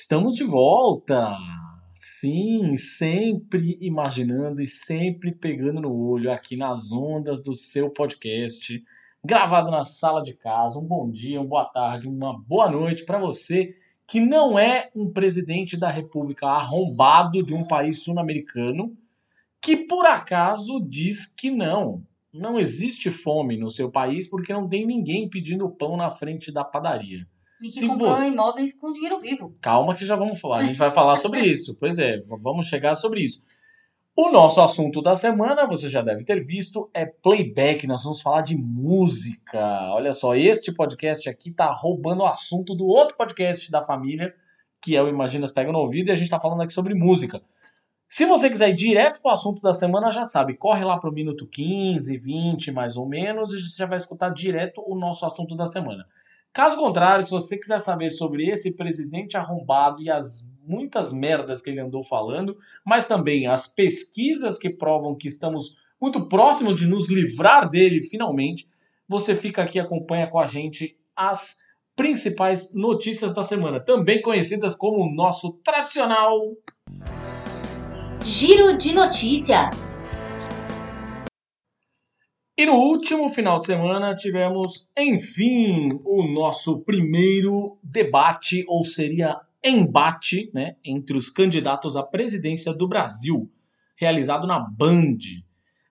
Estamos de volta! Sim, sempre imaginando e sempre pegando no olho aqui nas ondas do seu podcast, gravado na sala de casa. Um bom dia, uma boa tarde, uma boa noite para você que não é um presidente da República arrombado de um país sul-americano que por acaso diz que não. Não existe fome no seu país porque não tem ninguém pedindo pão na frente da padaria. E que Se comprou você- imóveis com dinheiro vivo. Calma que já vamos falar. A gente vai falar sobre isso. Pois é, vamos chegar sobre isso. O nosso assunto da semana, você já deve ter visto, é playback. Nós vamos falar de música. Olha só, este podcast aqui tá roubando o assunto do outro podcast da família, que é o Imaginas Pega no Ouvido, e a gente tá falando aqui sobre música. Se você quiser ir direto pro assunto da semana, já sabe, corre lá pro minuto 15, 20 mais ou menos, e você já vai escutar direto o nosso assunto da semana. Caso contrário, se você quiser saber sobre esse presidente arrombado e as muitas merdas que ele andou falando, mas também as pesquisas que provam que estamos muito próximos de nos livrar dele finalmente, você fica aqui e acompanha com a gente as principais notícias da semana, também conhecidas como o nosso tradicional Giro de notícias. E no último final de semana tivemos, enfim, o nosso primeiro debate, ou seria embate, né, entre os candidatos à presidência do Brasil, realizado na Band.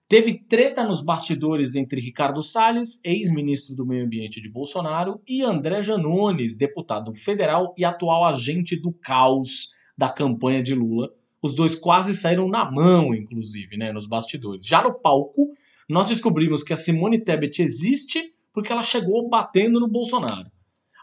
Teve treta nos bastidores entre Ricardo Salles, ex-ministro do Meio Ambiente de Bolsonaro, e André Janones, deputado federal e atual agente do caos da campanha de Lula. Os dois quase saíram na mão, inclusive, né, nos bastidores. Já no palco, nós descobrimos que a Simone Tebet existe porque ela chegou batendo no Bolsonaro.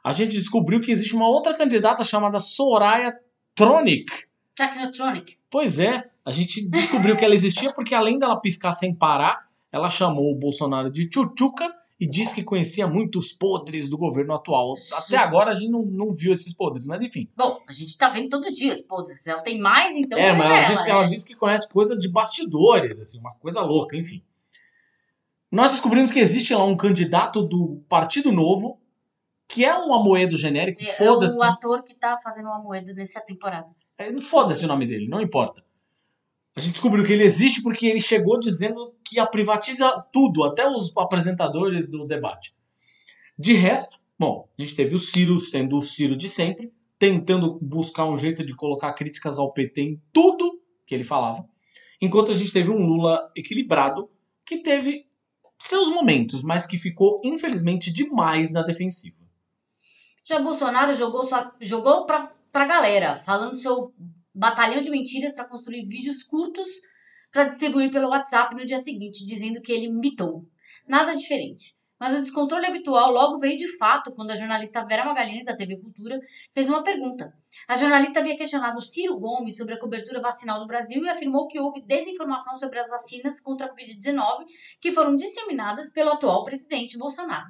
A gente descobriu que existe uma outra candidata chamada Soraya Tronic. Technotronic. Pois é, a gente descobriu que ela existia porque além dela piscar sem parar, ela chamou o Bolsonaro de tchutchuca e disse que conhecia muitos podres do governo atual. Até agora a gente não, não viu esses podres, mas enfim. Bom, a gente tá vendo todo dia os podres. Ela tem mais, então. é, mas ela, revela, disse que, ela né? disse que conhece coisas de bastidores, assim, uma coisa louca, enfim. Nós descobrimos que existe lá um candidato do Partido Novo, que é um amoedo genérico, É, foda-se. o ator que tá fazendo uma moeda nessa temporada. É, Foda-se o nome dele, não importa. A gente descobriu que ele existe porque ele chegou dizendo que ia privatiza tudo, até os apresentadores do debate. De resto, bom, a gente teve o Ciro sendo o Ciro de sempre, tentando buscar um jeito de colocar críticas ao PT em tudo que ele falava, enquanto a gente teve um Lula equilibrado que teve seus momentos, mas que ficou, infelizmente, demais na defensiva. Já Bolsonaro jogou, só, jogou pra, pra galera, falando seu batalhão de mentiras pra construir vídeos curtos pra distribuir pelo WhatsApp no dia seguinte, dizendo que ele mitou. Nada diferente. Mas o descontrole habitual logo veio de fato quando a jornalista Vera Magalhães, da TV Cultura, fez uma pergunta. A jornalista havia questionado Ciro Gomes sobre a cobertura vacinal do Brasil e afirmou que houve desinformação sobre as vacinas contra a Covid-19 que foram disseminadas pelo atual presidente Bolsonaro.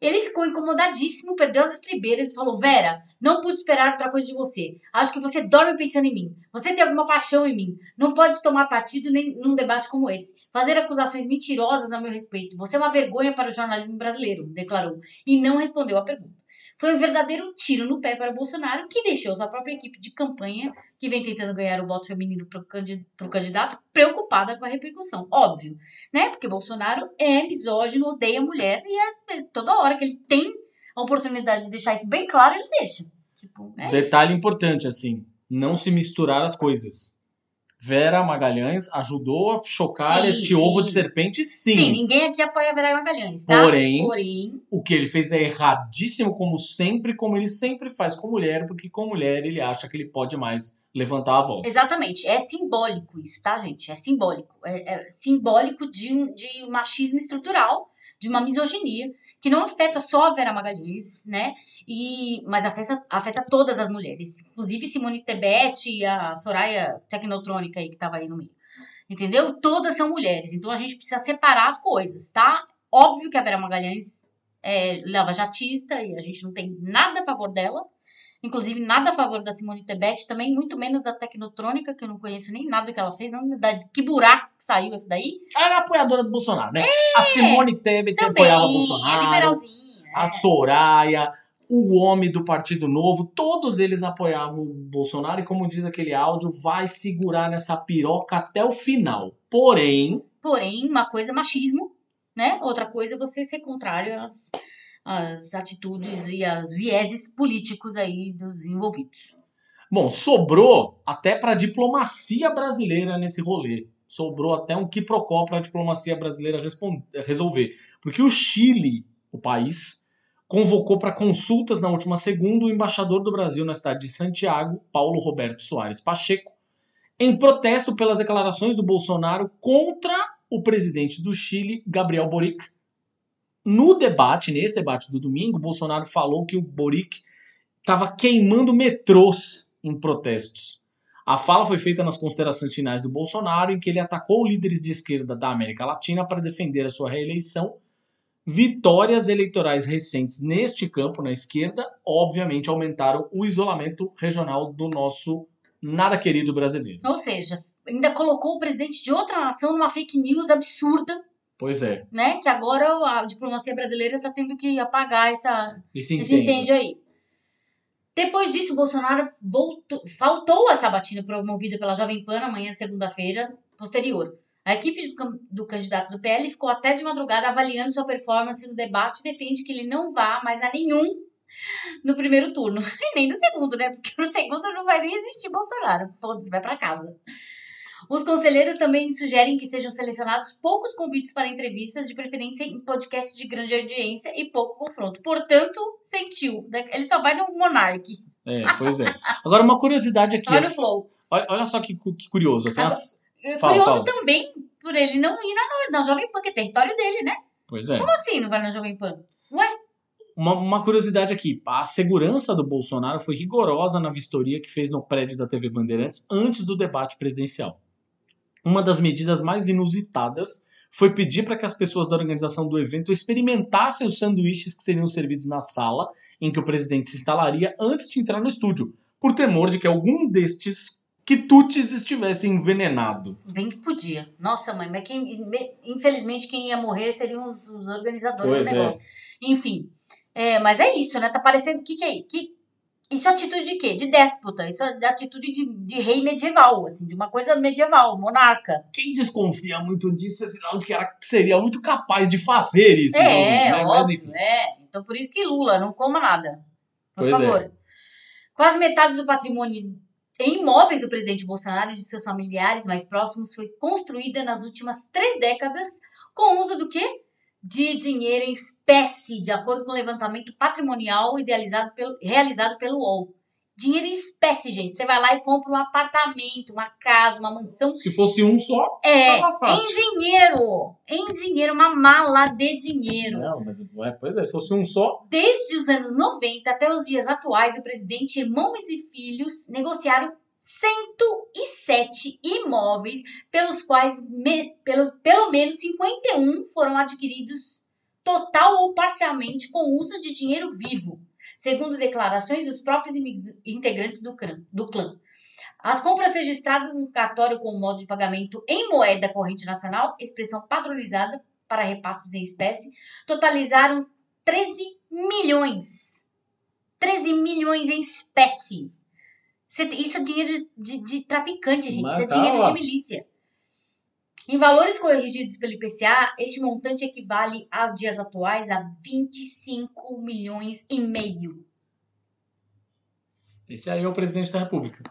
Ele ficou incomodadíssimo, perdeu as estribeiras e falou: Vera, não pude esperar outra coisa de você. Acho que você dorme pensando em mim. Você tem alguma paixão em mim. Não pode tomar partido nem num debate como esse. Fazer acusações mentirosas a meu respeito. Você é uma vergonha para o jornalismo brasileiro, declarou. E não respondeu à pergunta. Foi um verdadeiro tiro no pé para Bolsonaro, que deixou sua própria equipe de campanha, que vem tentando ganhar o voto feminino para o candidato, preocupada com a repercussão. Óbvio, né? Porque Bolsonaro é misógino, odeia mulher e é toda hora que ele tem a oportunidade de deixar isso bem claro, ele deixa. Tipo, né? Detalhe importante, assim, não se misturar as coisas. Vera Magalhães ajudou a chocar Sim, este sim. ovo de serpente, sim. Sim, ninguém aqui apoia a Vera Magalhães, tá? Porém- Porém, O que ele fez é erradíssimo, como sempre, como ele sempre faz com mulher, porque com mulher ele acha que ele pode mais levantar a voz. exatamente, é simbólico isso, tá, gente? É simbólico. É, é simbólico de, um, de machismo estrutural de uma misoginia que não afeta só a Vera Magalhães, né? E, mas afeta, afeta todas as mulheres, inclusive Simone Tebet e a Soraya Tecnotrônica aí que tava aí no meio. Entendeu? Todas são mulheres, então a gente precisa separar as coisas, tá? Óbvio que a Vera Magalhães é lava-jatista e a gente não tem nada a favor dela, Inclusive, nada a favor da Simone Tebet, também muito menos da Tecnotrônica, que eu não conheço nem nada que ela fez. Não, da, que buraco que saiu esse daí. Ela era apoiadora do Bolsonaro, né? É, a Simone Tebet também, apoiava o Bolsonaro. É. A. Soraya, o homem do Partido Novo, todos eles apoiavam o Bolsonaro. E como diz aquele áudio, vai segurar nessa piroca até o final. Porém. Porém, uma coisa é machismo, né? Outra coisa é você ser contrário às as atitudes e as vieses políticos aí dos envolvidos. Bom, sobrou até para a diplomacia brasileira nesse rolê. Sobrou até um quiprocó para a diplomacia brasileira resolver. Porque o Chile, o país, convocou para consultas na última segunda o embaixador do Brasil na cidade de Santiago, Paulo Roberto Soares Pacheco, em protesto pelas declarações do Bolsonaro contra o presidente do Chile, Gabriel Boric, no debate, nesse debate do domingo, Bolsonaro falou que o Boric estava queimando metrôs em protestos. A fala foi feita nas considerações finais do Bolsonaro, em que ele atacou líderes de esquerda da América Latina para defender a sua reeleição. Vitórias eleitorais recentes neste campo, na esquerda, obviamente aumentaram o isolamento regional do nosso nada querido brasileiro. Ou seja, ainda colocou o presidente de outra nação numa fake news absurda Pois é. Né? Que agora a diplomacia brasileira está tendo que apagar essa, esse, incêndio. esse incêndio aí. Depois disso, o Bolsonaro voltou, faltou a sabatina promovida pela Jovem Pan na manhã de segunda-feira posterior. A equipe do, do, candidato do PL ficou até de madrugada avaliando sua performance no debate e defende que ele não vá mais a nenhum no primeiro turno. E nem no segundo, né? Porque no segundo não vai nem existir Bolsonaro. Foda-se, vai para casa. Os conselheiros também sugerem que sejam selecionados poucos convites para entrevistas, de preferência em podcasts de grande audiência e pouco confronto. Portanto, sentiu. Né? Ele só vai no Monark. É, pois é. Agora, uma curiosidade aqui. Olha o flow. Olha, olha só que, que curioso. Assim, as... É fala, curioso fala. também por ele não ir na, na Jovem Pan, que é território dele, né? Pois é. Como assim não vai na Jovem Pan? Ué? Uma, uma, curiosidade aqui: a segurança do Bolsonaro foi rigorosa na vistoria que fez no prédio da TV Bandeirantes antes do debate presidencial uma das medidas mais inusitadas foi pedir para que as pessoas da organização do evento experimentassem os sanduíches que seriam servidos na sala em que o presidente se instalaria antes de entrar no estúdio, por temor de que algum destes quitutes estivesse envenenado. Bem que podia. Nossa, mãe, mas quem, infelizmente quem ia morrer seriam os, os organizadores pois do negócio. É. Enfim. É, mas é isso, né? Tá parecendo que que, é, que isso é atitude de quê? De déspota. Isso é atitude de, de rei medieval, assim, de uma coisa medieval, monarca. Quem desconfia muito disso é sinal de que ela seria muito capaz de fazer isso. É, né? óbvio, Mas, é. Então por isso que Lula não coma nada. Por pois é. favor. É. Quase metade do patrimônio em imóveis do presidente Bolsonaro e de seus familiares mais próximos foi construída nas últimas três décadas com uso do quê? De dinheiro em espécie, de acordo com o levantamento patrimonial idealizado pelo, realizado pelo UOL. Dinheiro em espécie, gente. Você vai lá e compra um apartamento, uma casa, uma mansão. Se fosse um só, é, fácil. Em dinheiro. Em dinheiro, uma mala de dinheiro. Não, mas é, pois é, se fosse um só. Desde os anos 90 até os dias atuais, o presidente, irmãos e filhos negociaram 107 imóveis, pelos quais me, pelo, pelo menos 51 foram adquiridos total ou parcialmente com uso de dinheiro vivo, segundo declarações dos próprios integrantes do clã. Do clã. As compras registradas no cartório com modo de pagamento em moeda corrente nacional, expressão padronizada para repasses em espécie, totalizaram 13 milhões. 13 milhões em espécie isso é dinheiro de, de, de traficante, gente. Mas isso é calma. dinheiro de milícia. Em valores corrigidos pelo IPCA, este montante equivale aos dias atuais a 25 milhões e meio. Esse aí é o presidente da República.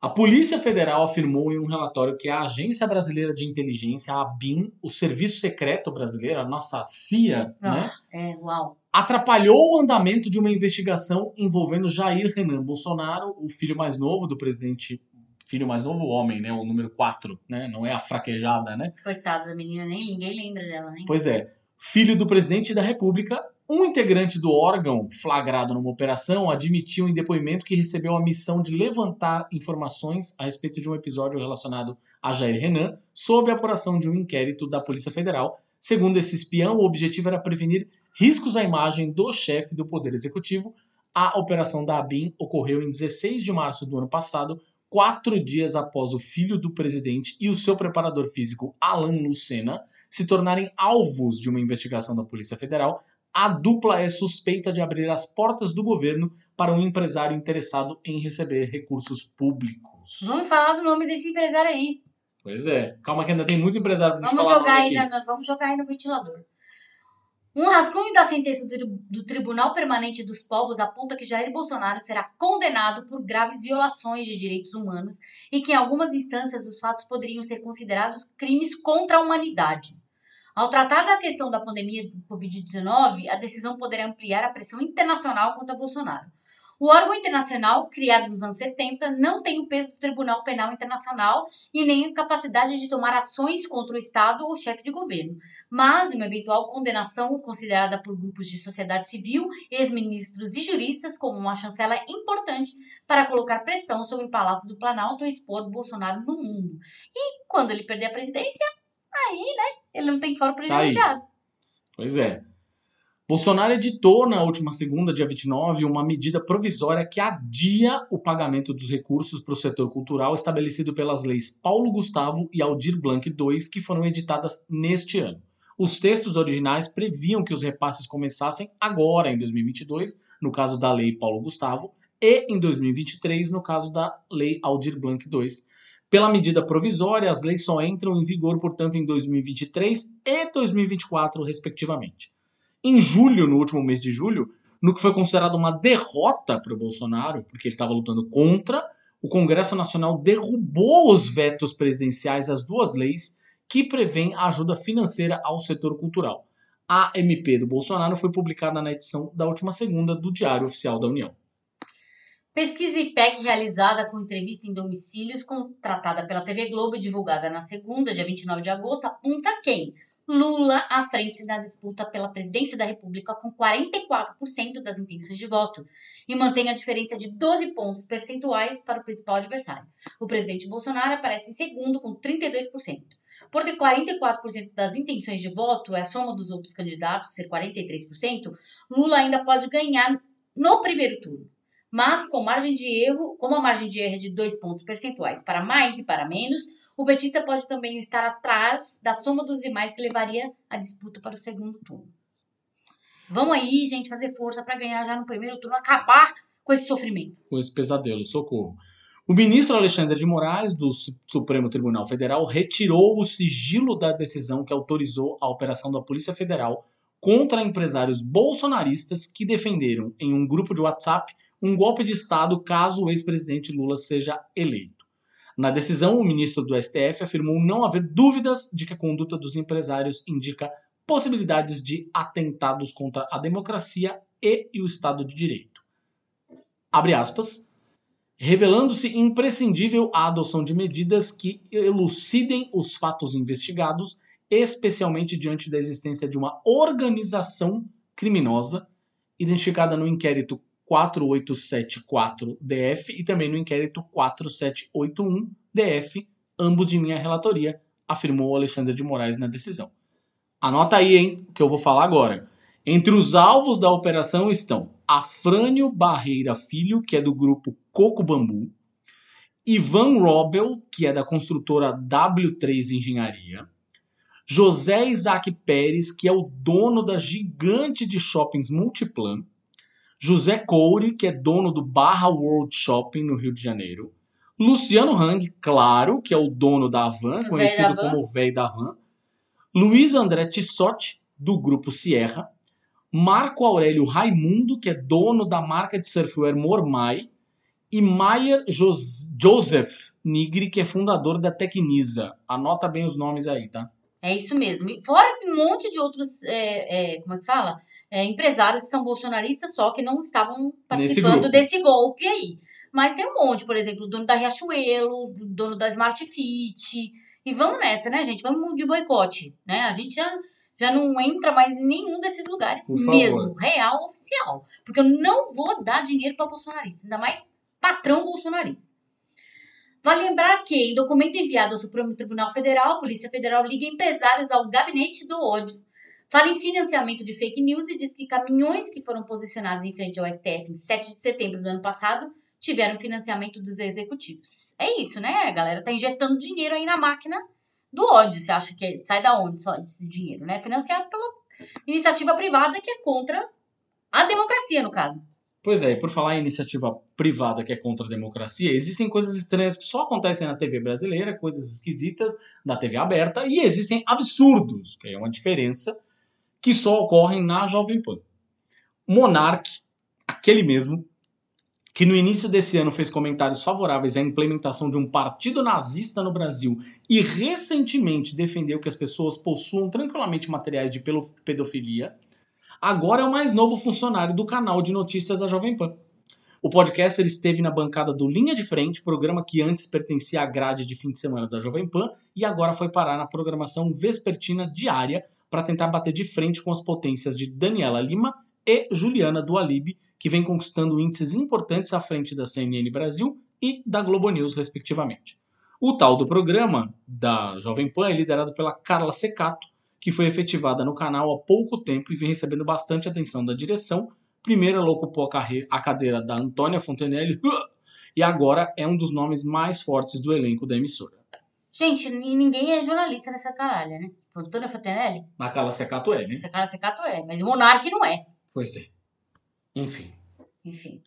A Polícia Federal afirmou em um relatório que a Agência Brasileira de Inteligência, a ABIN, o Serviço Secreto Brasileiro, a nossa CIA, ah, né? É, uau atrapalhou o andamento de uma investigação envolvendo Jair Renan Bolsonaro, o filho mais novo do presidente, filho mais novo homem, né, o número 4, né, não é a fraquejada, né? Coitada da menina, nem ninguém lembra dela, né? Pois é. filho do presidente da República, um integrante do órgão flagrado numa operação admitiu em depoimento que recebeu a missão de levantar informações a respeito de um episódio relacionado a Jair Renan, sob a apuração de um inquérito da Polícia Federal. Segundo esse espião, o objetivo era prevenir riscos à imagem do chefe do Poder Executivo. A operação da ABIN ocorreu em 16 de março do ano passado, quatro dias após o filho do presidente e o seu preparador físico, Alan Lucena, se tornarem alvos de uma investigação da Polícia Federal, a dupla é suspeita de abrir as portas do governo para um empresário interessado em receber recursos públicos. Vamos falar do nome desse empresário aí. Pois é. Calma que ainda tem muito empresário pra gente Vamos falar jogar, aí na- vamos jogar aí no ventilador. Um rascunho da sentença do, do Tribunal Permanente dos Povos aponta que Jair Bolsonaro será condenado por graves violações de direitos humanos e que em algumas instâncias os fatos poderiam ser considerados crimes contra a humanidade. Ao tratar da questão da pandemia do Covid-19, a decisão poderá ampliar a pressão internacional contra Bolsonaro. O órgão internacional, criado nos anos 70, não tem o peso do Tribunal Penal Internacional e nem a capacidade de tomar ações contra o Estado ou chefe de governo. Mas uma eventual condenação considerada por grupos de sociedade civil, ex-ministros e juristas como uma chancela importante para colocar pressão sobre o Palácio do Planalto e expor Bolsonaro no mundo. E quando ele perder a presidência, aí, né, ele não tem fora Tá privilegiado. Pois é. Bolsonaro editou na última segunda, dia 29, uma medida provisória que adia o pagamento dos recursos para o setor cultural estabelecido pelas leis Paulo Gustavo e Aldir Blanc II, que foram editadas neste ano. Os textos originais previam que os repasses começassem agora, em 2022, no caso da lei Paulo Gustavo, e em 2023, no caso da lei Aldir Blanc II. Pela medida provisória, as leis só entram em vigor, portanto, em 2023 e 2024, respectivamente. Em julho, no último mês de julho, no que foi considerado uma derrota para o Bolsonaro, porque ele estava lutando contra, o Congresso Nacional derrubou os vetos presidenciais às duas leis que prevêem a ajuda financeira ao setor cultural. A MP do Bolsonaro foi publicada na edição da última segunda do Diário Oficial da União. Pesquisa IPEC realizada com entrevista em domicílios, contratada pela TV Globo e divulgada na segunda, dia 29 de agosto, aponta quem? Lula à frente na disputa pela presidência da República com 44% das intenções de voto e mantém a diferença de 12 pontos percentuais para o principal adversário. O presidente Bolsonaro aparece em segundo com 32%. Por ter 44% das intenções de voto, é a soma dos outros candidatos ser 43%, Lula ainda pode ganhar no primeiro turno mas com margem de erro, como a margem de erro é de dois pontos percentuais para mais e para menos, o petista pode também estar atrás da soma dos demais que levaria a disputa para o segundo turno. Vamos aí, gente, fazer força para ganhar já no primeiro turno, acabar com esse sofrimento. com esse pesadelo, socorro. O ministro Alexandre de Moraes, do Su- Supremo Tribunal Federal, retirou o sigilo da decisão que autorizou a operação da Polícia Federal contra empresários bolsonaristas que defenderam, em um grupo de WhatsApp, um golpe de Estado caso o ex-presidente Lula seja eleito. Na decisão, o ministro do STF afirmou não haver dúvidas de que a conduta dos empresários indica possibilidades de atentados contra a democracia e o Estado de Direito. Abre aspas revelando-se imprescindível a adoção de medidas que elucidem os fatos investigados, especialmente diante da existência de uma organização criminosa identificada no inquérito 4874-DF e também no inquérito 4781-DF, ambos de minha relatoria, afirmou Alexandre de Moraes na decisão. Anota aí, hein, que eu vou falar agora. Entre os alvos da operação estão Afrânio Barreira Filho, que é do grupo Coco Bambu, Ivan Robel, que é da construtora W3 Engenharia, José Isaac Pérez, que é o dono da gigante de shoppings Multiplan, José Coure, que é dono do Barra World Shopping no Rio de Janeiro, Luciano Hang, claro, que é o dono da Havan, O conhecido da Havan. como o véi da Havan, Luiz André Tissotti, do grupo Sierra, Marco Aurélio Raimundo, que é dono da marca de surfwear Mormai, e Maier Jos- Joseph Nigri, que é fundador da Tecnisa. Anota bem os nomes aí, tá? É isso mesmo. E Fora um monte de outros, é, é, como é que fala? É, empresários que são bolsonaristas, só que não estavam participando desse golpe aí. Mas tem um monte, por exemplo, o dono da Riachuelo, o dono da Smart Fit. E vamos nessa, né, gente? Vamos de boicote, né? A gente já, já não entra mais em nenhum desses lugares mesmo, real, oficial. Porque eu não vou dar dinheiro para bolsonarista, ainda mais patrão bolsonarista. Vale lembrar que, em documento enviado ao Supremo Tribunal Federal, a Polícia Federal liga empresários ao gabinete do ódio. Fala em financiamento de fake news e diz que caminhões que foram posicionados em frente ao STF em 7 de setembro do ano passado tiveram financiamento dos executivos. É isso, né? A galera tá injetando dinheiro aí na máquina do ódio. Você acha que sai da onde só esse dinheiro, né? Financiado pela iniciativa privada que é contra a democracia, no caso. Pois é, e por falar em iniciativa privada que é contra a democracia, existem coisas estranhas que só acontecem na TV brasileira, coisas esquisitas na TV aberta, e existem absurdos, que é uma diferença, que só ocorrem na Jovem Pan. Monark, aquele mesmo, que no início desse ano fez comentários favoráveis à implementação de um partido nazista no Brasil e recentemente defendeu que as pessoas possuam tranquilamente materiais de pedofilia, agora é o mais novo funcionário do canal de notícias da Jovem Pan. O podcaster esteve na bancada do Linha de Frente, programa que antes pertencia à grade de fim de semana da Jovem Pan e agora foi parar na programação vespertina diária para tentar bater de frente com as potências de Daniela Lima e Juliana do Alibi, que vem conquistando índices importantes à frente da CNN Brasil e da Globo News, respectivamente. O tal do programa da Jovem Pan é liderado pela Carla Secato, que foi efetivada no canal há pouco tempo e vem recebendo bastante atenção da direção. Primeiro ela ocupou a, cadeira da Antônia Fontenelle e agora é um dos nomes mais fortes do elenco da emissora. Gente, ninguém é jornalista nessa caralha, né? Antônio Fontenelle? A Carla Secato é, né? Cara secato é, mas o Monark não é. Foi ser. Enfim. Enfim.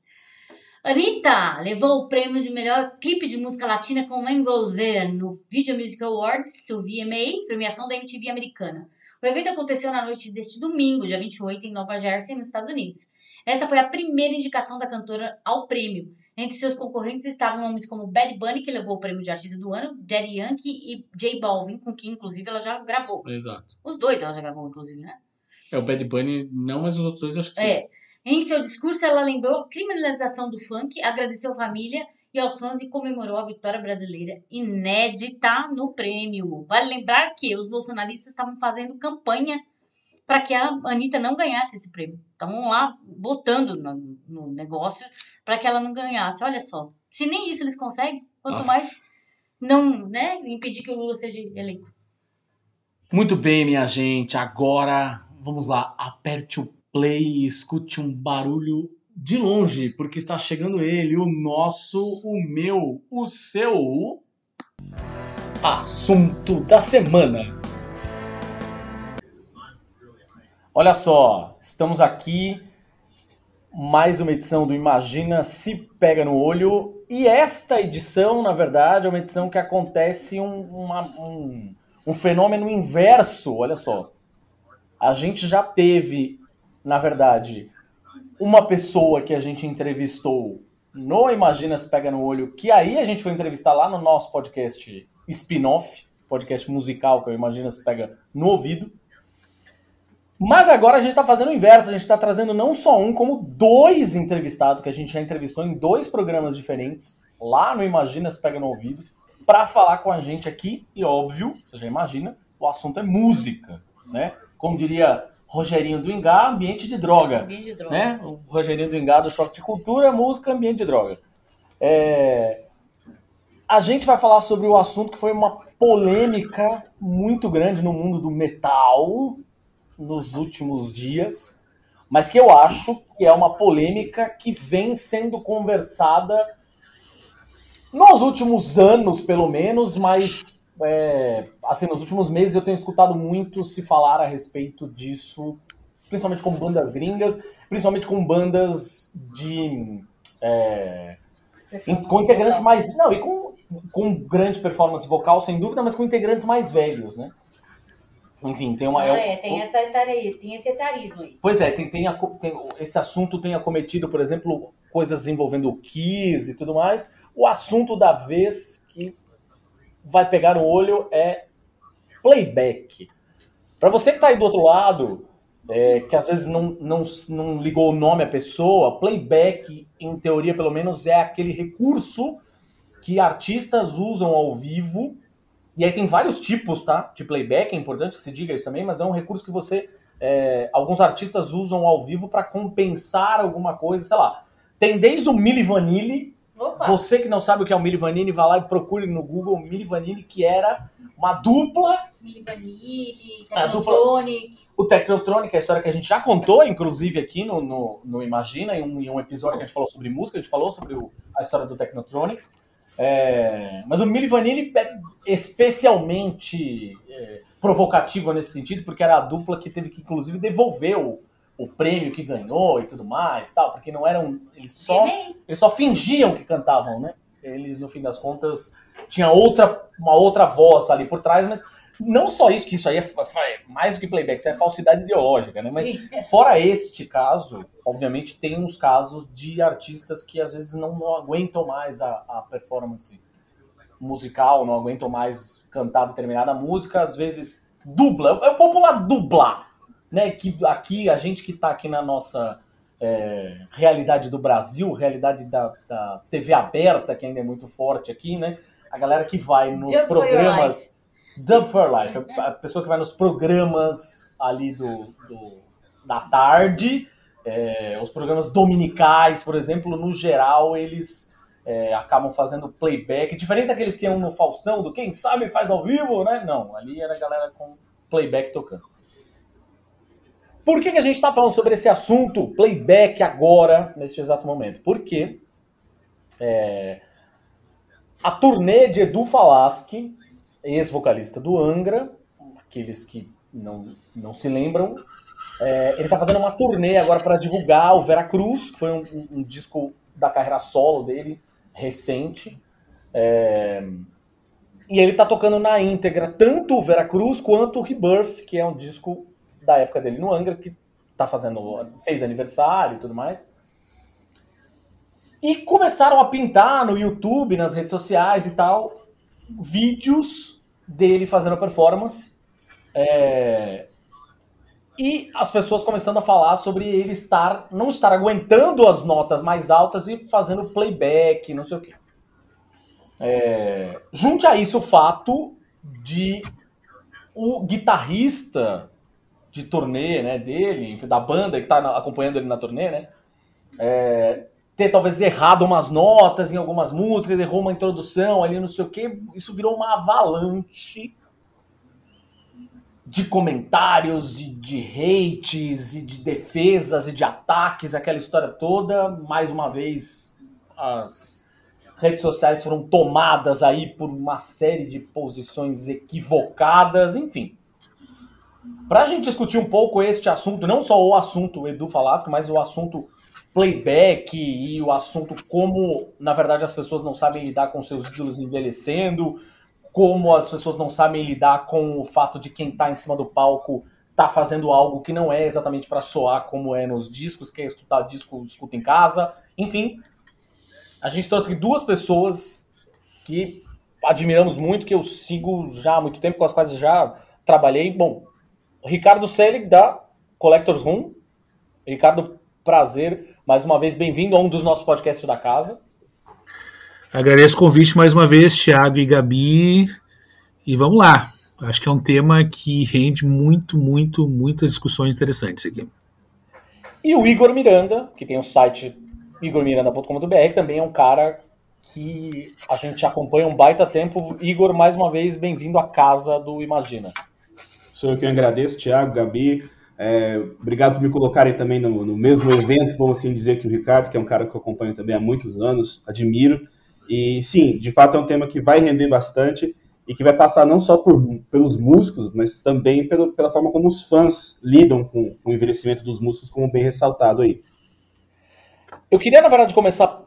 Anitta levou o prêmio de melhor clipe de música latina com Envolver no Video Music Awards, o VMA, premiação da MTV americana. O evento aconteceu na noite deste domingo, dia 28, em Nova Jersey, nos Estados Unidos. Esta foi a primeira indicação da cantora ao prêmio. Entre seus concorrentes estavam nomes como Bad Bunny, que levou o prêmio de artista do ano, Daddy Yankee e J Balvin, com quem inclusive ela já gravou. Exato. Os dois ela já gravou, inclusive, né? É o Bad Bunny, não, mas os outros dois acho que sim. É. Em seu discurso, ela lembrou a criminalização do funk, agradeceu a família e aos fãs e comemorou a vitória brasileira inédita no prêmio. Vale lembrar que os bolsonaristas estavam fazendo campanha para que a Anitta não ganhasse esse prêmio. Estavam lá votando no, no negócio para que ela não ganhasse. Olha só. Se nem isso eles conseguem, quanto Aff. mais não né, impedir que o Lula seja eleito. Muito bem, minha gente. Agora, vamos lá. Aperte o play e escute um barulho de longe, porque está chegando ele, o nosso, o meu, o seu assunto da semana. Olha só, estamos aqui mais uma edição do Imagina se pega no olho e esta edição, na verdade, é uma edição que acontece um, uma- um, um fenômeno inverso. Olha só, a gente já teve, na verdade, uma pessoa que a gente entrevistou no Imagina se pega no olho, que aí a gente foi entrevistar lá no nosso podcast spin-off, podcast musical que eu Imagina se pega no ouvido. Mas agora a gente está fazendo o inverso, a gente está trazendo não só um, como dois entrevistados que a gente já entrevistou em dois programas diferentes, lá no Imagina se pega no ouvido, para falar com a gente aqui, e óbvio, você já imagina, o assunto é música, né? Como diria Rogerinho do Ingá, ambiente de droga, Ambiente de droga. né? O Rogerinho do Ingá do Choque de Cultura, música, ambiente de droga. É, A gente vai falar sobre o assunto que foi uma polêmica muito grande no mundo do metal nos últimos dias, mas que eu acho que é uma polêmica que vem sendo conversada nos últimos anos, pelo menos, mas é, assim, nos últimos meses eu tenho escutado muito se falar a respeito disso, principalmente com bandas gringas, principalmente com bandas de. é, com integrantes mais. Não, e com, com grande performance vocal, sem dúvida, mas com integrantes mais velhos, né? Enfim, tem uma. Ah, é- é, tem, essa etaria, tem esse etarismo aí. Pois é, tem, tem, tem- esse assunto tem acometido, por exemplo, coisas envolvendo o Kiss e tudo mais. O assunto da vez que vai pegar no olho é playback. Para você que está aí do outro lado, é, que às vezes não, não, não ligou o nome à pessoa, playback, em teoria pelo menos, é aquele recurso que artistas usam ao vivo E aí tem vários tipos, tá? De playback, é importante que se diga isso também, mas é um recurso que você. É, alguns artistas usam ao vivo para compensar alguma coisa, sei lá. Tem desde o Milli Vanilli. Opa. Você que não sabe o que é o Milli Vanilli, vá lá e procure no Google o Milli Vanilli, que era uma dupla. Milli Vanilli, Technotronic. O Technotronic, é a história que a gente já contou, inclusive aqui no, no, no Imagina, em um, em um, episódio que a gente falou sobre música, a gente falou sobre o, a história do Technotronic. É, mas o Milli Vanilli é especialmente é, provocativo nesse sentido, porque era a dupla que teve que, inclusive, devolver o, o prêmio que ganhou e tudo mais, tal, porque não eram. Eles só, eles só fingiam que cantavam, né? Eles, no fim das contas, tinha outra, uma outra voz ali por trás, mas não só isso, que isso aí é, é mais do que playback, isso é falsidade ideológica, né? Mas Sim. fora este caso, obviamente tem uns casos de artistas que às vezes não, não aguentam mais a, a performance musical, não aguentam mais cantar determinada música, às vezes dubla, é o popular dublar, né? Que aqui, a gente que está aqui na nossa é, realidade do Brasil, realidade da, da TV aberta, que ainda é muito forte aqui, né? A galera que vai nos Dub programas. Dub for Life, a pessoa que vai nos programas ali do, do da tarde, é, os programas dominicais, por exemplo, no geral, eles é, acabam fazendo playback, diferente daqueles que iam no Faustão, do quem sabe faz ao vivo, né? Não, ali era a galera com playback tocando. Por que, que a gente está falando sobre esse assunto, playback, agora, neste exato momento? Porque é, a turnê de Edu Falaschi, ex-vocalista do Angra, aqueles que não, não se lembram, é, ele está fazendo uma turnê agora para divulgar o Veracruz, que foi um, um, disco da carreira solo dele, recente. É, e ele está tocando na íntegra tanto o Veracruz quanto o Rebirth, que é um disco da época dele no Angra, que tá fazendo, fez aniversário e tudo mais. E começaram a pintar no YouTube, nas redes sociais e tal, vídeos dele fazendo performance. É... E as pessoas começando a falar sobre ele estar, não estar aguentando as notas mais altas e fazendo playback, não sei o quê. É... Junte a isso o fato de o guitarrista de turnê, né, dele, da banda que está acompanhando ele na turnê, né, é, ter talvez errado umas notas em algumas músicas, errou uma introdução ali, não sei o que, isso virou uma avalanche de comentários e de hates e de defesas e de ataques, aquela história toda. Mais uma vez, as redes sociais foram tomadas aí por uma série de posições equivocadas, enfim. Para a gente discutir um pouco este assunto, não só o assunto Edu Falasca, mas o assunto playback e o assunto como, na verdade, as pessoas não sabem lidar com seus ídolos envelhecendo, como as pessoas não sabem lidar com o fato de quem está em cima do palco tá fazendo algo que não é exatamente para soar como é nos discos, quer escutar disco, escuta em casa, enfim. A gente trouxe aqui duas pessoas que admiramos muito, que eu sigo já há muito tempo, com as quais já trabalhei. Bom, Ricardo Selig, da Collectors Room. Ricardo, prazer. Mais uma vez, bem-vindo a um dos nossos podcasts da casa. Agradeço o convite mais uma vez, Thiago e Gabi. E vamos lá. Acho que é um tema que rende muito, muito, muitas discussões interessantes aqui. E o Igor Miranda, que tem o site igormiranda.com.br, também é um cara que a gente acompanha um baita tempo. Igor, mais uma vez, bem-vindo à casa do Imagina. Sou eu que agradeço, Thiago, Gabi. É, obrigado por me colocarem também no, no, mesmo evento, vamos assim dizer, que o Ricardo, que é um cara que eu acompanho também há muitos anos, admiro. E sim, de fato é um tema que vai render bastante e que vai passar não só por, pelos músicos, mas também pelo, pela forma como os fãs lidam com, com o envelhecimento dos músicos, como bem ressaltado aí. Eu queria, na verdade, começar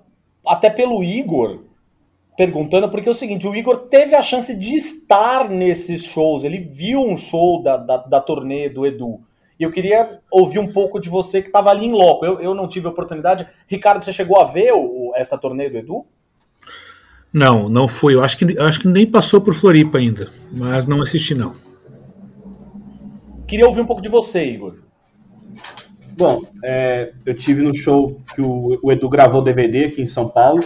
até pelo Igor, perguntando, porque é o seguinte, o Igor teve a chance de estar nesses shows, ele viu um show da, da, da turnê do Edu. E eu queria ouvir um pouco de você que estava ali em loco. Eu, eu não tive oportunidade. Ricardo, você chegou a ver o, essa turnê do Edu? Não, não foi. Eu acho que, acho que nem passou por Floripa ainda, mas não assisti não. Queria ouvir um pouco de você, Igor. Bom, é, eu tive no show que o, o Edu gravou DVD aqui em São Paulo.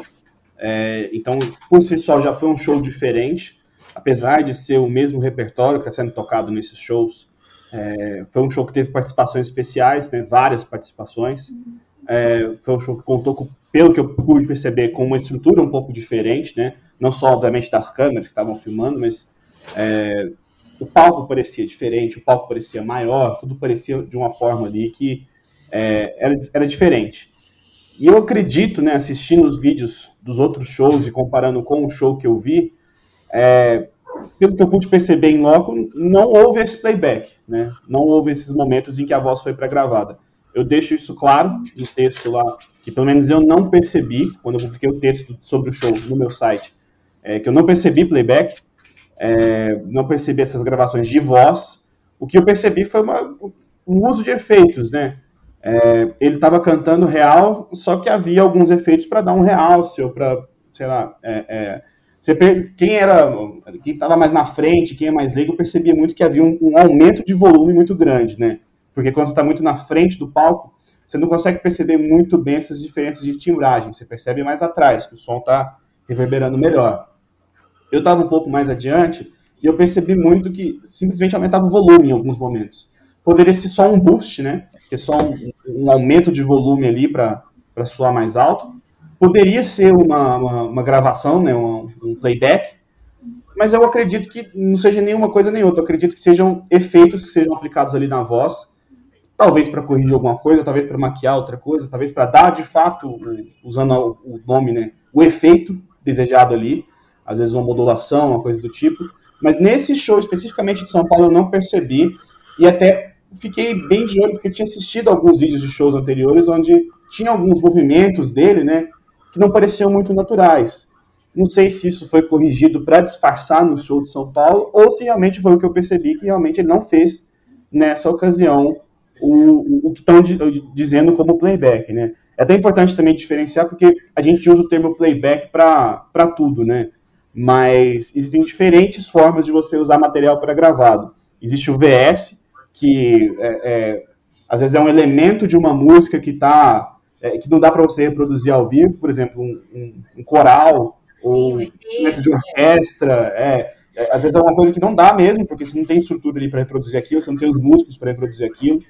É, então, por si só, já foi um show diferente. apesar de ser o mesmo repertório que está sendo tocado nesses shows, é, foi um show que teve participações especiais, né, várias participações. É, foi um show que contou, com, pelo que eu pude perceber, com uma estrutura um pouco diferente, né? Não só, obviamente, das câmeras que estavam filmando, mas é, o palco parecia diferente, o palco parecia maior, tudo parecia de uma forma ali que é, era, era diferente. E eu acredito, né, assistindo os vídeos dos outros shows e comparando com o show que eu vi, é, pelo que eu pude perceber em loco, não houve esse playback, né? Não houve esses momentos em que a voz foi pré-gravada. Eu deixo isso claro no texto lá, que pelo menos eu não percebi, quando eu publiquei o texto sobre o show no meu site, é, que eu não percebi playback, é, não percebi essas gravações de voz. O que eu percebi foi uma, um uso de efeitos, né? É, ele estava cantando real, só que havia alguns efeitos para dar um realce, ou para, sei lá, é, é, você, quem era, quem estava mais na frente, quem é mais leigo, percebia muito que havia um, um aumento de volume muito grande, né? Porque quando você está muito na frente do palco, você não consegue perceber muito bem essas diferenças de timbragem. Você percebe mais atrás, que o som está reverberando melhor. Eu estava um pouco mais adiante e eu percebi muito que simplesmente aumentava o volume em alguns momentos. Poderia ser só um boost, né? Que é só um, um aumento de volume ali para soar mais alto. Poderia ser uma, uma, uma gravação, né, um, um, playback, mas eu acredito que não seja nenhuma coisa nem outra. Eu acredito que sejam efeitos que sejam aplicados ali na voz, talvez para corrigir alguma coisa, talvez para maquiar outra coisa, talvez para dar de fato, usando o nome, né, o efeito desejado ali, às vezes uma modulação, uma coisa do tipo. Mas nesse show especificamente de São Paulo eu não percebi e até fiquei bem de olho porque tinha assistido alguns vídeos de shows anteriores onde tinha alguns movimentos dele, né, que não pareciam muito naturais. Não sei se isso foi corrigido para disfarçar no show de São Paulo ou se realmente foi o que eu percebi que realmente ele não fez nessa ocasião o, o que estão dizendo como playback, né? É até importante também diferenciar porque a gente usa o termo playback para tudo, né? Mas existem diferentes formas de você usar material para gravado. Existe o VS, que é, é, às vezes é um elemento de uma música que está é, que não dá para você reproduzir ao vivo, por exemplo, um, um, um coral ou um instrumento de orquestra, é, é, às vezes é uma coisa que não dá mesmo, porque você não tem estrutura ali para reproduzir aquilo, você não tem os músicos para reproduzir aquilo.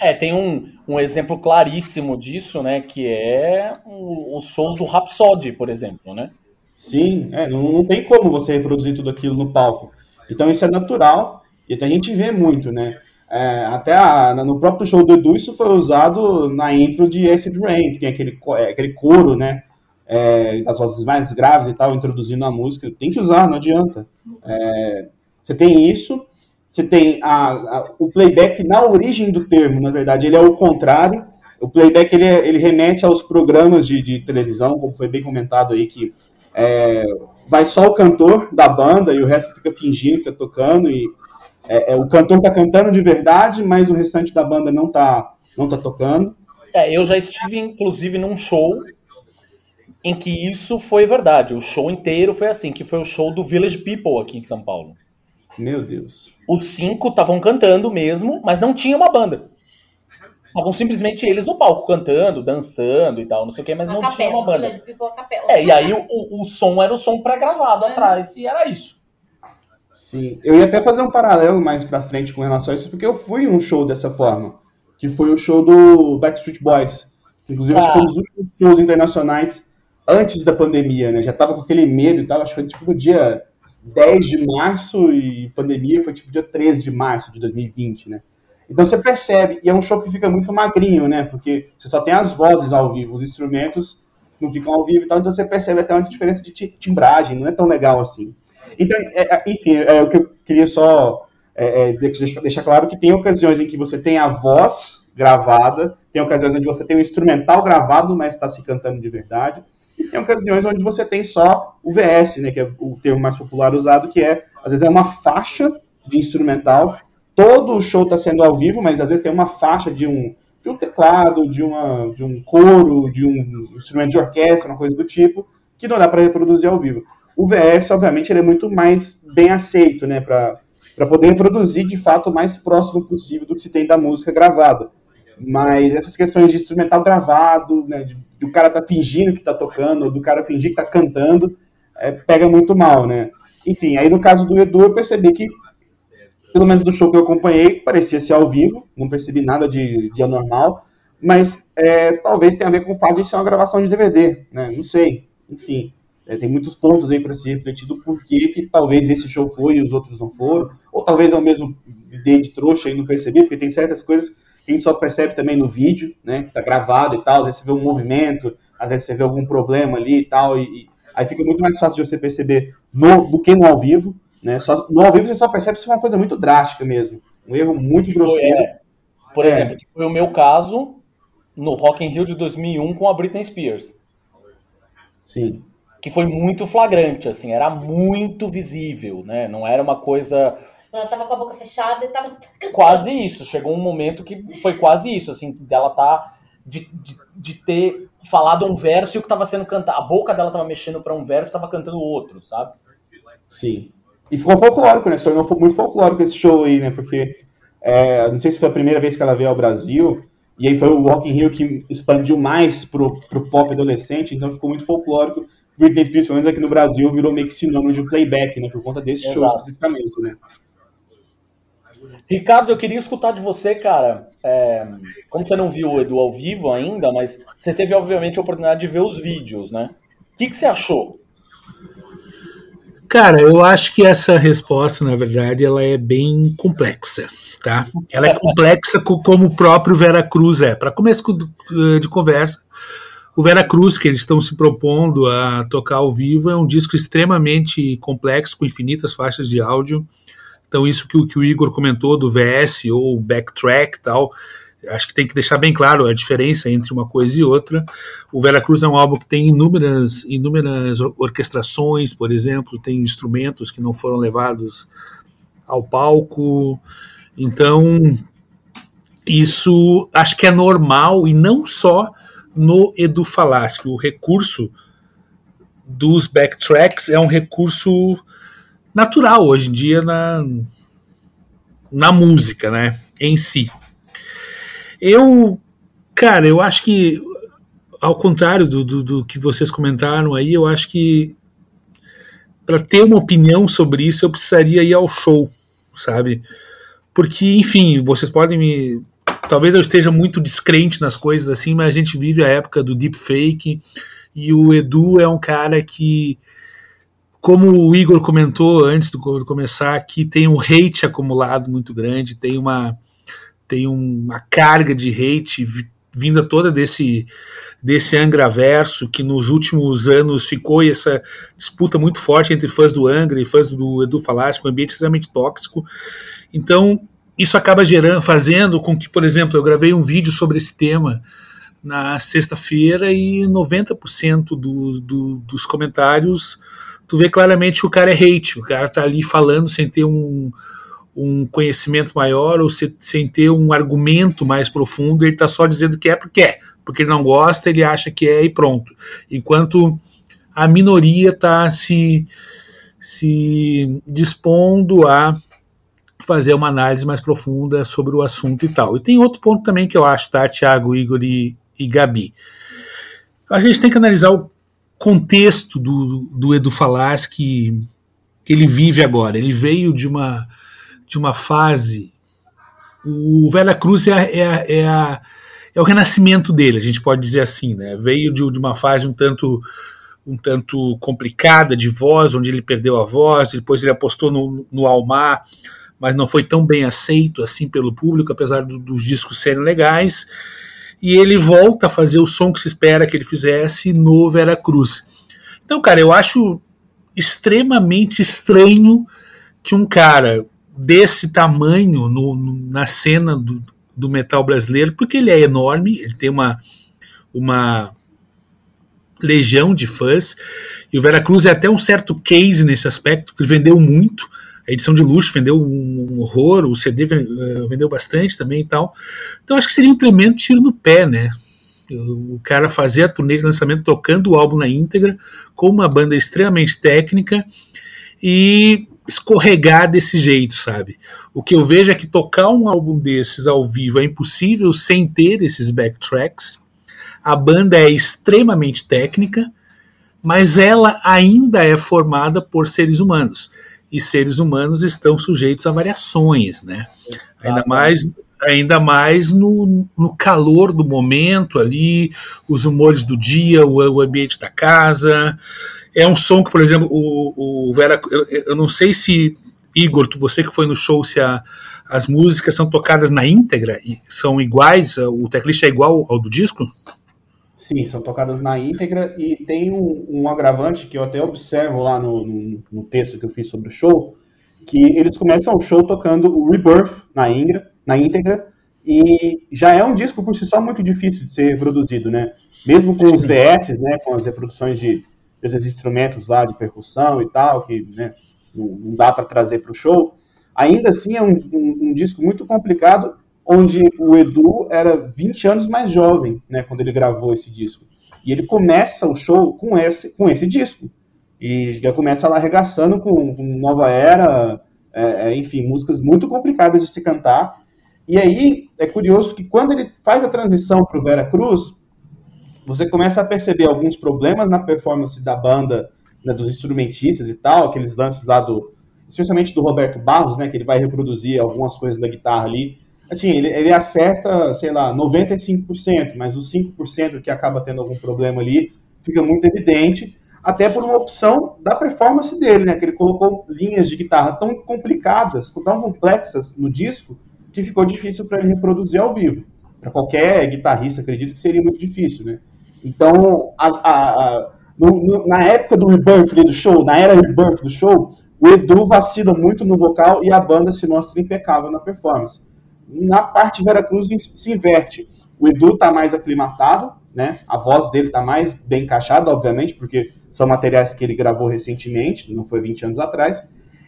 É, tem um, um exemplo claríssimo disso, né, que é os shows do Rhapsody, por exemplo, né? Sim, é, não, não tem como você reproduzir tudo aquilo no palco. Então isso é natural, e até a gente vê muito, né? É, até a, no próprio show do Edu, isso foi usado na intro de Acid Rain, que tem aquele, é, aquele coro, né? É, das vozes mais graves e tal, introduzindo a música. Tem que usar, não adianta. É, você tem isso, você tem a, a, o playback na origem do termo, na verdade, ele é o contrário. O playback ele, é, ele remete aos programas de, de, televisão, como foi bem comentado aí, que é, vai só o cantor da banda e o resto fica fingindo que tá tocando e é, é, o cantor tá cantando de verdade, mas o restante da banda não tá, não tá tocando. É, eu já estive, inclusive, num show em que isso foi verdade. O show inteiro foi assim, que foi o show do Village People aqui em São Paulo. Meu Deus. Os cinco estavam cantando mesmo, mas não tinha uma banda. Estavam simplesmente eles no palco cantando, dançando e tal, não sei o que, mas a não capela, tinha uma banda. People, é, e aí o, o, o som era o som pré-gravado é. atrás, e era isso. Sim, eu ia até fazer um paralelo mais pra frente com relação a isso, porque eu fui um show dessa forma, que foi o show do Backstreet Boys. Inclusive, ah. acho que foi um dos últimos shows internacionais antes da pandemia, né? Já tava com aquele medo e tal, acho que foi tipo no dia 10 de março e pandemia foi tipo dia 13 de março de 2020, né? Então você percebe, e é um show que fica muito magrinho, né? Porque você só tem as vozes ao vivo, os instrumentos não ficam ao vivo e tal, então você percebe até uma diferença de timbragem, não é tão legal assim. Então, é, é, enfim, é, o que eu queria só é, é deixar, claro que tem ocasiões em que você tem a voz gravada, tem ocasiões onde você tem o instrumental gravado, mas está se cantando de verdade, e tem ocasiões onde você tem só o VS, né, que é o termo mais popular usado, que é, às vezes é uma faixa de instrumental, todo o show está sendo ao vivo, mas às vezes tem uma faixa de um, de um teclado, de, uma, de um coro, de um instrumento de orquestra, uma coisa do tipo, que não dá para reproduzir ao vivo. O VS, obviamente, ele é muito mais bem aceito, né, para poder reproduzir de fato o mais próximo possível do que se tem da música gravada. Mas essas questões de instrumental gravado, né, de, de o cara tá fingindo que tá tocando, ou do cara fingir que tá cantando, é, pega muito mal, né? Enfim, aí no caso do Edu, eu percebi que, pelo menos do show que eu acompanhei, parecia ser ao vivo, não percebi nada de, de anormal, mas é, talvez tenha a ver com o fato de ser uma gravação de DVD, né? Não sei. Enfim, é, tem muitos pontos aí para ser refletido por que, que talvez esse show foi e os outros não foram, ou talvez eu mesmo dei de trouxa e não percebi, porque tem certas coisas que a gente só percebe também no vídeo, né? Que tá gravado e tal, às vezes você vê um movimento, às vezes você vê algum problema ali e tal, e, e aí fica muito mais fácil de você perceber no, do que no ao vivo, né? Só, no ao vivo você só percebe se foi uma coisa muito drástica mesmo, um erro muito Que grosseiro. É, por É. exemplo, que foi o meu caso no Rock in Rio de 2001 com a Britney Spears. Sim. Que foi muito flagrante, assim, era muito visível, né? Não era uma coisa Ela tava com a boca fechada e tava. quase isso. Chegou um momento que foi quase isso, assim, dela tá de, de, de ter falado um verso e o que tava sendo cantado, a boca dela tava mexendo para um verso, tava cantando outro, sabe? Sim. E ficou folclórico, né? Se tornou muito folclórico esse show aí, né? Porque é, não sei se foi a primeira vez que ela veio ao Brasil, e aí foi o Rock in Rio que expandiu mais pro, pro pop adolescente, então ficou muito folclórico. Britney Spears, pelo menos aqui no Brasil, virou meio que sinônimo de playback, né? Por conta desse show Exato. especificamente, né? Ricardo, eu queria escutar de você, cara. é, como você não viu o Edu ao vivo ainda, mas você teve, obviamente, a oportunidade de ver os vídeos, né? O que, que você achou? Cara, eu acho que essa resposta, na verdade, ela é bem complexa, tá? Ela é complexa co- como o próprio Vera Cruz é. Para começo co- de conversa, o Vera Cruz, que eles estão se propondo a tocar ao vivo, é um disco extremamente complexo, com infinitas faixas de áudio. Então, isso que o, que o Igor comentou do VS ou backtrack tal, acho que tem que deixar bem claro a diferença entre uma coisa e outra. O Vera Cruz é um álbum que tem inúmeras, inúmeras or- orquestrações, por exemplo, tem instrumentos que não foram levados ao palco. Então, isso acho que é normal e não só no Edu Falaschi. O recurso dos backtracks é um recurso natural hoje em dia na, na música, né, em si. Eu, cara, eu acho que ao contrário do, do, do que vocês comentaram aí, eu acho que para ter uma opinião sobre isso eu precisaria ir ao show, sabe? Porque, enfim, vocês podem me. Talvez eu esteja muito descrente nas coisas assim, mas a gente vive a época do deepfake e o Edu é um cara que, como o Igor comentou antes de começar aqui, tem um hate acumulado muito grande, tem uma, tem uma carga de hate vinda toda desse, desse Angra verso que nos últimos anos ficou essa disputa muito forte entre fãs do Angra e fãs do Edu Falaschi, um ambiente extremamente tóxico. Então, isso acaba gerando, fazendo com que, por exemplo, eu gravei um vídeo sobre esse tema na sexta-feira e 90% do, do, dos comentários tu vê claramente que o cara é hate, o cara tá ali falando sem ter um, um conhecimento maior ou se, sem ter um argumento mais profundo, ele tá só dizendo que é porque é, porque ele não gosta, ele acha que é e pronto. Enquanto a minoria tá se, se dispondo a fazer uma análise mais profunda sobre o assunto e tal. E tem outro ponto também que eu acho, tá, Thiago, Igor e, e Gabi. A gente tem que analisar o contexto do, do Edu Falas que, que ele vive agora. Ele veio de uma, de uma fase. O Vera Cruz é, a, é, a, é, a, é, o renascimento dele, a gente pode dizer assim. Né? Veio de, de uma fase um tanto um tanto complicada de voz, onde ele perdeu a voz, depois ele apostou no, no Almar, mas não foi tão bem aceito assim pelo público, apesar do, dos discos serem legais. E ele volta a fazer o som que se espera que ele fizesse no Vera Cruz. Então, cara, eu acho extremamente estranho que um cara desse tamanho no, no, na cena do, do, metal brasileiro, porque ele é enorme, ele tem uma, uma legião de fãs, e o Vera Cruz é até um certo case nesse aspecto, que vendeu muito, a edição de luxo vendeu um horror, o CD vendeu bastante também e tal. Então acho que seria um tremendo tiro no pé, né? O cara fazer a turnê de lançamento tocando o álbum na íntegra, com uma banda extremamente técnica e escorregar desse jeito, sabe? O que eu vejo é que tocar um álbum desses ao vivo é impossível sem ter esses backtracks. A banda é extremamente técnica, mas ela ainda é formada por seres humanos. E seres humanos estão sujeitos a variações, né? Ainda mais, ainda mais no, no calor do momento ali, os humores do dia, o, o ambiente da casa. É um som que, por exemplo, o, o Vera. Eu, eu não sei se, Igor, você que foi no show, se a, as músicas são tocadas na íntegra e são iguais, o teclist é igual ao do disco? Sim, são tocadas na íntegra e tem um, um agravante que eu até observo lá no, no, no, texto que eu fiz sobre o show, que eles começam o show tocando o Rebirth na íntegra, na íntegra e já é um disco por si só muito difícil de ser reproduzido, né? Mesmo com os VS, né, com as reproduções de desses instrumentos lá de percussão e tal, que né, não, dá para trazer para o show, ainda assim é um, um, um disco muito complicado onde o Edu era 20 anos mais jovem, né, quando ele gravou esse disco. E ele começa o show com esse, com esse disco. E já começa lá arregaçando com, com Nova Era, é, é, enfim, músicas muito complicadas de se cantar. E aí é curioso que quando ele faz a transição para o Vera Cruz, você começa a perceber alguns problemas na performance da banda, né, dos instrumentistas e tal, aqueles lances lá do, especialmente do Roberto Barros, né, que ele vai reproduzir algumas coisas da guitarra ali, assim, ele, ele acerta, sei lá, 95%, mas os 5% que acaba tendo algum problema ali fica muito evidente, até por uma opção da performance dele, né? Que ele colocou linhas de guitarra tão complicadas, tão complexas no disco, que ficou difícil para ele reproduzir ao vivo. Para qualquer guitarrista, acredito que seria muito difícil, né? Então, a, a, a, no, no, na época do Rebirth do show, na era Rebirth do show, o Edu vacila muito no vocal e a banda se mostra impecável na performance. Na parte Veracruz se inverte. O Edu está mais aclimatado, né? A voz dele está mais bem encaixada, obviamente, porque são materiais que ele gravou recentemente, não foi 20 anos atrás.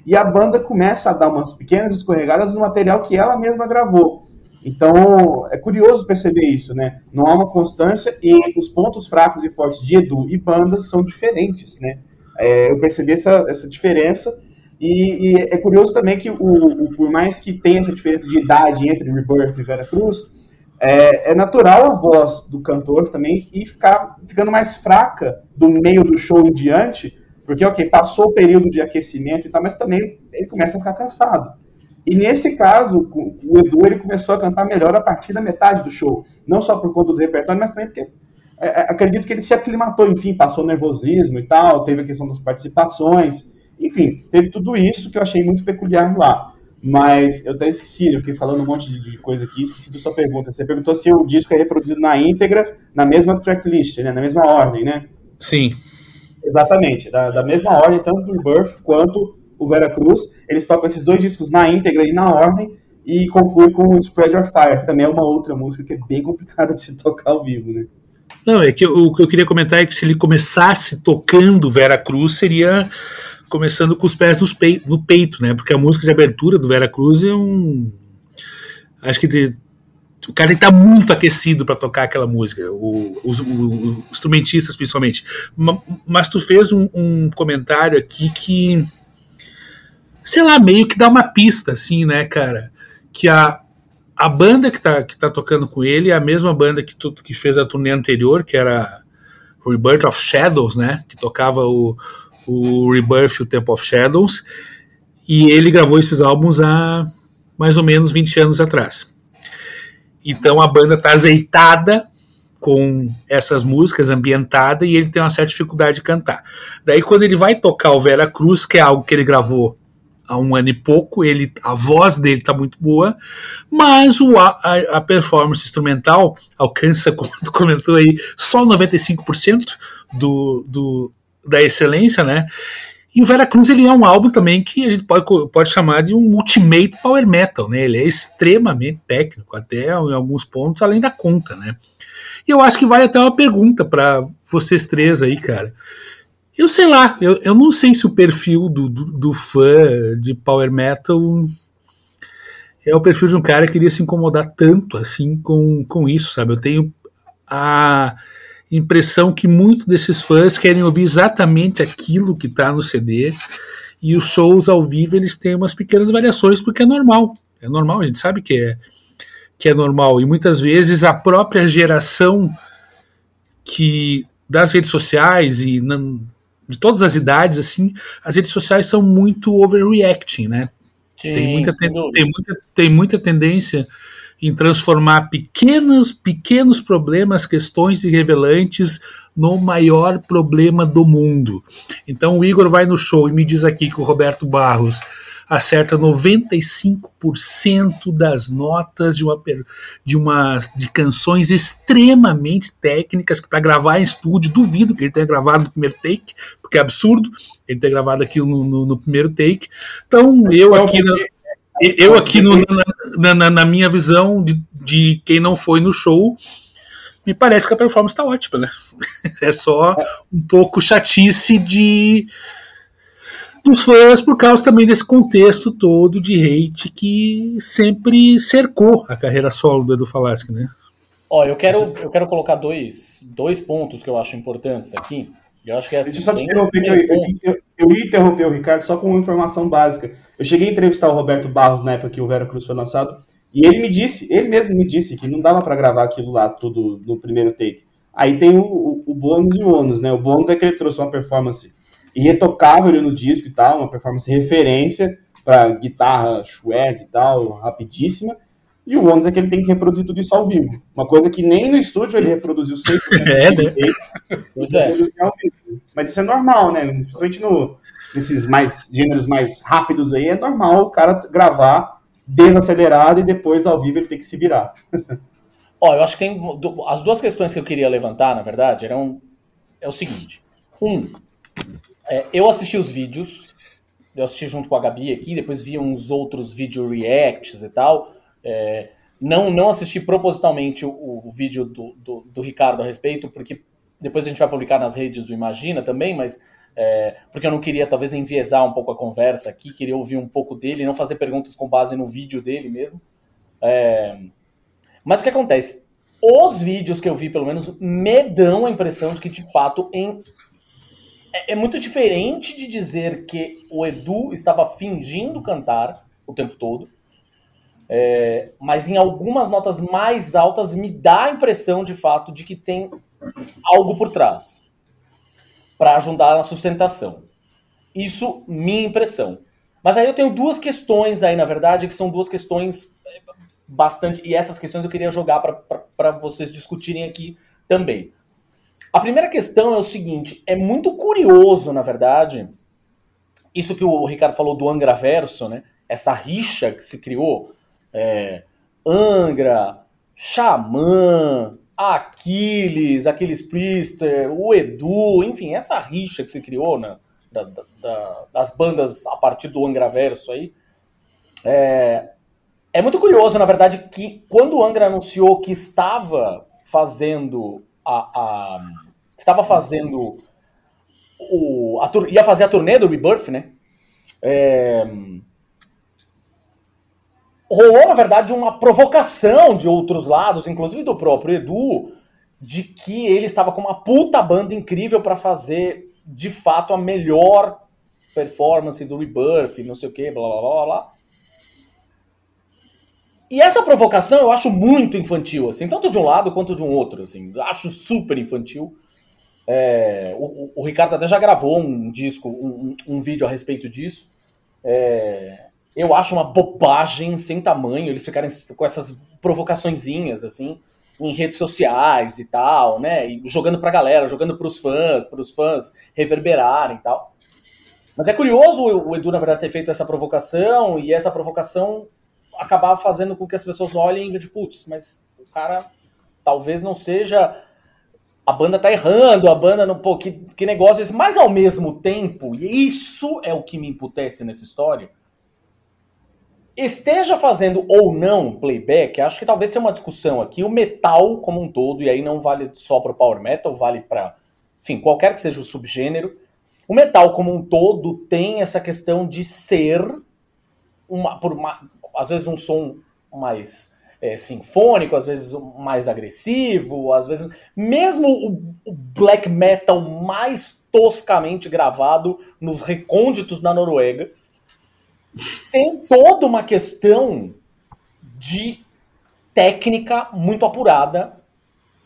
E a banda começa a dar umas pequenas escorregadas no material que ela mesma gravou. Então, é curioso perceber isso, né? Não há uma constância e os pontos fracos e fortes de Edu e bandas são diferentes, né? É, eu percebi essa, essa diferença e, e, é curioso também que, o, o, por mais que tenha essa diferença de idade entre Rebirth e Vera Cruz, é, é, natural a voz do cantor também ir ficar ficando mais fraca do meio do show em diante, porque, ok, passou o período de aquecimento e tal, mas também ele começa a ficar cansado. E nesse caso, o Edu ele começou a cantar melhor a partir da metade do show, não só por conta do repertório, mas também porque é, é acredito que ele se aclimatou, enfim, passou nervosismo e tal, teve a questão das participações. Enfim, teve tudo isso que eu achei muito peculiar lá. Mas eu até esqueci, eu fiquei falando um monte de coisa aqui, esqueci da sua pergunta. Você perguntou se o disco é reproduzido na íntegra, na mesma tracklist, né? na mesma ordem, né? Sim. Exatamente, da, da mesma ordem, tanto do Birth quanto o Vera Cruz. Eles tocam esses dois discos na íntegra e na ordem, e conclui com o Spread Your Fire, que também é uma outra música que é bem complicada de se tocar ao vivo, né? Não, é que o que eu queria comentar é que se ele começasse tocando Vera Cruz, seria começando com os pés no peito, né? Porque a música de abertura do Vera Cruz é um. Acho que de... o cara está muito aquecido para tocar aquela música, o, os, os, instrumentistas principalmente. Mas tu fez um, um, comentário aqui que, sei lá, meio que dá uma pista, assim, né, cara? Que a, a banda que está que tá tocando com ele é a mesma banda que, tu, que fez a turnê anterior, que era Rebirth of Shadows, né? Que tocava o o Rebirth e o Temple of Shadows, e ele gravou esses álbuns há mais ou menos 20 anos atrás. Então a banda está azeitada com essas músicas, ambientada, e ele tem uma certa dificuldade de cantar. Daí quando ele vai tocar o Vera Cruz, que é algo que ele gravou há um ano e pouco, ele, a voz dele está muito boa, mas o, a, a, performance instrumental alcança, como tu comentou aí, só 95% do, do, da excelência, né? E o Vera Cruz ele é um álbum também que a gente pode, pode chamar de um ultimate power metal, né? Ele é extremamente técnico, até em alguns pontos além da conta, né? E eu acho que vale até uma pergunta para vocês três aí, cara. Eu sei lá, eu, eu não sei se o perfil do, do, do fã de power metal é o perfil de um cara que iria se incomodar tanto assim com, com isso, sabe? Eu tenho a impressão que muitos desses fãs querem ouvir exatamente aquilo que está no CD e os shows ao vivo eles têm umas pequenas variações porque é normal, é normal, a gente sabe que é que é normal. E muitas vezes a própria geração que das redes sociais e na, de todas as idades, assim, as redes sociais são muito overreacting, né? Sim, tem, muita, tem, muita, tem muita tendência em transformar pequenos, pequenos problemas, questões irrelevantes no maior problema do mundo. Então o Igor vai no show e me diz aqui que o Roberto Barros acerta 95% das notas de uma de uma de canções extremamente técnicas que para gravar em estúdio. Duvido que ele tenha gravado no primeiro take porque é absurdo ele ter gravado aquilo no, no, no primeiro take. Então eu aqui na, eu aqui no, na, na, na, minha visão de, de quem não foi no show me parece que a performance está ótima, né? É só um pouco chatice de dos fãs por causa também desse contexto todo de hate que sempre cercou a carreira solo do Edu Falaschi, né? Ó, eu quero, eu quero colocar dois, dois pontos que eu acho importantes aqui. Eu acho que é assim, Deixa eu só te interromper, eu, eu, eu, ia interromper o Ricardo só com uma informação básica. Eu cheguei a entrevistar o Roberto Barros na época que o Vera Cruz foi lançado, e ele me disse, ele mesmo me disse que não dava para gravar aquilo lá tudo no primeiro take. Aí tem o, o, o bônus e o ônus, né? O bônus é que ele trouxe uma performance irretocável no disco e tal, uma performance referência para guitarra shred e tal, rapidíssima. E o ônus é que ele tem que reproduzir tudo isso ao vivo. Uma coisa que nem no estúdio ele reproduziu 100% é, né? Pois é. Mas isso é normal, né? Principalmente no, nesses mais gêneros mais rápidos aí, é normal o cara gravar desacelerado e depois ao vivo ele tem que se virar. Ó, eu acho que tem as duas questões que eu queria levantar, na verdade, eram é o seguinte. Um, é, eu assisti os vídeos, eu assisti junto com a Gabi aqui, depois vi uns outros vídeo reacts e tal. É, não, não assisti propositalmente o, o vídeo do, do, do, Ricardo a respeito, porque depois a gente vai publicar nas redes do Imagina também, mas é, porque eu não queria talvez enviesar um pouco a conversa aqui, queria ouvir um pouco dele, não fazer perguntas com base no vídeo dele mesmo. É, mas o que acontece? Os vídeos que eu vi, pelo menos, me dão a impressão de que, de fato, em é, é muito diferente de dizer que o Edu estava fingindo cantar o tempo todo, é, mas em algumas notas mais altas me dá a impressão de fato de que tem algo por trás para ajudar na sustentação. Isso, minha impressão. Mas aí eu tenho duas questões aí, na verdade, que são duas questões é, bastante. E essas questões eu queria jogar para vocês discutirem aqui também. A primeira questão é o seguinte: é muito curioso, na verdade, isso que o Ricardo falou do Angra Verso, né? Essa rixa que se criou. É, Angra, Xamã, Aquiles, Aquiles Priester, o Edu, enfim, essa rixa que se criou né, da, da, das bandas a partir do Angra Verso aí. É, é muito curioso, na verdade, que quando o Angra anunciou que estava fazendo a, a estava fazendo o, a, ia fazer a turnê do Rebirth, né? É, rolou, na verdade, uma provocação de outros lados, inclusive do próprio Edu, de que ele estava com uma puta banda incrível para fazer, de fato, a melhor performance do Rebirth, não sei o que, blá blá blá blá. E essa provocação eu acho muito infantil, assim, tanto de um lado quanto de um outro, assim, acho super infantil. É, o, o, Ricardo até já gravou um disco, um, um vídeo a respeito disso. É, eu acho uma bobagem sem tamanho eles ficarem com essas provocaçõezinhas, assim, em redes sociais e tal, né? E jogando pra galera, jogando pros fãs, pros fãs reverberarem e tal. Mas é curioso o Edu, na verdade, ter feito essa provocação e essa provocação acabar fazendo com que as pessoas olhem e de putz, mas o cara talvez não seja a banda tá errando, a banda não. Pô, que, que negócio esse. Mas ao mesmo tempo, e isso é o que me emputece nessa história, esteja fazendo ou não playback, acho que talvez tenha uma discussão aqui. O metal como um todo, e aí não vale só para o power metal, vale para, enfim, qualquer que seja o subgênero. O metal como um todo tem essa questão de ser uma, por uma, às vezes um som mais é, sinfônico, às vezes mais agressivo, às vezes. Mesmo o, o, black metal mais toscamente gravado nos recônditos da Noruega, tem toda uma questão de técnica muito apurada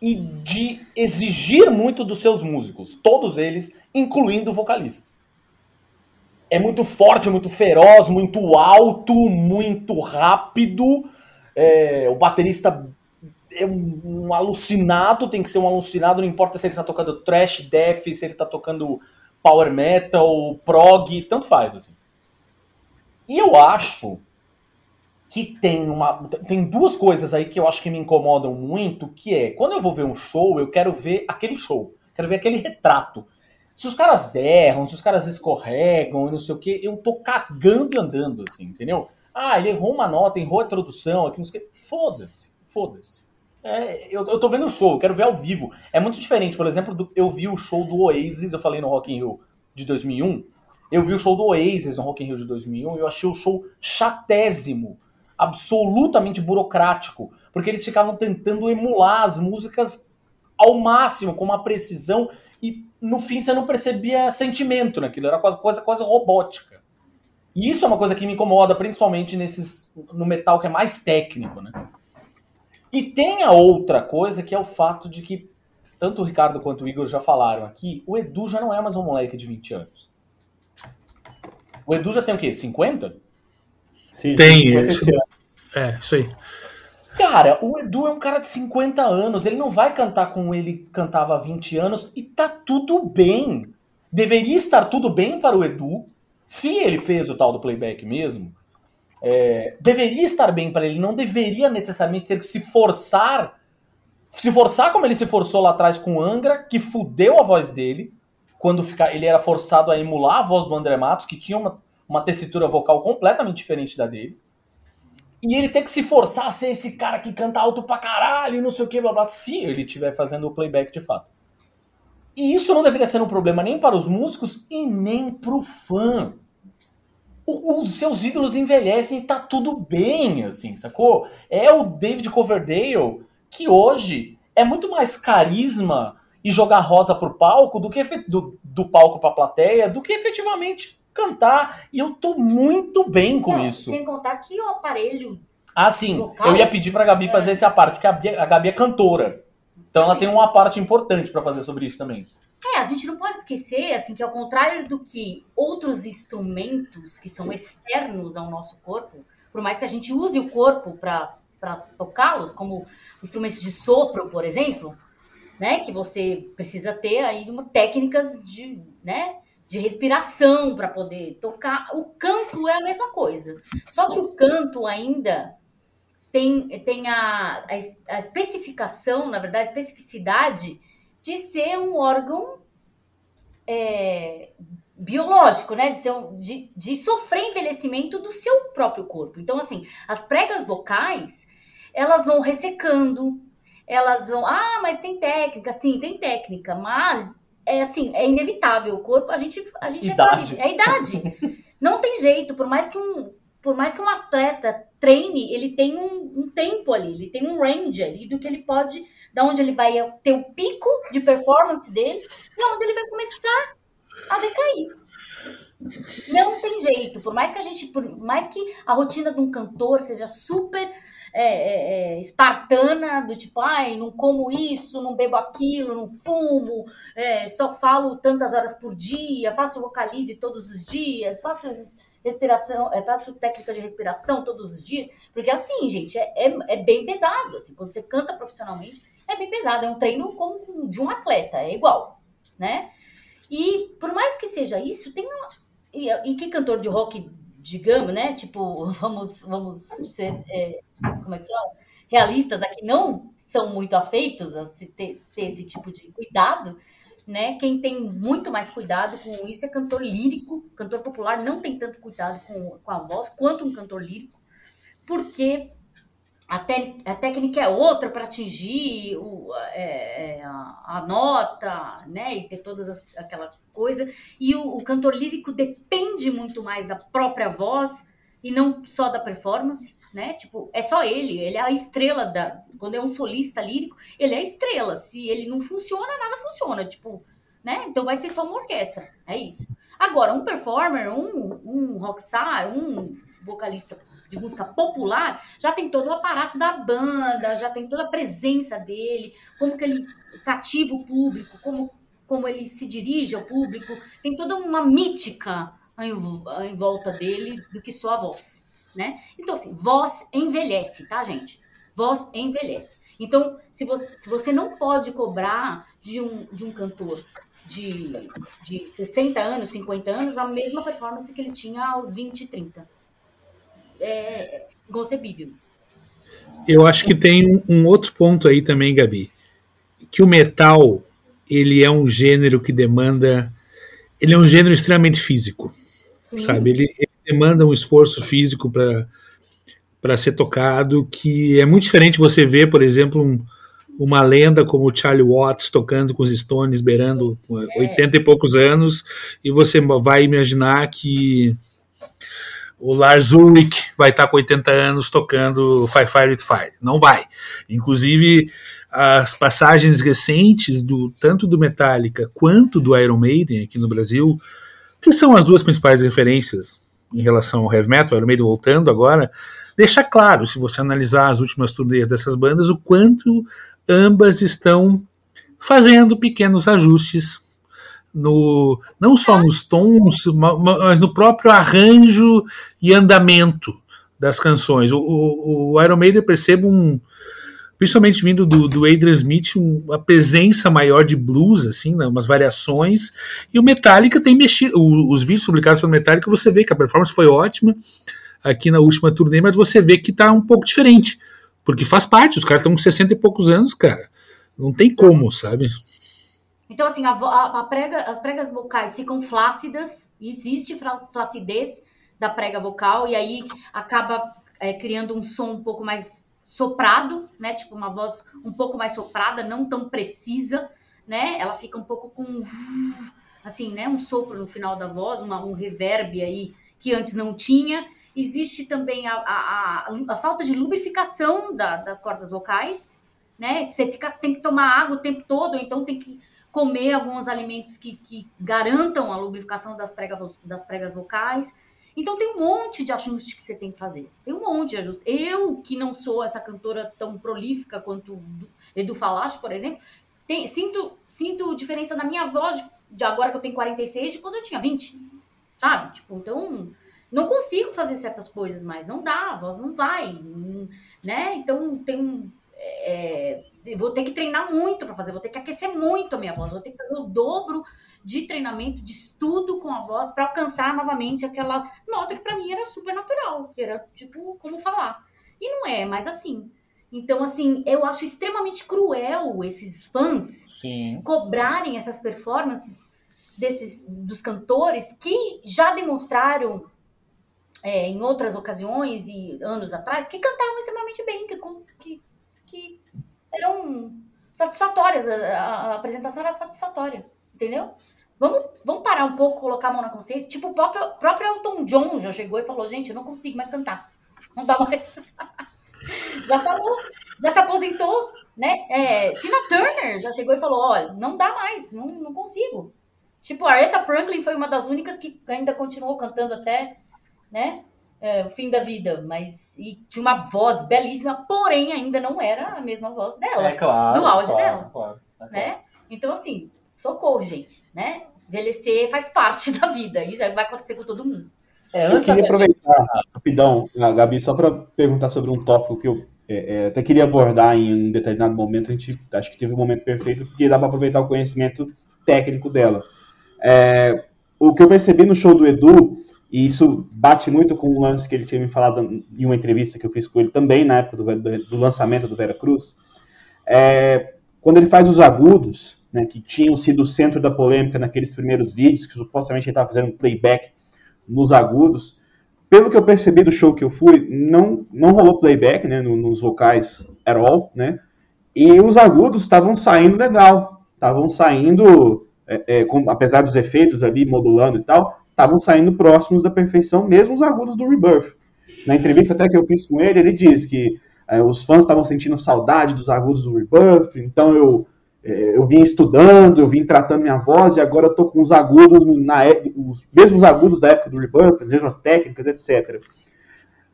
e de exigir muito dos seus músicos, todos eles, incluindo o vocalista. É muito forte, muito feroz, muito alto, muito rápido. É, o baterista é um, um, alucinado, tem que ser um alucinado, não importa se ele está tocando trash, death, se ele está tocando power metal, prog, tanto faz, assim. E eu acho que tem uma tem duas coisas aí que eu acho que me incomodam muito, que é, quando eu vou ver um show, eu quero ver aquele show, quero ver aquele retrato. Se os caras erram, se os caras escorregam e não sei o que, eu tô cagando e andando, assim, entendeu? Ah, ele errou uma nota, errou a introdução, aqui não sei o que. Foda-se, foda-se. É, eu, eu tô vendo o show, eu quero ver ao vivo. É muito diferente, por exemplo, do, eu vi o show do Oasis, eu falei no Rock in Rio de 2001, eu vi o show do Oasis no Rock in Rio de 2001 e eu achei o show chatésimo absolutamente burocrático, porque eles ficavam tentando emular as músicas ao máximo, com uma precisão, e no fim você não percebia sentimento naquilo, era quase coisa, coisa robótica. E isso é uma coisa que me incomoda, principalmente nesses no metal que é mais técnico, né? E tem a outra coisa que é o fato de que tanto o Ricardo quanto o Igor já falaram aqui, o Edu já não é mais um moleque de 20 anos. O Edu já tem o quê? 50? Sim, tem. Isso, é, isso aí. Cara, o Edu é um cara de 50 anos, ele não vai cantar como ele cantava há 20 anos e tá tudo bem. Deveria estar tudo bem para o Edu, se ele fez o tal do playback mesmo. É, deveria estar bem para ele, não deveria necessariamente ter que se forçar. Se forçar como ele se forçou lá atrás com o Angra, que fudeu a voz dele, quando fica, ele era forçado a emular a voz do André Matos, que tinha uma uma tessitura vocal completamente diferente da dele. E ele tem que se forçar a ser esse cara que canta alto pra caralho não sei o que, blá blá, se ele estiver fazendo o playback de fato. E isso não deveria ser um problema nem para os músicos e nem pro fã. O, os seus ídolos envelhecem e tá tudo bem, assim, sacou? É o David Coverdale que hoje é muito mais carisma e jogar rosa pro palco do que do, do palco pra plateia do que efetivamente cantar. E eu tô muito bem com Não, isso. Sem contar que o aparelho. Ah, sim. Eu ia pedir pra Gabi é. fazer essa parte, porque a Gabi, a Gabi é cantora. Então ela tem uma parte importante para fazer sobre isso também. É, a gente não pode esquecer, assim, que ao contrário do que outros instrumentos que são externos ao nosso corpo, por mais que a gente use o corpo para tocá-los, como instrumentos de sopro, por exemplo, né, que você precisa ter aí uma, técnicas de, né, de respiração para poder tocar. O canto é a mesma coisa. Só que o canto ainda tem, tem a, a, a especificação, na verdade, a especificidade de ser um órgão é, biológico, né? De, um, de, de sofrer envelhecimento do seu próprio corpo. Então, assim, as pregas vocais, elas vão ressecando, elas vão. Ah, mas tem técnica, sim, tem técnica, mas é assim, é inevitável. O corpo, a gente, a gente idade. é É idade. Não tem jeito, por mais que um, por mais que um atleta treine, ele tem um, um, tempo ali, ele tem um range ali do que ele pode, da onde ele vai ter o pico de performance dele e onde ele vai começar a decair. Não tem jeito, por mais que a gente, por mais que a rotina de um cantor seja super é, é, é, espartana, do tipo, ai, não como isso, não bebo aquilo, não fumo, é, só falo tantas horas por dia, faço vocalize todos os dias, faço respiração, é, faço técnica de respiração todos os dias, porque assim, gente, é, é, bem pesado, assim, quando você canta profissionalmente, é bem pesado, é um treino como de um atleta, é igual, né? E por mais que seja isso, tem uma, e, e que cantor de rock digamos, né? Tipo, vamos, vamos ser, é, como é que fala? Realistas aqui não são muito afeitos a se ter, ter esse tipo de cuidado, né? Quem tem muito mais cuidado com isso é cantor lírico. Cantor popular não tem tanto cuidado com, com a voz quanto um cantor lírico, porque a, te, a técnica é outra para atingir o, é, é, a, a, nota, né? E ter todas as, aquela coisa. E o, o, cantor lírico depende muito mais da própria voz e não só da performance, né? Tipo, é só ele, ele é a estrela da. Quando é um solista lírico, ele é a estrela. Se ele não funciona, nada funciona. Tipo, né? Então vai ser só uma orquestra. É isso. Agora, um performer, um, um rockstar, um vocalista de música popular, já tem todo o aparato da banda, já tem toda a presença dele, como que ele cativa o público, como, como ele se dirige ao público, tem toda uma mítica em, em volta dele do que só a voz, né? Então, assim, voz envelhece, tá, gente? Voz envelhece. Então, se você, se você não pode cobrar de um, de um cantor de, de 60 anos, 50 anos, a mesma performance que ele tinha aos 20, 30. É concebível isso. Eu acho que tem um outro ponto aí também, Gabi, que o metal ele é um gênero que demanda, ele é um gênero extremamente físico, Sim. sabe? Ele, ele, demanda um esforço físico para para ser tocado que é muito diferente você ver, por exemplo, um, uma lenda como o Charlie Watts tocando com os Stones, beirando é. 80 e poucos anos, e você vai imaginar que o Lars Ulrich vai estar com 80 anos tocando Fire Fire with Fire. Não vai. Inclusive, as passagens recentes, do tanto do Metallica quanto do Iron Maiden aqui no Brasil, que são as duas principais referências em relação ao heavy metal, Iron Maiden voltando agora, deixa claro, se você analisar as últimas turnês dessas bandas, o quanto ambas estão fazendo pequenos ajustes no não só nos tons, mas no próprio arranjo e andamento das canções. O, o, o Iron Maiden percebe um, principalmente vindo do, do Adrian Smith, uma presença maior de blues, assim, né, umas variações. E o Metallica tem mexido. os vídeos publicados pelo Metallica, você vê que a performance foi ótima aqui na última turnê, mas você vê que tá um pouco diferente. Porque faz parte, os caras estão com 60 e poucos anos, cara. Não tem como, sabe? Então, assim, a, a, a prega, as pregas vocais ficam flácidas, existe flacidez da prega vocal, e aí acaba é, criando um som um pouco mais soprado, né? Tipo, uma voz um pouco mais soprada, não tão precisa, né? Ela fica um pouco com, assim, né? Um sopro no final da voz, uma, um reverb aí que antes não tinha. Existe também a, a, a, a falta de lubrificação da, das cordas vocais, né? Você fica, tem que tomar água o tempo todo, então tem que comer alguns alimentos que, que garantam a lubrificação das, pregas das pregas vocais. Então tem um monte de ajustes que você tem que fazer. Tem um monte de ajustes. Eu, que não sou essa cantora tão prolífica quanto Edu Falache, por exemplo, tem, sinto, sinto diferença na minha voz de, agora que eu tenho 46 de quando eu tinha 20. Sabe? Tipo, então não consigo fazer certas coisas mais, não dá, a voz não vai, né? Então tem é, vou ter que treinar muito para fazer, vou ter que aquecer muito a minha voz, vou ter que fazer o dobro de treinamento, de estudo com a voz para alcançar novamente aquela nota que para mim era super natural, que era tipo como falar. E não é mais assim. Então, assim, eu acho extremamente cruel esses fãs Sim. cobrarem essas performances desses dos cantores que já demonstraram é, em outras ocasiões e anos atrás que cantavam extremamente bem, que, que, que eram satisfatórias, a, a, apresentação era satisfatória, entendeu? Vamos, vamos parar um pouco, colocar a mão na consciência. Tipo, o próprio, próprio Elton John já chegou e falou: gente, eu não consigo mais cantar. Não dá mais. já falou, já se aposentou, né? É, Tina Turner já chegou e falou: olha, não dá mais, não, não consigo. Tipo, a Aretha Franklin foi uma das únicas que ainda continuou cantando até né? É, o fim da vida, mas e tinha uma voz belíssima, porém ainda não era a mesma voz dela. É claro. No auge claro, dela. Claro, é claro. Né? Então, assim, socorro, gente, né? Envelhecer faz parte da vida. Isso vai acontecer com todo mundo. É, antes eu queria aproveitar, rapidão, Gabi, só para perguntar sobre um tópico que eu é, é, até queria abordar em um determinado momento. A gente acho que teve um momento perfeito, porque dá para aproveitar o conhecimento técnico dela. É, o que eu percebi no show do Edu e isso bate muito com o lance que ele tinha me falado em uma entrevista que eu fiz com ele também, na época do, do, do lançamento do Vera Cruz. É, quando ele faz os agudos, né, que tinham sido o centro da polêmica naqueles primeiros vídeos, que supostamente ele estava fazendo playback nos agudos, pelo que eu percebi do show que eu fui, não, não rolou playback né, nos vocais at all, né? E os agudos estavam saindo legal, estavam saindo, é, é, com, apesar dos efeitos ali modulando e tal, estavam saindo próximos da perfeição, mesmo os agudos do Rebirth. Na entrevista até que eu fiz com ele, ele diz que é, os fãs estavam sentindo saudade dos agudos do Rebirth, então eu, é, eu vim estudando, eu vim tratando minha voz e agora eu tô com os agudos, na, os mesmos agudos da época do Rebirth, as mesmas técnicas, etc.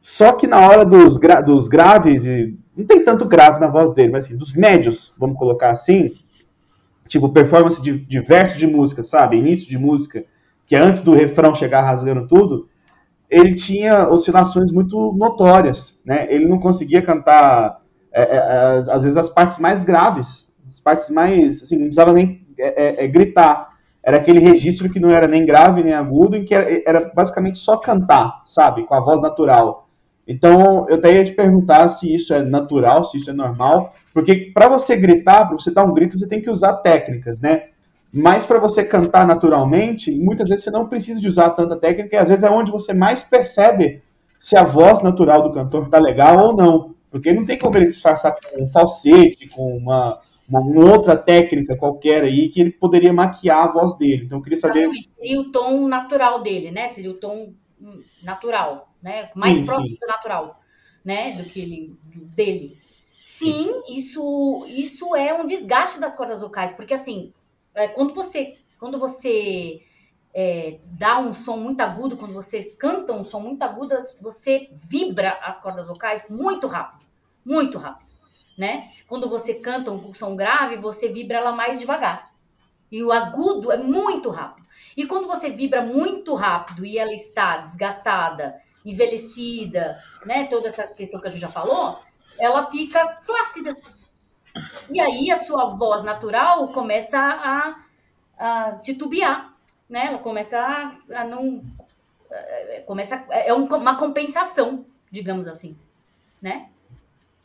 Só que na hora dos, gra dos graves, e não tem tanto grave na voz dele, mas assim, dos médios, vamos colocar assim, tipo performance de, de verso de música, sabe? Início de música, que antes do refrão chegar rasgando tudo, ele tinha oscilações muito notórias, né? Ele não conseguia cantar, é, é, às vezes, as partes mais graves, as partes mais, assim, não precisava nem é, é, é gritar. Era aquele registro que não era nem grave nem agudo, em que era, era basicamente só cantar, sabe? Com a voz natural. Então, eu até ia te perguntar se isso é natural, se isso é normal, porque para você gritar, para você dar um grito, você tem que usar técnicas, né? Mas para você cantar naturalmente, muitas vezes você não precisa de usar tanta técnica, e às vezes é onde você mais percebe se a voz natural do cantor está legal ou não. Porque não tem como ele disfarçar com um falsete, com uma, uma, uma, outra técnica qualquer aí, que ele poderia maquiar a voz dele. Então eu queria saber. Seria o tom natural dele, né? Seria o tom natural né? Mais sim, próximo sim. do natural, né? Do que ele, dele. Sim, isso, isso é um desgaste das cordas vocais, porque assim, é, quando você, quando você é, dá um som muito agudo, quando você canta um som muito agudo, você vibra as cordas vocais muito rápido, muito rápido, né? Quando você canta um som grave, você vibra ela mais devagar. E o agudo é muito rápido. E quando você vibra muito rápido e ela está desgastada envelhecida, né? Toda essa questão que a gente já falou, ela fica flácida. E aí a sua voz natural começa a, a titubear, né? Ela começa a, a não. É, começa, é uma compensação, digamos assim, né?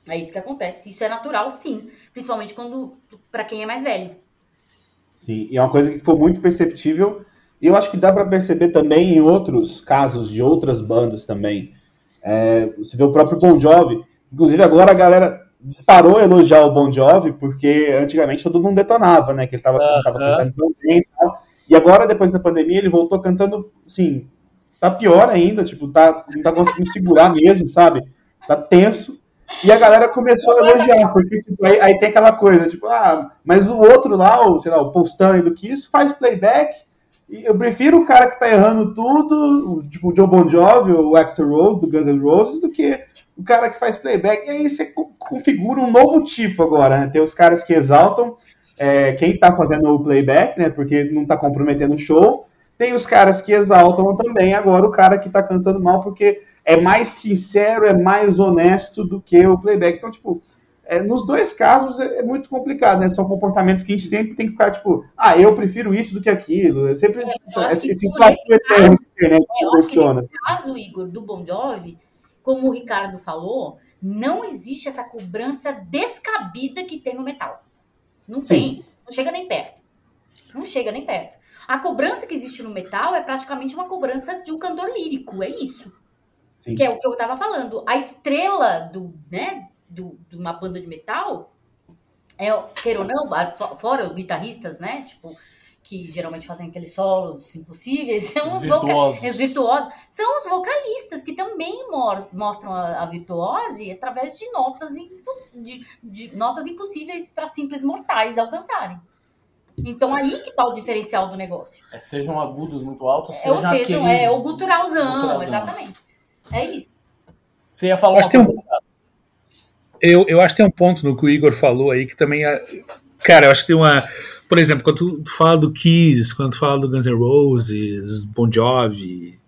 É isso que acontece. Isso é natural, sim. Principalmente quando para quem é mais velho. Sim, e é uma coisa que foi muito perceptível e eu acho que dá para perceber também em outros casos de outras bandas também. É, você vê o próprio Bon Jovi. Inclusive agora a galera disparou a elogiar o Bon Jovi, porque antigamente todo mundo detonava, né? Que ele estava uh -huh. cantando tão bem e tal. E agora, depois da pandemia, ele voltou cantando, assim, tá pior ainda, tipo, tá, não tá conseguindo segurar mesmo, sabe? Tá tenso. E a galera começou a elogiar, porque tipo, aí, aí, tem aquela coisa, tipo, ah, mas o outro lá, o, sei lá, o Stanley do Kiss faz playback eu prefiro o cara que tá errando tudo, tipo o Joe Bon Jovi ou o Axel Rose do Guns N' Roses, do que o cara que faz playback. E aí você configura um novo tipo agora, né? Tem os caras que exaltam é, quem tá fazendo o playback, né? Porque não tá comprometendo o show. Tem os caras que exaltam também agora o cara que tá cantando mal, porque é mais sincero, é mais honesto do que o playback. Então, tipo, é, nos dois casos é, é, muito complicado, né? São comportamentos que a gente sempre tem que ficar, tipo, ah, eu prefiro isso do que aquilo. Eu sempre é, eu esse, esse eterno que funciona. Que no caso, Igor, do Bon Jovi, como o Ricardo falou, não existe essa cobrança descabida que tem no metal. Não Sim. tem. Não chega nem perto. Não chega nem perto. A cobrança que existe no metal é praticamente uma cobrança de um cantor lírico, é isso. Sim. Que é o que eu tava falando. A estrela do, né, do, de uma banda de metal, é, queira ou não, fora os guitarristas, né? Tipo, que geralmente fazem aqueles solos impossíveis, são os, virtuosos. os virtuosos, são os vocalistas que também mostram a, a virtuose através de notas, de, de notas impossíveis para simples mortais alcançarem. Então aí que tá o diferencial do negócio. É, sejam agudos muito altos, é, sejam, sejam é, o guturalzão, guturalzão, exatamente. É isso. Você ia falar Acho uma coisa... Eu, eu acho que tem um ponto no que o Igor falou aí que também. É, cara, eu acho que tem uma. Por exemplo, quando tu, tu fala do Kiss, quando tu fala do Guns N' Roses, Bon Jovi,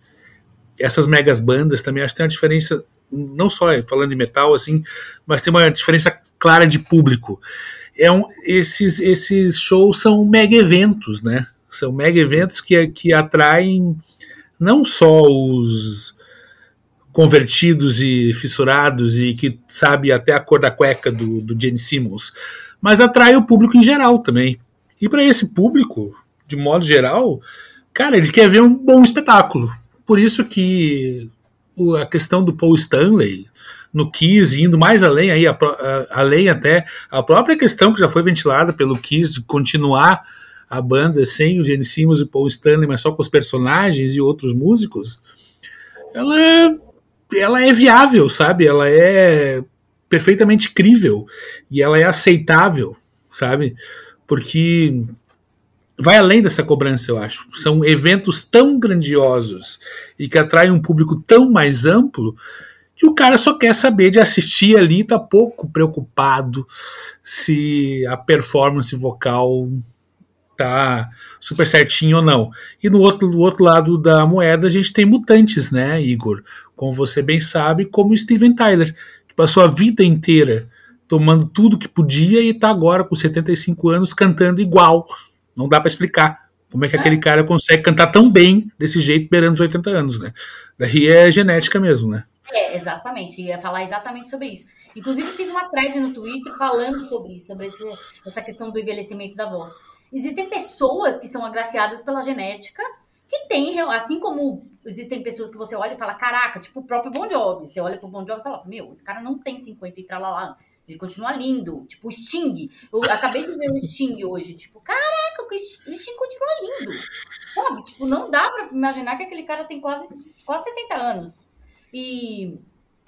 essas megas bandas também acho que tem uma diferença, não só falando de metal, assim, mas tem uma diferença clara de público. É um, esses, esses shows são mega eventos, né? São mega eventos que, que atraem não só os convertidos e fissurados e que sabe até a cor da cueca do, do Gene Simmons, mas atrai o público em geral também. E para esse público, de modo geral, cara, ele quer ver um bom espetáculo. Por isso que a questão do Paul Stanley no Kiss, indo mais além aí, a, a, além até a própria questão que já foi ventilada pelo Kiss de continuar a banda sem o Gene Simmons e Paul Stanley, mas só com os personagens e outros músicos, ela ela é viável, sabe? Ela é perfeitamente crível e ela é aceitável, sabe? Porque vai além dessa cobrança, eu acho. São eventos tão grandiosos e que atraem um público tão mais amplo E o cara só quer saber de assistir ali, tá pouco preocupado se a performance vocal tá super certinho ou não. E no outro, do outro lado da moeda a gente tem mutantes, né, Igor? Como você bem sabe, como Steven Tyler, que passou a vida inteira tomando tudo que podia e tá agora com 75 anos cantando igual. Não dá para explicar como é que aquele cara consegue cantar tão bem desse jeito beirando os 80 anos, né? Daí é genética mesmo, né? É, exatamente. Ia falar exatamente sobre isso. Inclusive, fiz uma thread no Twitter falando sobre isso, sobre esse, essa questão do envelhecimento da voz. Existem pessoas que são agraciadas pela genética que tem, assim como existem pessoas que você olha e fala, caraca, tipo o próprio Bon Jovi. Você olha pro Bon Jovi e fala, meu, esse cara não tem 50 e tralalá. Ele continua lindo. Tipo, o Sting. Eu acabei de ver o Sting hoje. Tipo, caraca, o Sting continua lindo. Sabe? Tipo, não dá pra imaginar que aquele cara tem quase, quase 70 anos. E,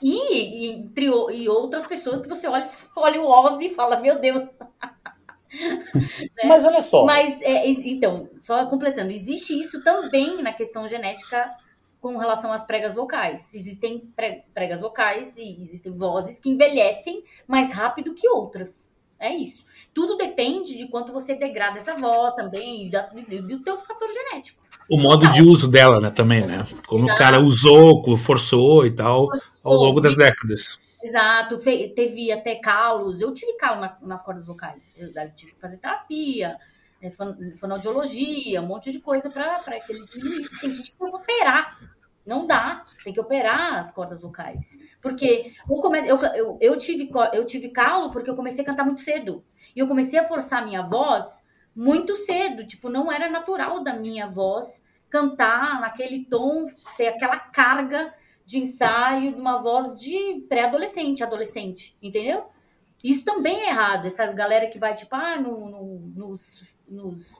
e, entre, e outras pessoas que você olha, olha o Ozzy e fala, meu Deus. Né? Mas olha só. Mas, é, então, só completando, existe isso também na questão genética com relação às pregas vocais. Existem pregas vocais e existem vozes que envelhecem mais rápido que outras. É isso. Tudo depende de quanto você degrada essa voz também, e do teu fator genético. O modo de uso dela, né, também, né? Como Exato. o cara usou, forçou e tal, ao longo das décadas. Exato, teve até calos. Eu tive calo na, nas cordas vocais. Eu tive que fazer terapia, é, fonoaudiologia, um monte de coisa para que ele diminuísse. Tem gente que tem que operar não dá, tem que operar as cordas vocais. Porque eu, come... eu, eu, eu, tive, eu tive calo porque eu comecei a cantar muito cedo. E eu comecei a forçar a minha voz muito cedo. Tipo, não era natural da minha voz cantar naquele tom, ter aquela carga de ensaio de uma voz de pré-adolescente, adolescente, entendeu? Isso também é errado. Essas galera que vai, tipo, ah, no, no, nos, nos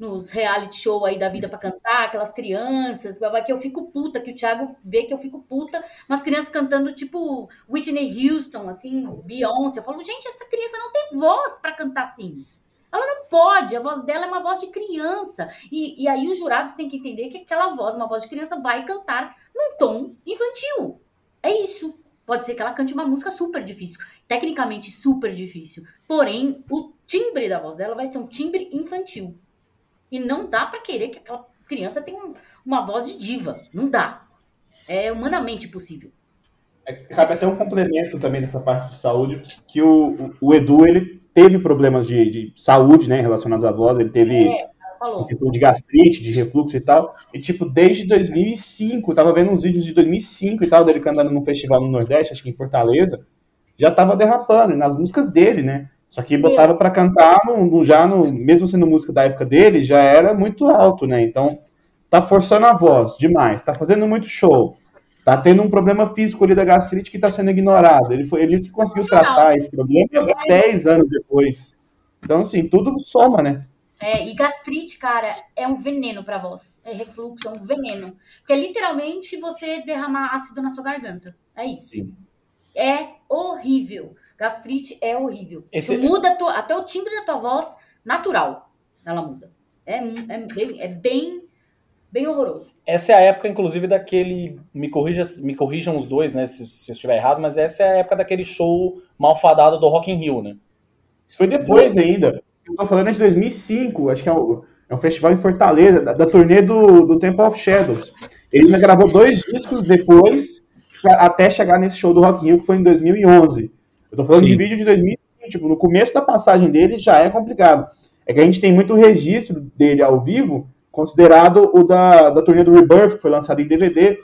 nos reality show aí da vida para cantar, aquelas crianças, que eu fico puta, que o Thiago vê que eu fico puta, umas crianças cantando tipo Whitney Houston, assim, Beyoncé. Eu falo, gente, essa criança não tem voz para cantar assim. Ela não pode, a voz dela é uma voz de criança. E, e aí os jurados têm que entender que aquela voz, uma voz de criança, vai cantar num tom infantil. É isso. Pode ser que ela cante uma música super difícil, tecnicamente super difícil. Porém, o timbre da voz dela vai ser um timbre infantil. E não dá para querer que aquela criança tenha uma voz de diva. Não dá. É humanamente possível. É, cabe até um complemento também dessa parte de saúde, que o, o, o Edu, ele teve problemas de, de, saúde, né, relacionados à voz, ele teve é, de gastrite, de refluxo e tal, e tipo, desde 2005, tava vendo uns vídeos de 2005 e tal, dele cantando num festival no Nordeste, acho que em Fortaleza, já tava derrapando, nas músicas dele, né, só que botava para cantar no, no, já no, mesmo sendo música da época dele, já era muito alto, né? Então tá forçando a voz demais, tá fazendo muito show. Tá tendo um problema físico ali da gastrite que tá sendo ignorado. Ele foi, ele disse que conseguiu tratar esse problema 10 anos depois. Então, assim, tudo soma, né? É, e gastrite, cara, é um veneno pra voz. É refluxo, é um veneno. Porque é literalmente você derramar ácido na sua garganta. É isso. Sim. É horrível. Gastrite é horrível. Esse... muda tua, até o timbre da tua voz natural. Ela muda. É, é, bem, é bem, bem horroroso. Essa é a época, inclusive, daquele. Me, corrija, me corrijam os dois, né? Se, se eu estiver errado, mas essa é a época daquele show malfadado do Rock in Rio, né? Isso foi depois ainda. Eu tô falando de 2005, acho que é um, é um festival em Fortaleza, da, da turnê do, do Temple of Shadows. Ele ainda gravou dois discos depois, até chegar nesse show do Rock in Rio, que foi em 2011. Eu tô falando Sim. de vídeo de 2005, tipo, no começo da passagem dele já é complicado. É que a gente tem muito registro dele ao vivo, considerado o da, da turnê do Rebirth, que foi lançado em DVD.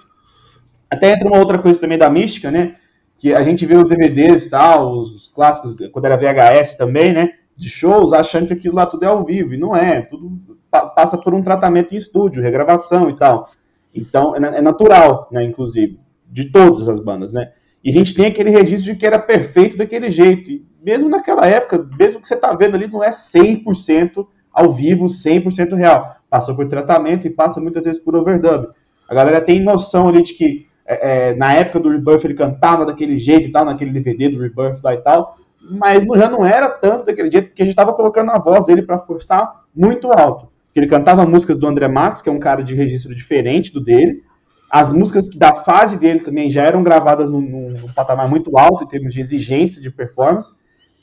Até entra uma outra coisa também da mística, né? Que a gente vê os DVDs e tal, os, os clássicos, quando era VHS também, né? De shows, achando que aquilo lá tudo é ao vivo. E não é, tudo passa por um tratamento em estúdio, regravação e tal. Então, é, é natural, né? Inclusive, de todas as bandas, né? E a gente tem aquele registro de que era perfeito daquele jeito. E mesmo naquela época, mesmo que você está vendo ali, não é 100% ao vivo, 100% real. Passou por tratamento e passa muitas vezes por overdub. A galera tem noção ali de que é, é, na época do Rebirth ele cantava daquele jeito e tal, naquele DVD do Rebirth lá e tal, mas já não era tanto daquele jeito, porque a gente estava colocando a voz dele para forçar muito alto. Ele cantava músicas do André Matos, que é um cara de registro diferente do dele, as músicas da fase dele também já eram gravadas num, num patamar muito alto em termos de exigência de performance.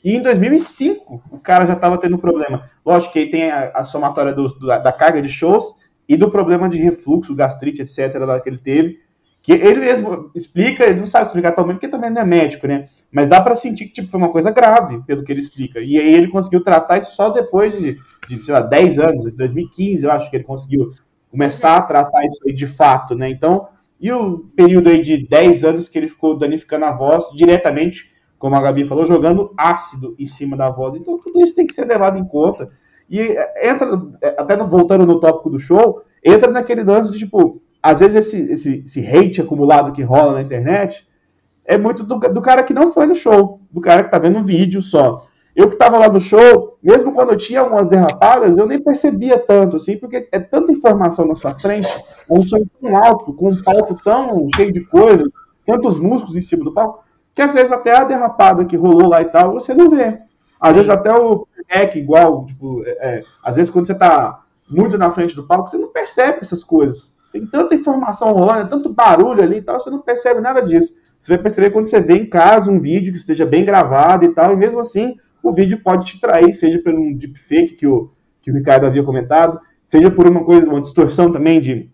E em 2005, o cara já estava tendo problema. Lógico que aí tem a, a somatória do, do, da carga de shows e do problema de refluxo, gastrite, etc., lá que ele teve. Que ele mesmo explica, ele não sabe explicar também, porque também não é médico, né? Mas dá para sentir que tipo, foi uma coisa grave, pelo que ele explica. E aí ele conseguiu tratar isso só depois de, de sei lá, 10 anos, em 2015, eu acho que ele conseguiu começar a tratar isso aí de fato, né? Então, e o período aí de 10 anos que ele ficou danificando a voz diretamente como a Gabi falou, jogando ácido em cima da voz. Então tudo isso tem que ser levado em conta. E é, entra, é, até voltando no tópico do show, entra naquele lance de tipo, às vezes esse, esse, esse hate acumulado que rola na internet é muito do, do cara que não foi no show, do cara que tá vendo o vídeo só. Eu que tava lá no show, mesmo quando eu tinha algumas derrapadas, eu nem percebia tanto, assim, porque é tanta informação na sua frente, um som tão alto, com um palco tão cheio de coisas, tantos músicos em cima do palco, que às vezes até a derrapada que rolou lá e tal, você não vê. Às Sim. vezes até o hack igual, tipo, é, é, às vezes quando você tá muito na frente do palco, você não percebe essas coisas. Tem tanta informação rolando, tanto barulho ali e tal, você não percebe nada disso. Você vai perceber quando você vê em casa um vídeo que esteja bem gravado e tal, e mesmo assim o vídeo pode te trair, seja por um deepfake que o, que o Ricardo havia comentado, seja por uma coisa, uma distorção também de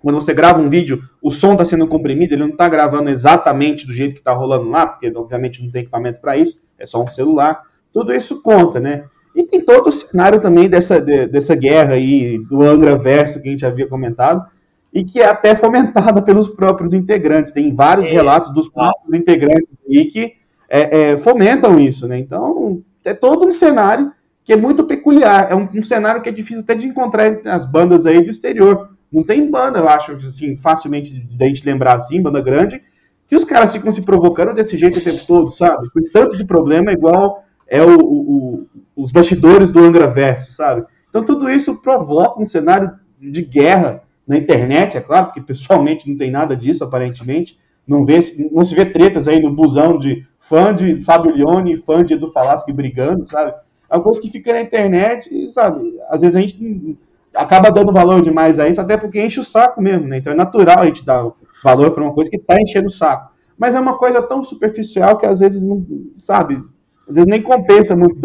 quando você grava um vídeo, o som está sendo comprimido, ele não está gravando exatamente do jeito que está rolando lá, porque obviamente não tem equipamento para isso, é só um celular. Tudo isso conta, né? E tem todo o cenário também dessa, de, dessa guerra aí, do Angra Verso que a gente havia comentado, e que é até fomentada pelos próprios integrantes. Tem vários é. relatos dos próprios integrantes aí que é, é, fomentam isso, né? Então, é todo um cenário que é muito peculiar. É um, um cenário que é difícil até de encontrar entre as bandas aí do exterior. Não tem banda, eu acho, assim, facilmente da gente lembrar assim, banda grande, que os caras ficam se provocando desse jeito o tempo todo, sabe? Com esse tanto de problema, igual é o, o, os bastidores do Angra Verso, sabe? Então tudo isso provoca um cenário de guerra na internet, é claro, porque pessoalmente não tem nada disso, aparentemente. Não, vê, não se vê tretas aí no busão de fã de Fábio Leone fã de Edu Falaschi brigando, sabe? É uma coisa que fica na internet e, sabe, às vezes a gente acaba dando valor demais a isso, até porque enche o saco mesmo, né? Então é natural a gente dar valor para uma coisa que está enchendo o saco. Mas é uma coisa tão superficial que às vezes não, sabe, às vezes nem compensa muito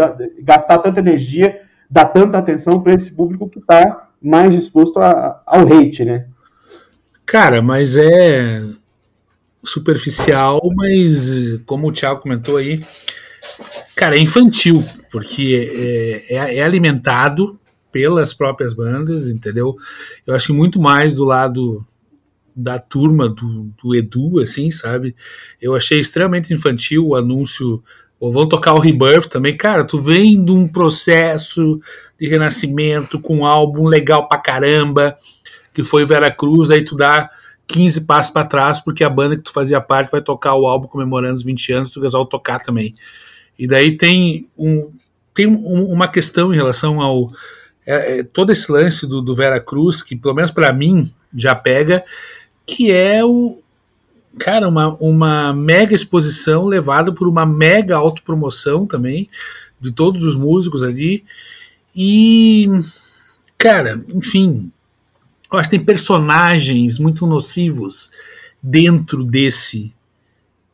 gastar tanta energia, dar tanta atenção para esse público que está mais disposto a, ao hate, né? Cara, mas é superficial, mas como o Thiago comentou aí, cara, é infantil, porque é, é, é alimentado pelas próprias bandas, entendeu? Eu acho que muito mais do lado da turma do, do Edu, assim, sabe? Eu achei extremamente infantil o anúncio. Ou vão tocar o Rebirth também. Cara, tu vem de um processo de renascimento com um álbum legal pra caramba, que foi Vera Cruz, aí tu dá 15 passos para trás, porque a banda que tu fazia parte vai tocar o álbum comemorando os 20 anos, tu resolve tocar também. E daí tem, um, tem um, uma questão em relação ao, é, é, todo esse lance do, do Vera Cruz, que pelo menos para mim já pega, que é o cara, uma, uma mega exposição levada por uma mega autopromoção também de todos os músicos ali. E, cara, enfim, eu acho que tem personagens muito nocivos dentro desse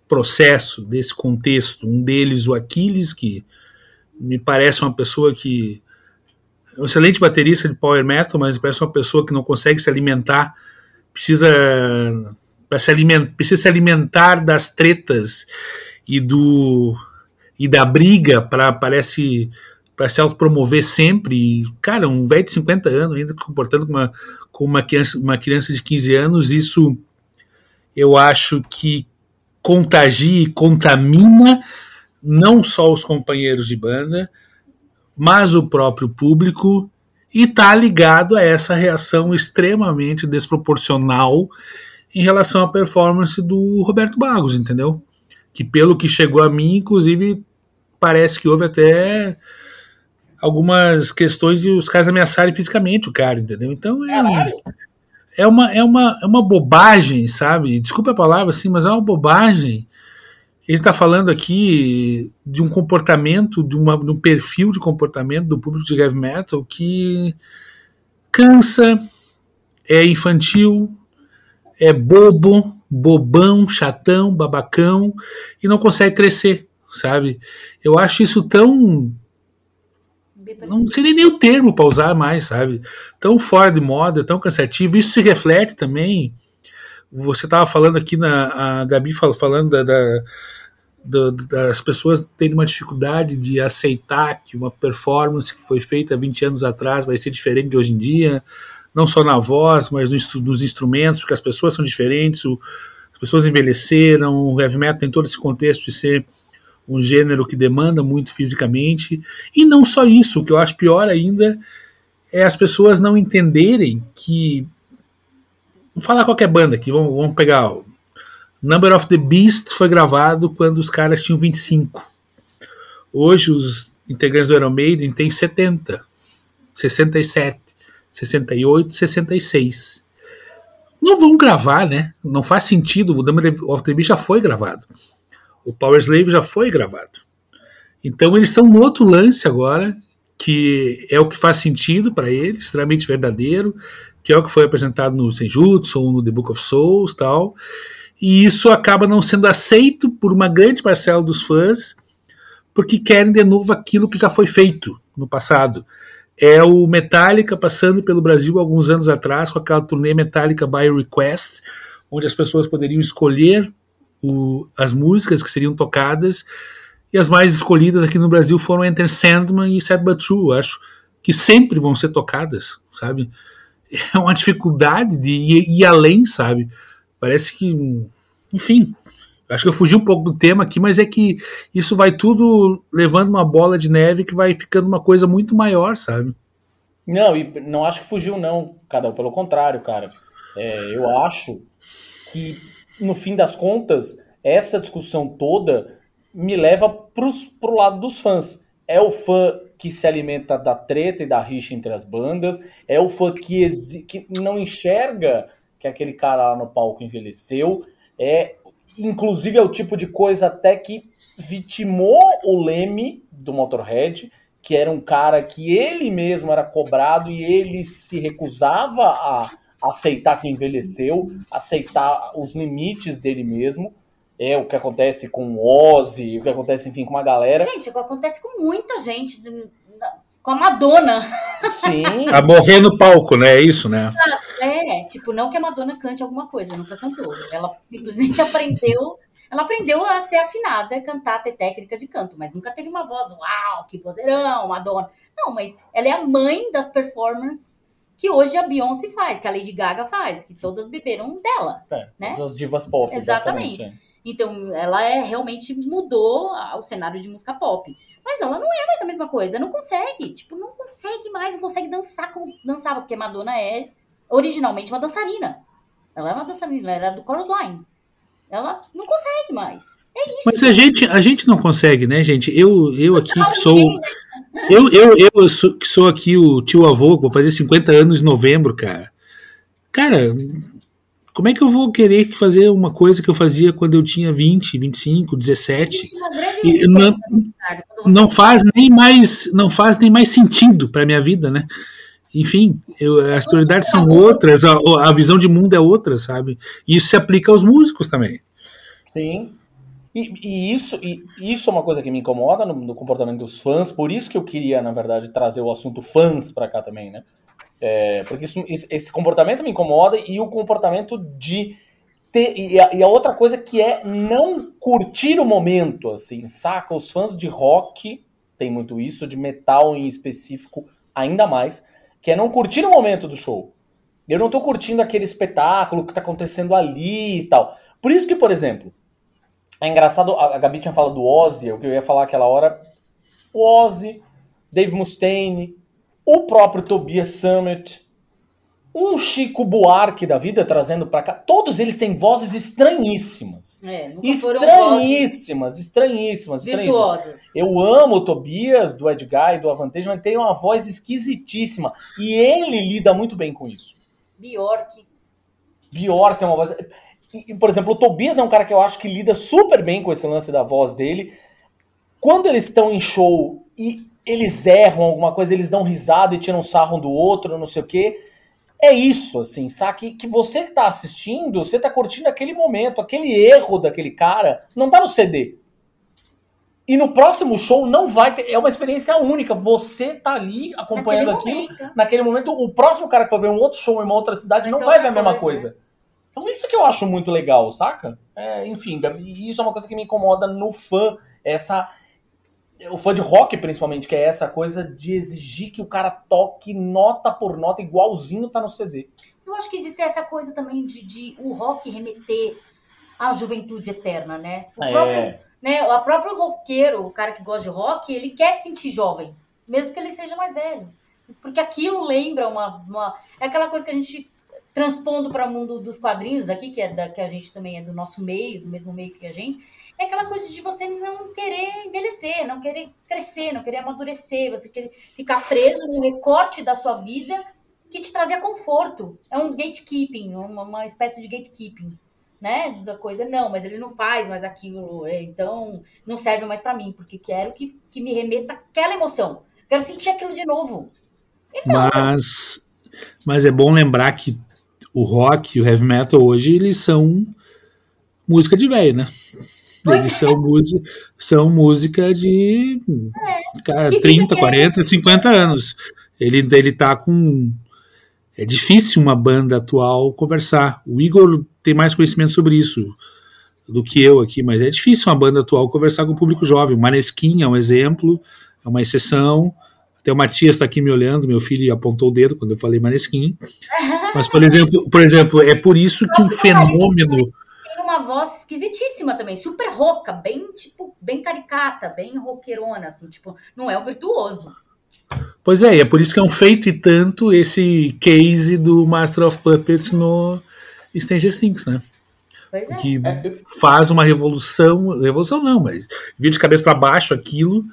processo, desse contexto. Um deles, o Aquiles, que me parece uma pessoa que um excelente baterista de power metal, mas parece uma pessoa que não consegue se alimentar, precisa se alimentar, precisa se alimentar das tretas e do e da briga para parece para se autopromover sempre. E, cara, um velho de 50 anos ainda comportando como uma, uma criança, uma criança de 15 anos, isso eu acho que contagia e contamina não só os companheiros de banda, mas o próprio público e está ligado a essa reação extremamente desproporcional em relação à performance do Roberto Bagos, entendeu? Que pelo que chegou a mim, inclusive, parece que houve até algumas questões de os caras ameaçarem fisicamente o cara, entendeu? Então é, é, uma, é, uma, é uma bobagem, sabe? Desculpa a palavra assim, mas é uma bobagem gente está falando aqui de um comportamento, de, uma, de um perfil de comportamento do público de heavy metal que cansa, é infantil, é bobo, bobão, chatão, babacão e não consegue crescer, sabe? Eu acho isso tão não seria nem o termo para usar mais, sabe? Tão fora de moda, tão cansativo. Isso se reflete também. Você estava falando aqui na a Gabi falando da, da, da, das pessoas terem uma dificuldade de aceitar que uma performance que foi feita 20 anos atrás vai ser diferente de hoje em dia, não só na voz, mas nos, nos instrumentos, porque as pessoas são diferentes, o, as pessoas envelheceram, o heavy metal tem todo esse contexto de ser um gênero que demanda muito fisicamente. E não só isso, o que eu acho pior ainda é as pessoas não entenderem que. Vou falar qualquer banda aqui, vamos, vamos pegar. O Number of the Beast foi gravado quando os caras tinham 25. Hoje os integrantes do Iron Maiden têm 70, 67, 68, 66. Não vão gravar, né? Não faz sentido. O Number of the Beast já foi gravado. O Power Slave já foi gravado. Então eles estão no outro lance agora, que é o que faz sentido para eles, extremamente verdadeiro, que é o que foi apresentado no Senjutsu ou no The Book of Souls tal. E isso acaba não sendo aceito por uma grande parcela dos fãs, porque querem de novo aquilo que já foi feito no passado. É o Metallica passando pelo Brasil alguns anos atrás com aquela turnê Metallica by Request, onde as pessoas poderiam escolher o, as músicas que seriam tocadas, e as mais escolhidas aqui no Brasil foram Enter Sandman e Sad But True, acho que sempre vão ser tocadas, sabe? É uma dificuldade de ir, ir além, sabe? Parece que, enfim, acho que eu fugi um pouco do tema aqui, mas é que isso vai tudo levando uma bola de neve que vai ficando uma coisa muito maior, sabe? Não, e não acho que fugiu, não, cada pelo contrário, cara. É, eu acho que no fim das contas, essa discussão toda me leva para o lado dos fãs. É o fã que se alimenta da treta e da rixa entre as bandas, é o fã que, que não enxerga que aquele cara lá no palco envelheceu, é inclusive é o tipo de coisa até que vitimou o Leme do Motorhead, que era um cara que ele mesmo era cobrado e ele se recusava a aceitar que envelheceu, aceitar os limites dele mesmo. É o que acontece com o Ozzy, o que acontece, enfim, com uma galera. Gente, o que acontece com muita gente, com a Madonna. Sim. a morrer no palco, né? É isso, né? É, tipo, não que a Madonna cante alguma coisa, nunca cantou. Ela simplesmente aprendeu. Ela aprendeu a ser afinada, cantar, ter técnica de canto, mas nunca teve uma voz, uau, que vozeirão, Madonna. Não, mas ela é a mãe das performances que hoje a Beyoncé faz, que a Lady Gaga faz, que todas beberam dela. É, né? Das divas pop. Exatamente. É. Então, ela é, realmente mudou o cenário de música pop. Mas ela não é mais a mesma coisa, não consegue. Tipo, não consegue mais, não consegue dançar como dançava, porque Madonna é originalmente uma dançarina. Ela é uma dançarina, ela é do chorus line. Ela não consegue mais. É isso. Mas a gente, a gente não consegue, né, gente? Eu, eu aqui que sou. Eu, eu, eu sou, que sou aqui o tio avô, vou fazer 50 anos em novembro, cara. Cara, como é que eu vou querer fazer uma coisa que eu fazia quando eu tinha 20, 25, 17? E não, não faz nem mais, não faz nem mais sentido para minha vida, né? Enfim, eu, as prioridades são outras, a, a visão de mundo é outra, sabe? E isso se aplica aos músicos também. Sim, e, e, isso, e isso é uma coisa que me incomoda no, no, comportamento dos fãs, por isso que eu queria, na verdade, trazer o assunto fãs para cá também, né? É, porque isso, esse comportamento me incomoda e o comportamento de ter. E a, e a, outra coisa que é não curtir o momento, assim, saca? Os fãs de rock tem muito isso, de metal em específico ainda mais, que é não curtir o momento do show. Eu não tô curtindo aquele espetáculo que tá acontecendo ali e tal. Por isso que, por exemplo, é engraçado, a Gabi tinha falado do Ozzy, o que eu ia falar aquela hora. O Ozzy, Dave Mustaine, o próprio Tobias Summit, um Chico Buarque da vida trazendo para cá. Todos eles têm vozes estranhíssimas. É, estranhíssimas, estranhíssimas, estranhíssimas. Eu amo o Tobias, do Edgar e do Avantage, mas tem uma voz esquisitíssima. E ele lida muito bem com isso. Bjork. Bjork tem uma voz. E, por exemplo, o Tobias é um cara que eu acho que lida super bem com esse lance da voz dele. Quando eles estão em show e eles erram alguma coisa, eles dão risada e tiram sarro um do outro, não sei o quê. é isso, assim, sabe? Que você que tá assistindo, você tá curtindo aquele momento, aquele erro daquele cara, não tá no CD. E no próximo show não vai ter. É uma experiência única. Você tá ali acompanhando naquele aquilo. Momento. Naquele momento, o próximo cara que for ver um outro show em uma outra cidade vai não vai ver a mesma coisa. coisa. Então, isso que eu acho muito legal, saca? É, enfim, isso é uma coisa que me incomoda no fã. Essa. O fã de rock, principalmente, que é essa coisa de exigir que o cara toque nota por nota, igualzinho tá no CD. Eu acho que existe essa coisa também de, de o rock remeter à juventude eterna, né? O é. próprio né? O próprio roqueiro, o cara que gosta de rock, ele quer se sentir jovem, mesmo que ele seja mais velho. Porque aquilo lembra uma. uma é aquela coisa que a gente transpondo para o mundo dos quadrinhos aqui, que é da que a gente também é do nosso meio, do mesmo meio que a gente, é aquela coisa de você não querer envelhecer, não querer crescer, não querer amadurecer, você querer ficar preso no recorte da sua vida que te trazia conforto. É um gatekeeping, uma, uma espécie de gatekeeping né, da coisa. Não, mas ele não faz mais aquilo, é, então não serve mais para mim, porque quero que, que me remeta aquela emoção. Quero sentir aquilo de novo. Então, mas, mas é bom lembrar que o rock e o heavy metal hoje eles são música de velho, né? Eles são, música, são música de é. cara, 30, 40, 50 anos. Ele, ele tá com é difícil uma banda atual conversar. O Igor tem mais conhecimento sobre isso do que eu aqui, mas é difícil uma banda atual conversar com o público jovem. O Maneskin é um exemplo, é uma exceção. Até o Matias está aqui me olhando, meu filho apontou o dedo quando eu falei Maneskin. Mas, por exemplo, por exemplo é por isso que um fenômeno. Tem uma voz esquisitíssima também, super rouca, bem, tipo, bem caricata, bem roqueirona, assim, tipo, não é o virtuoso. Pois é, e é por isso que é um feito e tanto esse case do Master of Puppets no Stranger Things, né? Pois é. Que faz uma revolução, revolução não, mas vira de cabeça para baixo aquilo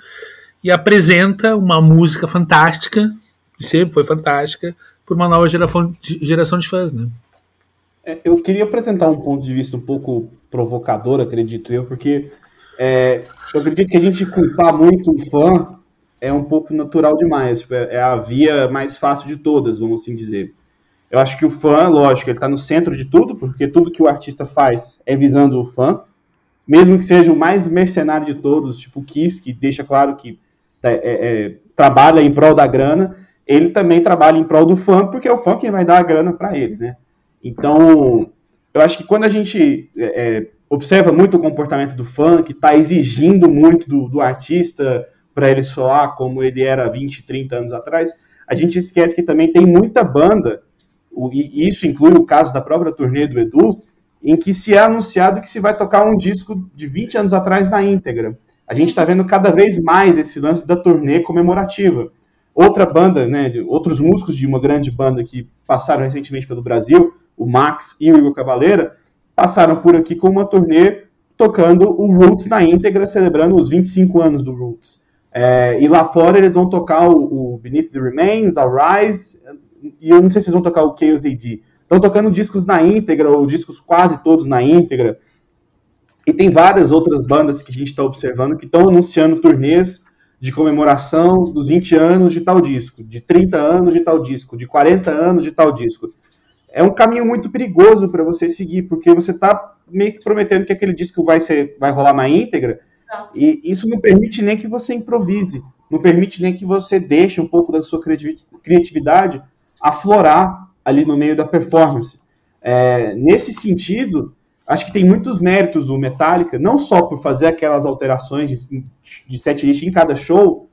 e apresenta uma música fantástica, que sempre foi fantástica, por uma nova geração de, geração de fãs, né? É, eu queria apresentar um ponto de vista um pouco provocador, acredito eu, porque é, eu acredito que a gente culpar muito o fã é um pouco natural demais. Tipo, é, é a via mais fácil de todas, vamos assim dizer. Eu acho que o fã, lógico, ele está no centro de tudo, porque tudo que o artista faz é visando o fã, mesmo que seja o mais mercenário de todos, tipo o Kiss, que deixa claro que é, é, é, trabalha em prol da grana, ele também trabalha em prol do fã, porque é o fã quem vai dar a grana para ele, né? Então, eu acho que quando a gente é, é, observa muito o comportamento do fã, que está exigindo muito do, do artista, para ele soar como ele era 20, 30 anos atrás, a gente esquece que também tem muita banda, e isso inclui o caso da própria turnê do Edu, em que se é anunciado que se vai tocar um disco de 20 anos atrás na íntegra. A gente está vendo cada vez mais esse lance da turnê comemorativa. Outra banda, né, outros músicos de uma grande banda que passaram recentemente pelo Brasil, o Max e o Igor Cavaleira, passaram por aqui com uma turnê tocando o Roots na íntegra, celebrando os 25 anos do Roots. É, e lá fora eles vão tocar o, o, Beneath the Remains, a Rise, e eu não sei se eles vão tocar o Chaos AD. Estão tocando discos na íntegra, ou discos quase todos na íntegra. E tem várias outras bandas que a gente está observando que estão anunciando turnês de comemoração dos 20 anos de tal disco, de 30 anos de tal disco, de 40 anos de tal disco. É um caminho muito perigoso para você seguir, porque você está meio que prometendo que aquele disco vai, ser, vai rolar na íntegra, e isso não permite nem que você improvise, não permite nem que você deixe um pouco da sua criatividade aflorar ali no meio da performance. É, nesse sentido, acho que tem muitos méritos o Metallica, não só por fazer aquelas alterações de, de setlist em cada show,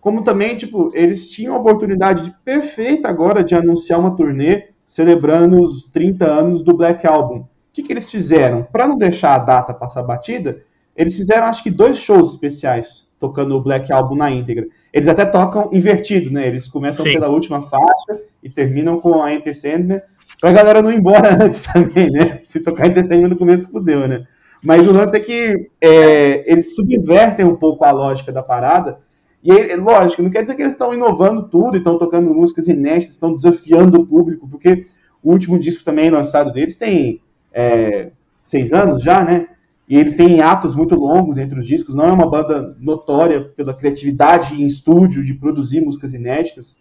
como também, tipo, eles tinham a oportunidade perfeita agora de anunciar uma turnê celebrando os 30 anos do Black Album. O que, que eles fizeram? Para não deixar a data passar batida, eles fizeram acho que dois shows especiais tocando o Black Album na íntegra. Eles até tocam invertido, né? Eles começam Sim. pela última faixa e terminam com a Enter Sandman, pra galera não ir embora antes também, né? Se tocar Enter Sandman no começo, fudeu, né? Mas o lance é que é, eles subvertem um pouco a lógica da parada. E, é, lógico, não quer dizer que eles estão inovando tudo estão tocando músicas inéditas, estão desafiando o público, porque o último disco também lançado deles tem é, seis anos já, né? e eles têm atos muito longos entre os discos. Não é uma banda notória pela criatividade em estúdio de produzir músicas inéditas,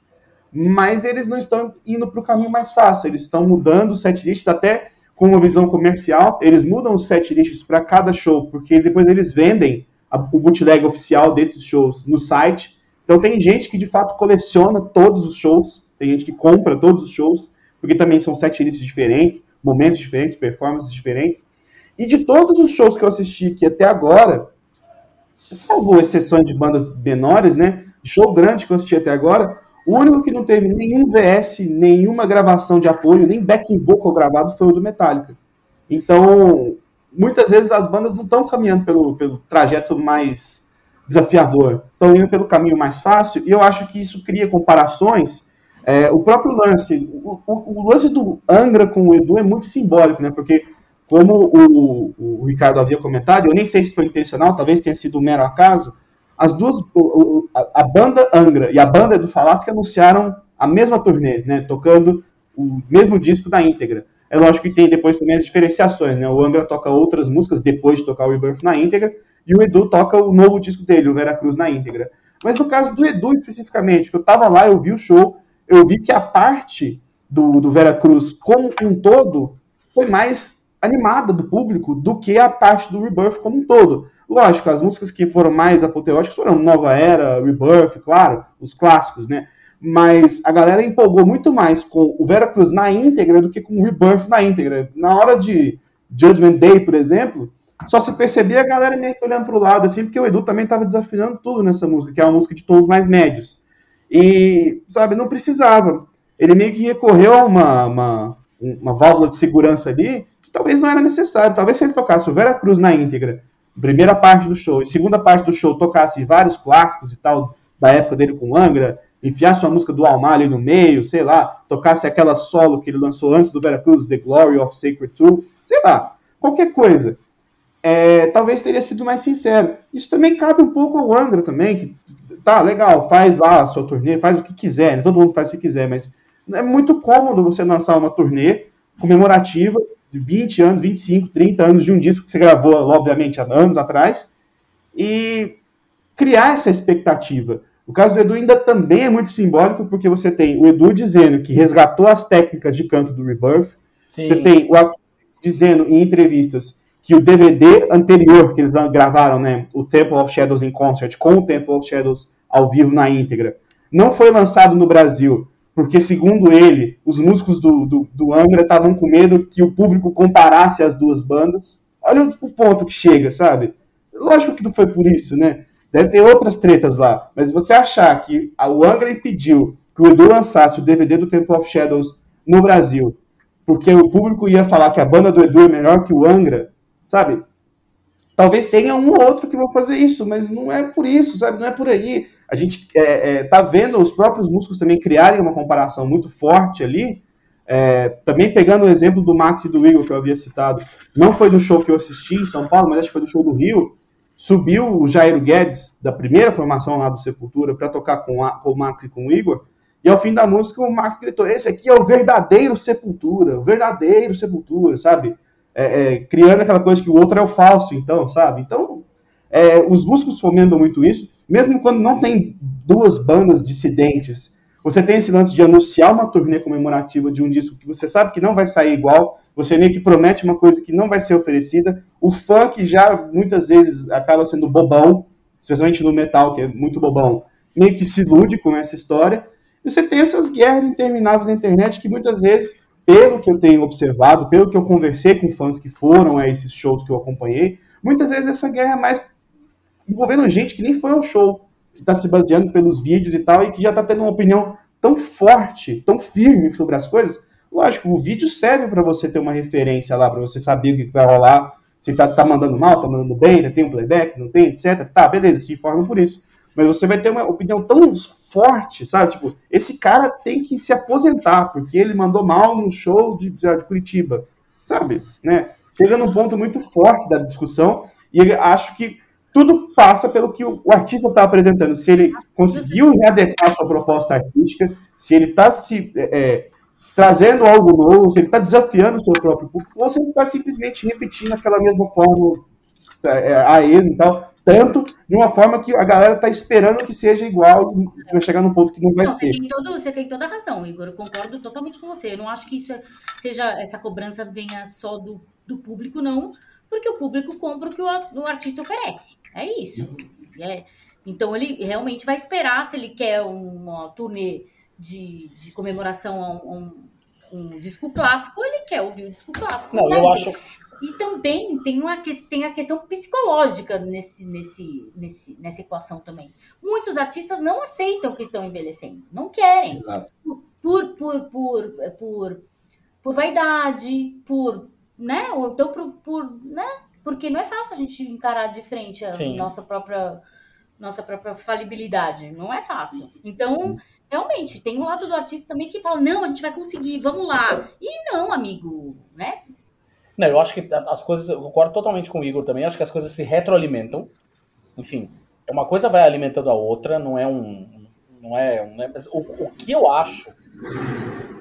mas eles não estão indo para o caminho mais fácil, eles estão mudando os setlists até com uma visão comercial, eles mudam os setlists para cada show, porque depois eles vendem a, o bootleg oficial desses shows no site. Então tem gente que de fato coleciona todos os shows, tem gente que compra todos os shows, porque também são setlists diferentes, momentos diferentes, performances diferentes. E de todos os shows que eu assisti aqui até agora, salvo exceções de bandas menores, né? Show grande que eu assisti até agora, o único que não teve nenhum VS, nenhuma gravação de apoio, nem backing vocal gravado foi o do Metallica. Então, muitas vezes as bandas não estão caminhando pelo, pelo trajeto mais desafiador, estão indo pelo caminho mais fácil, e eu acho que isso cria comparações. É, o próprio lance, o, o, o, lance do Angra com o Edu é muito simbólico, né? Porque, como o, o Ricardo havia comentado, eu nem sei se foi intencional, talvez tenha sido um mero acaso, as duas, a, banda Angra e a banda do Falasque anunciaram a mesma turnê, né, tocando o mesmo disco da íntegra. É lógico que tem depois também as diferenciações, né? O Angra toca outras músicas depois de tocar o Rebirth na íntegra, e o Edu toca o novo disco dele, o Vera Cruz na íntegra. Mas no caso do Edu especificamente, que eu tava lá, eu vi o show, eu vi que a parte do, do Vera Cruz como um todo foi mais animada do público do que a parte do Rebirth como um todo. Lógico, as músicas que foram mais apoteóticas foram Nova Era, Rebirth, claro, os clássicos, né? Mas a galera empolgou muito mais com o Vera Cruz na íntegra do que com o Rebirth na íntegra. Na hora de Judgment Day, por exemplo, só se percebia a galera meio que olhando pro lado, assim, porque o Edu também estava desafinando tudo nessa música, que é uma música de tons mais médios. E, sabe, não precisava. Ele meio que recorreu a uma, uma, uma válvula de segurança ali, que talvez não era necessário. Talvez se ele tocasse o Vera Cruz na íntegra primeira parte do show e segunda parte do show tocasse vários clássicos e tal da época dele com Angra, enfiasse uma música do Almar ali no meio, sei lá, tocasse aquela solo que ele lançou antes do Veracruz, The Glory of Sacred Truth, sei lá, qualquer coisa. É, talvez teria sido mais sincero. Isso também cabe um pouco ao Angra também, que tá legal, faz lá a sua turnê, faz o que quiser, né? todo mundo faz o que quiser, mas é muito cômodo você lançar uma turnê comemorativa de 20 anos, 25, 30 anos de um disco que você gravou, obviamente, há anos atrás, e criar essa expectativa. O caso do Edu ainda também é muito simbólico, porque você tem o Edu dizendo que resgatou as técnicas de canto do Rebirth, Sim. você tem o Aquiles dizendo em entrevistas que o DVD anterior que eles gravaram, né, o Temple of Shadows in Concert, com o Temple of Shadows ao vivo na íntegra, não foi lançado no Brasil porque, segundo ele, os músicos do, do, do Angra estavam com medo que o público comparasse as duas bandas. Olha o, o ponto que chega, sabe? Lógico que não foi por isso, né? Deve ter outras tretas lá. Mas você achar que o Angra impediu que o Edu lançasse o DVD do Temple of Shadows no Brasil, porque o público ia falar que a banda do Edu é melhor que o Angra, sabe? Talvez tenha um ou outro que vão fazer isso, mas não é por isso, sabe? Não é por aí a gente é, é, tá vendo os próprios músicos também criarem uma comparação muito forte ali. É, também pegando o exemplo do Max e do Igor que eu havia citado, não foi do show que eu assisti em São Paulo, mas acho que foi do show do Rio. Subiu o Jairo Guedes, da primeira formação lá do Sepultura, para tocar com, a, com o Max e com o Igor. E ao fim da música, o Max gritou: Esse aqui é o verdadeiro Sepultura, o verdadeiro Sepultura, sabe? É, é, criando aquela coisa que o outro é o falso, então, sabe? Então, é, os músicos fomentam muito isso mesmo quando não tem duas bandas dissidentes, você tem esse lance de anunciar uma turnê comemorativa de um disco que você sabe que não vai sair igual, você meio que promete uma coisa que não vai ser oferecida. O funk já muitas vezes acaba sendo bobão, especialmente no metal, que é muito bobão, meio que se ilude com essa história. E você tem essas guerras intermináveis na internet que muitas vezes, pelo que eu tenho observado, pelo que eu conversei com fãs que foram a esses shows que eu acompanhei, muitas vezes essa guerra é mais envolvendo gente que nem foi ao show, que está se baseando pelos vídeos e tal, e que já está tendo uma opinião tão forte, tão firme sobre as coisas. Lógico, o vídeo serve para você ter uma referência lá, para você saber o que vai rolar, se tá, tá mandando mal, tá mandando bem, tem um playback, não tem, etc. Tá, beleza, se informa por isso. Mas você vai ter uma opinião tão forte, sabe? Tipo, esse cara tem que se aposentar, porque ele mandou mal no show de, de Curitiba, sabe? Né? Chega num ponto muito forte da discussão, e acho que tudo passa pelo que o, artista está apresentando. Se ele conseguiu readequar sua proposta artística, se ele está se é, é, trazendo algo novo, se ele está desafiando o seu próprio público, ou se ele está simplesmente repetindo aquela mesma forma é, é a ele e tal. tanto de uma forma que a galera tá esperando que seja igual, e vai chegar num ponto que não vai Não, ser. você tem, todo, você tem toda a razão, Igor. Eu concordo totalmente com você. Eu não acho que isso seja essa cobrança venha só do, do público, não, porque o público compra o que o, artista oferece. É isso. É. Então ele realmente vai esperar se ele quer uma turnê de, de comemoração a um, um disco clássico, ele quer ouvir o disco clássico. Não, eu acho. e também tem, uma, tem a questão psicológica nesse, nesse, nesse, nessa equação também. Muitos artistas não aceitam que estão envelhecendo, não querem. Exato. Por, por, por, por, por vaidade, por. Né? Ou então por, por. né? Porque não é fácil a gente encarar de frente a Sim. nossa própria, nossa própria falibilidade. Não é fácil. Então. Realmente, tem um lado do artista também que fala, não, a gente vai conseguir, vamos lá. E não, amigo, né? Não, eu acho que as coisas. Eu concordo totalmente com o Igor também. Acho que as coisas se retroalimentam. Enfim, uma coisa vai alimentando a outra, não é um. Não é um. né, Mas o, o que eu acho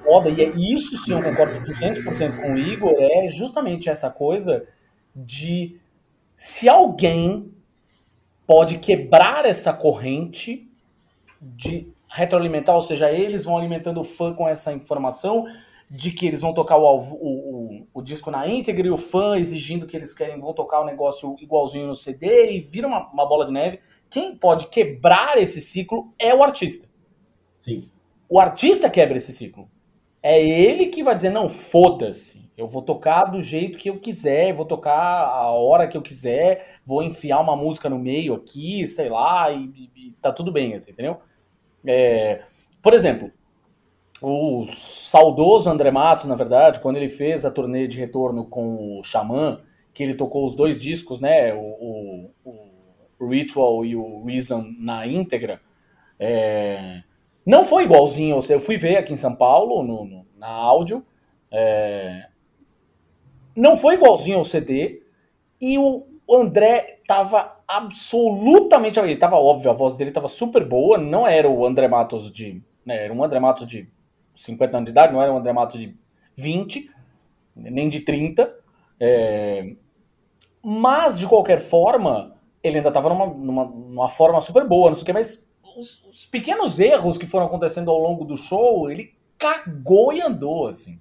foda, e é isso sim eu concordo 200% com o Igor, é justamente essa coisa de se alguém pode quebrar essa corrente de retroalimentar, ou seja, eles vão alimentando o fã com essa informação de que eles vão tocar o, o, o, o disco na íntegra e o fã exigindo que eles querem vão tocar o negócio igualzinho no CD e vira uma, uma bola de neve. Quem pode quebrar esse ciclo é o artista. Sim. O artista quebra esse ciclo. É ele que vai dizer, não, foda-se. Eu vou tocar do jeito que eu quiser, vou tocar a hora que eu quiser, vou enfiar uma música no meio aqui, sei lá, e, e- tá tudo bem, assim, entendeu? É, por exemplo, o saudoso André Matos, na verdade, quando ele fez a turnê de retorno com o Xamã, que ele tocou os dois discos, né, o, o- o Ritual e o Reason na íntegra, é, não foi igualzinho, ou seja, eu fui ver aqui em São Paulo, no, no- na áudio, é, não foi igualzinho ao CD, e o André tava absolutamente. Ele tava óbvio, a voz dele tava super boa, não era o André Matos de. Né, era um André Matos de 50 anos de idade, não era um André Matos de 20, nem de 30. é, mas, de qualquer forma, ele ainda tava numa, numa, numa forma super boa, não sei o que, mas os, os pequenos erros que foram acontecendo ao longo do show, ele cagou e andou, assim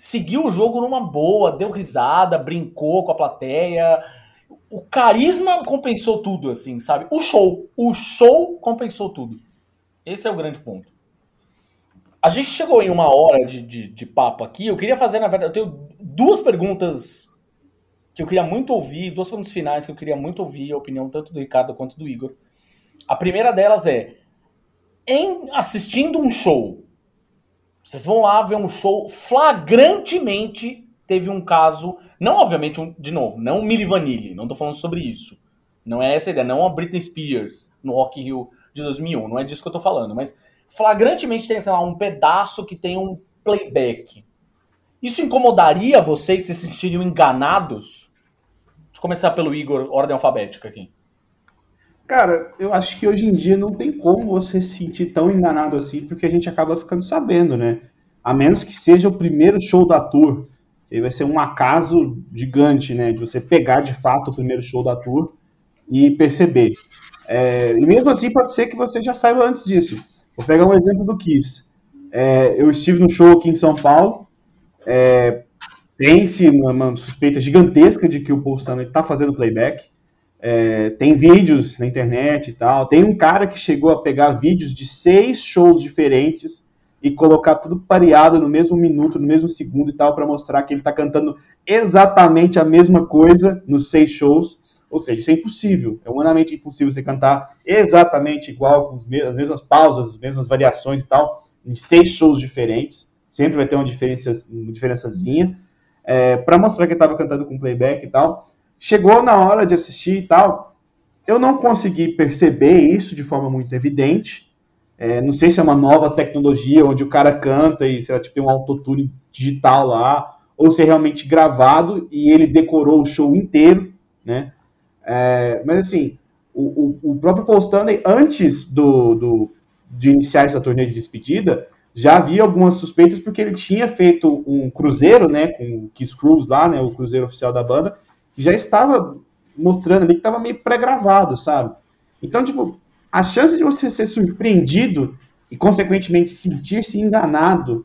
seguiu o jogo numa boa, deu risada, brincou com a plateia. O carisma compensou tudo, assim, sabe? O show. O show compensou tudo. Esse é o grande ponto. A gente chegou em uma hora de, de, de papo aqui. Eu queria fazer, na verdade, eu tenho duas perguntas que eu queria muito ouvir, duas perguntas finais que eu queria muito ouvir a opinião tanto do Ricardo quanto do Igor. A primeira delas é: em assistindo um show, vocês vão lá ver um show flagrantemente teve um caso, não obviamente um, de novo, não Milli Vanilli, não tô falando sobre isso. Não é essa a ideia, não a Britney Spears no Rock in Rio de 2001, não é disso que eu tô falando, mas flagrantemente tem, sei lá, um pedaço que tem um playback. Isso incomodaria vocês se sentiriam enganados? Deixa eu começar pelo Igor, ordem alfabética aqui. Cara, eu acho que hoje em dia não tem como você se sentir tão enganado assim, porque a gente acaba ficando sabendo, né? A menos que seja o primeiro show da tour. Aí vai ser um acaso gigante, né? De você pegar de fato o primeiro show da tour e perceber. É, e mesmo assim pode ser que você já saiba antes disso. Vou pegar um exemplo do Kiss. É, eu estive no show aqui em São Paulo. É, Tem-se uma, uma suspeita gigantesca de que o Paul Stanley está fazendo playback. É, tem vídeos na internet e tal. Tem um cara que chegou a pegar vídeos de seis shows diferentes e colocar tudo pareado no mesmo minuto, no mesmo segundo e tal, para mostrar que ele está cantando exatamente a mesma coisa nos seis shows. Ou seja, isso é impossível. É humanamente impossível você cantar exatamente igual, com as mesmas pausas, as mesmas variações e tal, em seis shows diferentes. Sempre vai ter uma, diferença, uma diferençazinha. É, para mostrar que estava cantando com playback e tal. Chegou na hora de assistir e tal. Eu não consegui perceber isso de forma muito evidente. É, não sei se é uma nova tecnologia onde o cara canta e sei lá, tipo, tem um autotune digital lá, ou se é realmente gravado e ele decorou o show inteiro, né? É, mas assim, o, o, o, próprio Paul Stanley, antes do, do, de iniciar essa turnê de despedida, já havia algumas suspeitas porque ele tinha feito um cruzeiro, né, com o Kiss Cruise lá, né, o cruzeiro oficial da banda, que já estava mostrando ali que estava meio pré-gravado, sabe? Então, tipo, a chance de você ser surpreendido e, consequentemente, sentir-se enganado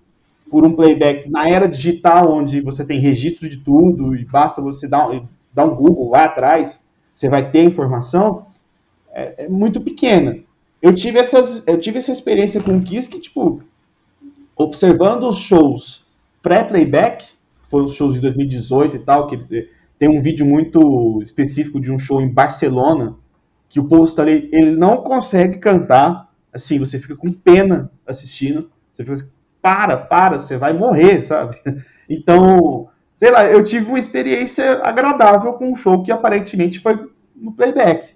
por um playback na era digital, onde você tem registro de tudo e basta você dar, um, dar um Google lá atrás, você vai ter informação, é, é, muito pequena. Eu tive, essas, eu tive essa experiência com o Kiss que, tipo, observando os shows pré-playback, foram os shows de 2018 e tal, que tem um vídeo muito específico de um show em Barcelona, que o povo ali, ele não consegue cantar, assim, você fica com pena assistindo, você fica assim, para, para, você vai morrer, sabe? Então, sei lá, eu tive uma experiência agradável com um show que aparentemente foi no playback.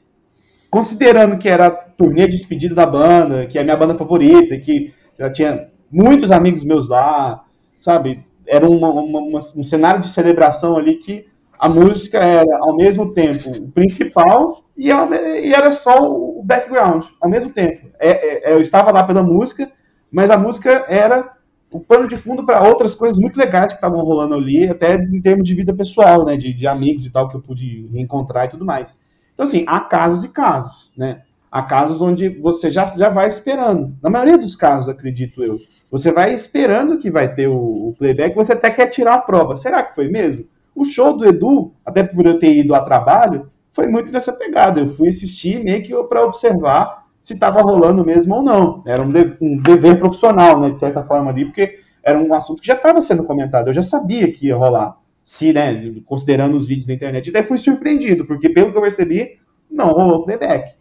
Considerando que era a turnê de despedida da banda, que é a minha banda favorita, que já tinha muitos amigos meus lá, sabe? Era uma, uma, uma, um cenário de celebração ali que a música era, ao mesmo tempo, o principal e, era só o background, ao mesmo tempo. É, é, eu estava lá pela música, mas a música era o pano de fundo para outras coisas muito legais que estavam rolando ali, até em termos de vida pessoal, né, de, de amigos e tal, que eu pude reencontrar e tudo mais. Então, assim, há casos e casos, né? Há casos onde você já, já vai esperando. Na maioria dos casos, acredito eu, você vai esperando que vai ter o, o playback, você até quer tirar a prova. Será que foi mesmo? O show do Edu, até por eu ter ido a trabalho, foi muito nessa pegada. Eu fui assistir meio que para observar se estava rolando mesmo ou não. Era um, de, um, dever profissional, né, de certa forma ali, porque era um assunto que já estava sendo comentado. Eu já sabia que ia rolar. Se, né, considerando os vídeos da internet. Até fui surpreendido, porque pelo que eu percebi, não rolou playback.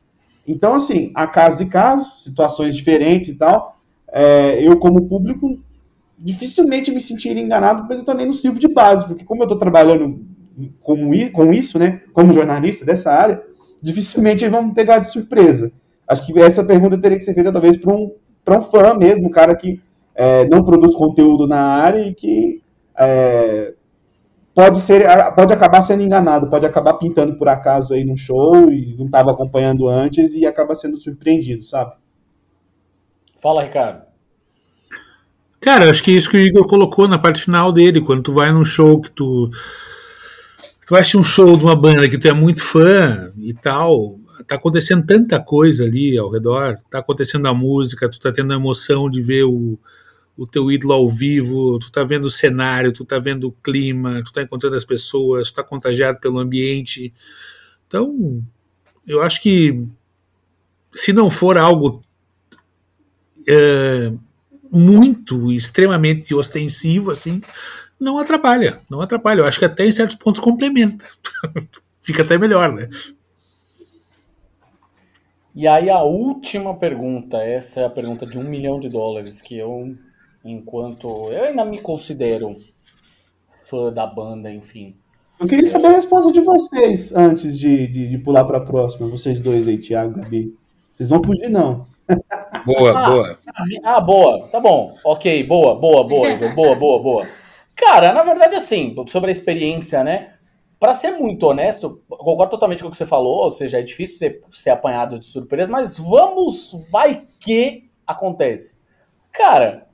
Então, assim, há casos e casos, situações diferentes e tal. É, eu, como público, dificilmente me sentiria enganado, mas eu também não sirvo de base, porque como eu estou trabalhando com, com isso, né, como jornalista dessa área, dificilmente vão me pegar de surpresa. Acho que essa pergunta teria que ser feita talvez para um, um fã mesmo, um cara que é, não produz conteúdo na área e que é, pode ser pode acabar sendo enganado, pode acabar pintando por acaso aí no show e não estava acompanhando antes e acaba sendo surpreendido, sabe? Fala, Ricardo. Cara, acho que é isso que o Igor colocou na parte final dele, quando tu vai num show que tu. Tu assistir um show de uma banda que tu é muito fã e tal, tá acontecendo tanta coisa ali ao redor, tá acontecendo a música, tu tá tendo a emoção de ver o, o teu ídolo ao vivo, tu tá vendo o cenário, tu tá vendo o clima, tu tá encontrando as pessoas, tu tá contagiado pelo ambiente. Então, eu acho que se não for algo é, muito, extremamente ostensivo, assim, não atrapalha, não atrapalha. Eu acho que até em certos pontos complementa. Fica até melhor, né? E aí a última pergunta, essa é a pergunta de um milhão de dólares, que eu, enquanto. Eu ainda me considero fã da banda, enfim. Eu queria saber a resposta de vocês antes de, de, de pular para a próxima, vocês dois aí, Thiago e Gabi. Vocês vão fugir, não. Boa, ah, boa. Ah, boa. Tá bom. Ok, boa, boa, boa, boa, boa, boa. Cara, na verdade, assim, sobre a experiência, né? Para ser muito honesto, concordo totalmente com o que você falou, ou seja, é difícil ser, ser apanhado de surpresa, mas vamos, vai que acontece. Cara,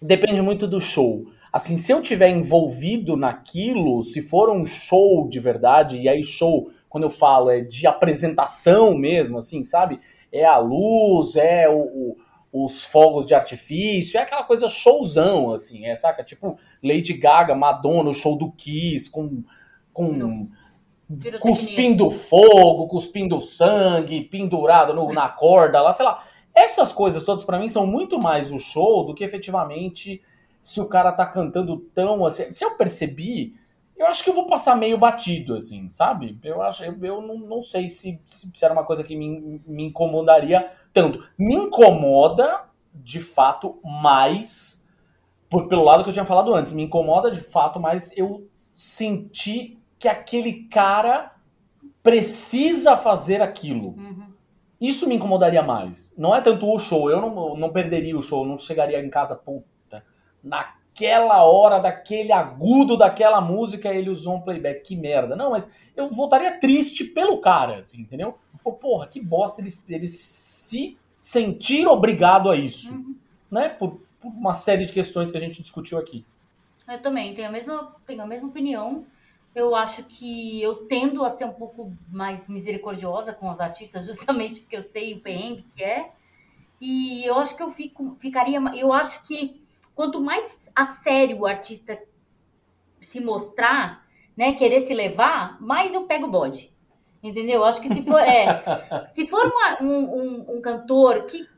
depende muito do show. Assim, se eu tiver envolvido naquilo, se for um show de verdade, e aí show, quando eu falo, é de apresentação mesmo, assim, sabe? É a luz, é o, o, os fogos de artifício, é aquela coisa showzão, assim, é, saca? Tipo Lady Gaga, Madonna, o show do Kiss, com. com cuspindo fogo, cuspindo sangue, pendurado no, na corda lá, sei lá. Essas coisas todas para mim são muito mais o show do que efetivamente se o cara tá cantando tão assim. Se eu percebi, eu acho que eu vou passar meio batido, assim, sabe? Eu acho, eu, eu não, não sei se, se, se, era uma coisa que me, me incomodaria tanto. Me incomoda, de fato, mais, por, pelo lado que eu tinha falado antes, me incomoda de fato, mas eu senti que aquele cara precisa fazer aquilo. Uhum. Isso me incomodaria mais. Não é tanto o show, eu não, não perderia o show, não chegaria em casa, puta, na naquela hora, daquele agudo daquela música, ele usou um playback. Que merda. Não, mas eu voltaria triste pelo cara, assim, entendeu? Pô, porra, que bosta ele, ele se sentir obrigado a isso. Uhum. Né? Por, por, uma série de questões que a gente discutiu aqui. Eu também tenho a mesma, tenho a mesma opinião. Eu acho que eu tendo a ser um pouco mais misericordiosa com os artistas, justamente porque eu sei o perrengue que é. E eu acho que eu fico, ficaria. Eu acho que quanto mais a sério o artista se mostrar, né, querer se levar, mais eu pego o bode. Entendeu? Eu acho que se for, é, se for uma, um, um, um, cantor que,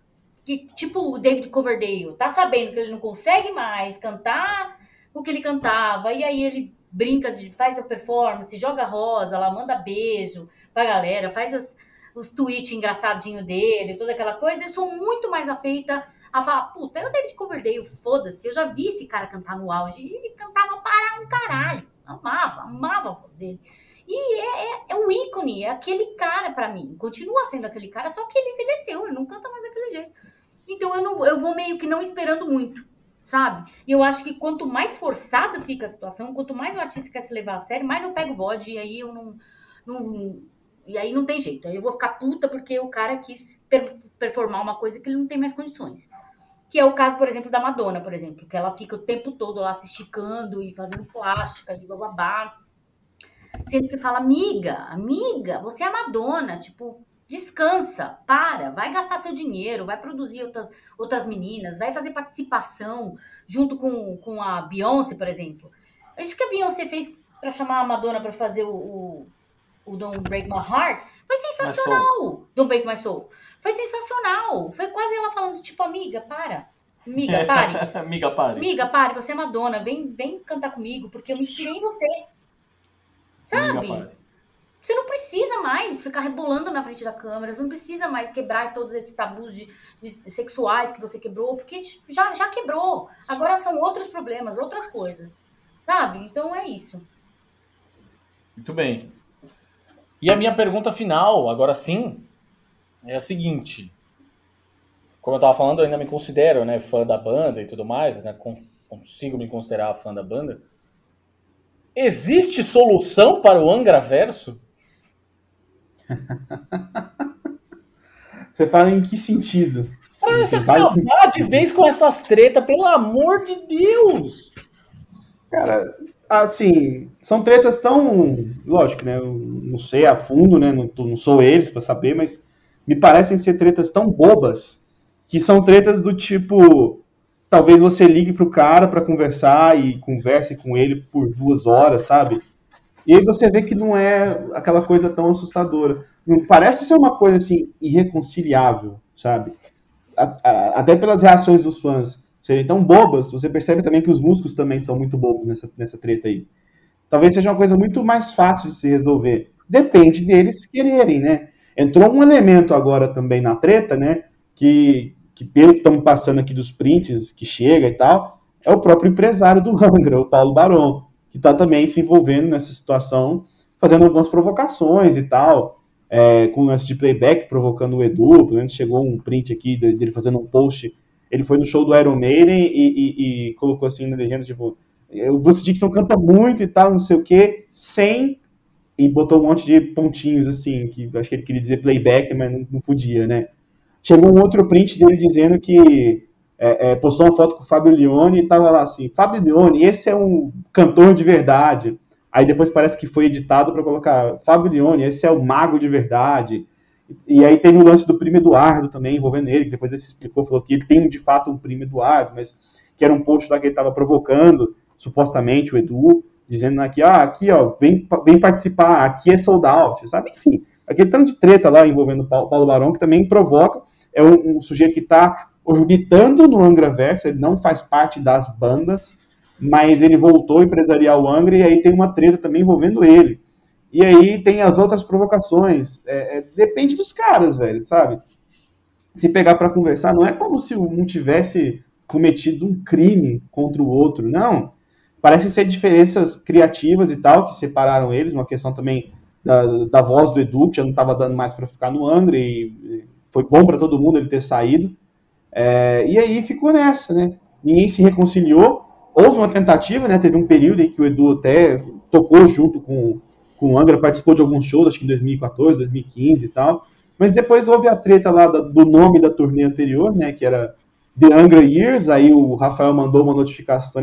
que, tipo o David Coverdale, tá sabendo que ele não consegue mais cantar o que ele cantava, e aí ele brinca, de, faz a performance, joga rosa, lá manda beijo pra galera, faz as, os tweets engraçadinho dele, toda aquela coisa, eu sou muito mais afeita a falar, puta, é o David Coverdale, foda-se, eu já vi esse cara cantar no auge, e ele cantava para um caralho, amava, amava a voz dele. E é, é, é o ícone, é aquele cara para mim, continua sendo aquele cara, só que ele envelheceu, ele não canta mais daquele jeito. Então eu, não, eu vou meio que não esperando muito, sabe? E eu acho que quanto mais forçada fica a situação, quanto mais o artista quer se levar a sério, mais eu pego o bode, e aí eu não, não e aí não tem jeito. Aí eu vou ficar puta porque o cara quis performar uma coisa que ele não tem mais condições. Que é o caso, por exemplo, da Madonna, por exemplo, que ela fica o tempo todo lá se esticando e fazendo plástica e bababá. Sendo que fala, amiga, amiga, você é Madonna, tipo, descansa, para, vai gastar seu dinheiro, vai produzir outras, outras meninas, vai fazer participação junto com, com a Beyoncé, por exemplo. Isso que a Beyoncé fez para chamar a Madonna para fazer o o Don't Break My Heart, foi sensacional. Don't Break My Soul. Foi sensacional. Foi quase ela falando, tipo, amiga, para. Amiga, pare. amiga, pare. Amiga, pare, você é Madonna, vem, vem cantar comigo, porque eu me inspirei em você. Sabe? Você não precisa mais ficar rebolando na frente da câmera, você não precisa mais quebrar todos esses tabus de, de sexuais que você quebrou, porque já, já quebrou. Agora são outros problemas, outras coisas. Sabe? Então é isso. Muito bem. E a minha pergunta final, agora sim, é a seguinte. Como eu estava falando, eu ainda me considero né, fã da banda e tudo mais, né, consigo me considerar fã da banda. Existe solução para o Angra Verso? Você fala em que sentido? Ah, você acabar de vez com essas tretas, pelo amor de Deus! Cara, assim, são tretas tão. Lógico, né? Eu não sei a fundo, né? Não, não sou eles para saber, mas me parecem ser tretas tão bobas que são tretas do tipo. Talvez você ligue pro cara para conversar e converse com ele por duas horas, sabe? E aí você vê que não é aquela coisa tão assustadora. Não parece ser uma coisa assim irreconciliável, sabe? Até pelas reações dos fãs serem tão bobas, você percebe também que os músicos também são muito bobos nessa, nessa treta aí. Talvez seja uma coisa muito mais fácil de se resolver. Depende deles quererem, né? Entrou um elemento agora também na treta, né? Que, que pelo que estamos passando aqui dos prints que chega e tal, é o próprio empresário do Angra, o Paulo Barão, que está também se envolvendo nessa situação, fazendo algumas provocações e tal, é, com lance de playback, provocando o Edu, pelo menos chegou um print aqui dele fazendo um post ele foi no show do Iron Maiden e, e, e colocou assim na legenda, tipo, o Bruce Dixon canta muito e tal, não sei o que, sem. E botou um monte de pontinhos, assim, que acho que ele queria dizer playback, mas não, não podia, né? Chegou um outro print dele dizendo que é, é, postou uma foto com o Fabio Leone e tava lá assim: Fabio Leone, esse é um cantor de verdade. Aí depois parece que foi editado para colocar Fabio Leone, esse é o mago de verdade. E aí teve o lance do primo Eduardo também, envolvendo ele, que depois ele se explicou, falou que ele tem de fato um primo Eduardo, mas que era um post lá que ele estava provocando, supostamente, o Edu, dizendo aqui, ah, aqui, ó, vem, vem participar, aqui é sold out, sabe? Enfim, aquele tanto de treta lá envolvendo o Paulo Barão, que também provoca, é um, um sujeito que está orbitando no Angra Verso, ele não faz parte das bandas, mas ele voltou o Angra, e aí tem uma treta também envolvendo ele. E aí tem as outras provocações. É, é, depende dos caras, velho, sabe? Se pegar para conversar, não é como se um tivesse cometido um crime contra o outro, não. Parecem ser diferenças criativas e tal, que separaram eles, uma questão também da, da voz do Edu, que já não estava dando mais para ficar no Angra, e foi bom para todo mundo ele ter saído. É, e aí ficou nessa, né? Ninguém se reconciliou. Houve uma tentativa, né? Teve um período em que o Edu até tocou junto com com o Angra, participou de alguns shows, acho que em 2014, 2015 e tal. Mas depois houve a treta lá do nome da turnê anterior, né? Que era The Angra Years, aí o Rafael mandou uma notificação,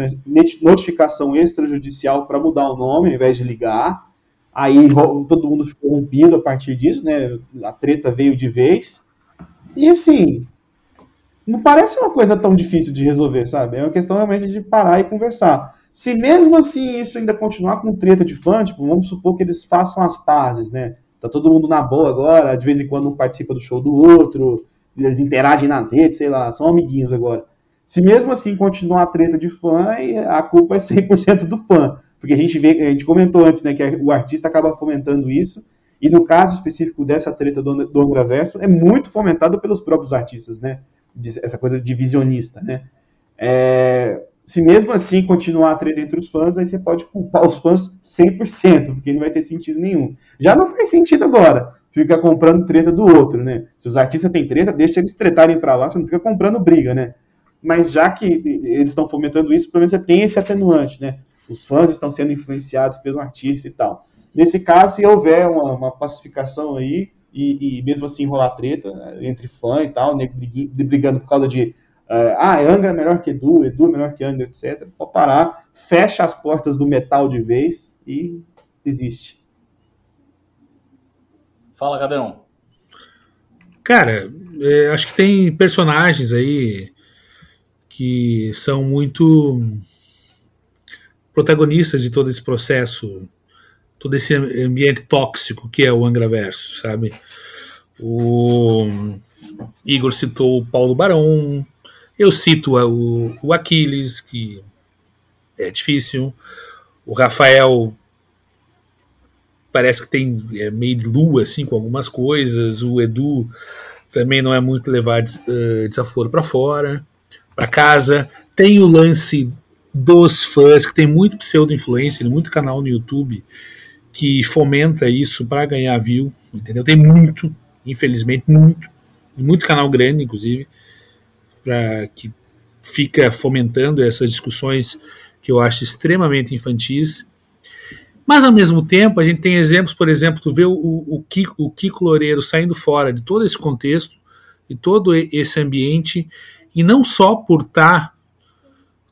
notificação extrajudicial para mudar o nome, ao invés de ligar. Aí todo mundo ficou rompido a partir disso, né? A treta veio de vez. E assim, não parece uma coisa tão difícil de resolver, sabe? É uma questão realmente de parar e conversar. Se mesmo assim isso ainda continuar com treta de fã, tipo, vamos supor que eles façam as pazes, né? Tá todo mundo na boa agora, de vez em quando um participa do show do outro, eles interagem nas redes, sei lá, são amiguinhos agora. Se mesmo assim continuar a treta de fã, a culpa é 100% do fã. Porque a gente vê, a gente comentou antes, né, que o artista acaba fomentando isso, e no caso específico dessa treta do, do Angraverso, é muito fomentado pelos próprios artistas, né? Essa coisa de visionista, né? É, se mesmo assim continuar a treta entre os fãs, aí você pode culpar os fãs 100%, porque não vai ter sentido nenhum. Já não faz sentido agora fica comprando treta do outro, né? Se os artistas têm treta, deixa eles tretarem para lá, você não fica comprando briga, né? Mas já que eles estão fomentando isso, pelo menos você tem esse atenuante, né? Os fãs estão sendo influenciados pelo artista e tal. Nesse caso, se houver uma, uma pacificação aí, e, e, mesmo assim rolar treta né, entre fã e tal, né, brigando por causa de ah, Angra é melhor que Edu, Edu é melhor que Angra, etc. Pode parar, fecha as portas do metal de vez e existe. Fala, Cadão. Cara, é, acho que tem personagens aí que são muito protagonistas de todo esse processo, todo esse ambiente tóxico que é o Angraverso, sabe? O Igor citou o Paulo Barão, eu cito o, o Aquiles, que é difícil, o Rafael parece que tem é, meio de lua assim com algumas coisas. O Edu também não é muito levar uh, desaforo para fora, para casa. Tem o lance dos fãs que tem muito pseudo influência, muito canal no YouTube que fomenta isso para ganhar view, entendeu? Tem muito, infelizmente, muito, muito canal grande, inclusive, para que fica fomentando essas discussões que eu acho extremamente infantis. Mas, ao mesmo tempo, a gente tem exemplos, por exemplo, tu vê o, o, Kiko, o Kiko Loureiro saindo fora de todo esse contexto, de todo esse ambiente, e não só por estar tá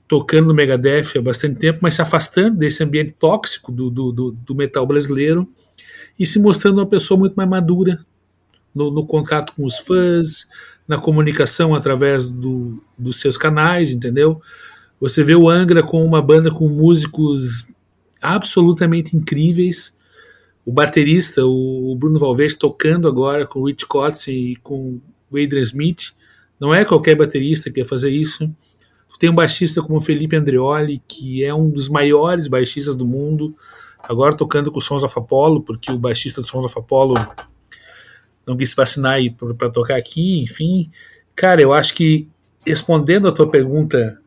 tocando no Megadeth há bastante tempo, mas se afastando desse ambiente tóxico do, do, do, do metal brasileiro e se mostrando uma pessoa muito mais madura no, no contato com os fãs, na comunicação através do, dos seus canais, entendeu? Você vê o Angra com uma banda com músicos absolutamente incríveis. O baterista, o Bruno Valverde, tocando agora com o Rich Cotts e com o Adrian Smith. Não é qualquer baterista que quer fazer isso. Tem um baixista como o Felipe Andreoli, que é um dos maiores baixistas do mundo, agora tocando com o Sons of Apollo, porque o baixista do Sons of Apollo não quis vacinar para tocar aqui, enfim. Cara, eu acho que respondendo a tua pergunta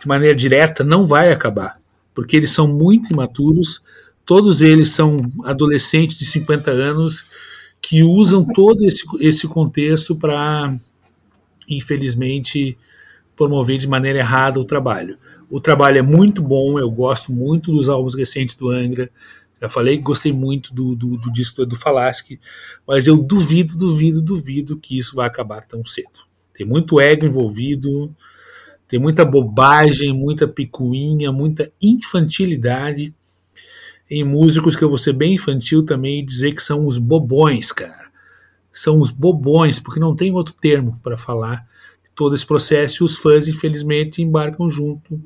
de maneira direta, não vai acabar porque eles são muito imaturos, todos eles são adolescentes de 50 anos que usam todo esse, esse contexto para, infelizmente, promover de maneira errada o trabalho. O trabalho é muito bom, eu gosto muito dos álbuns recentes do Angra, já falei que gostei muito do, do, do disco do Edu Falaschi, mas eu duvido, duvido, duvido que isso vai acabar tão cedo. Tem muito ego envolvido, tem muita bobagem, muita picuinha, muita infantilidade em músicos que eu vou ser bem infantil também e dizer que são os bobões, cara. São os bobões, porque não tem outro termo para falar todo esse processo e os fãs, infelizmente, embarcam junto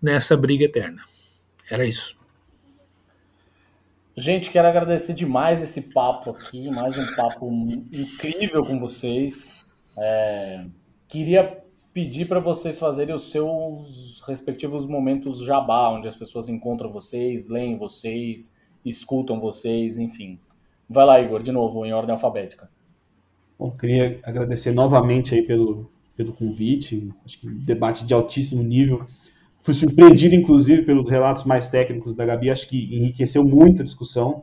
nessa briga eterna. Era isso. Gente, quero agradecer demais esse papo aqui, mais um papo incrível com vocês. É, queria pedir para vocês fazerem os seus respectivos momentos jabá, onde as pessoas encontram vocês, leem vocês, escutam vocês, enfim. Vai lá, Igor, de novo, em ordem alfabética. Bom, queria agradecer novamente aí pelo, pelo convite, acho que um debate de altíssimo nível. Fui surpreendido, inclusive, pelos relatos mais técnicos da Gabi, acho que enriqueceu muito a discussão.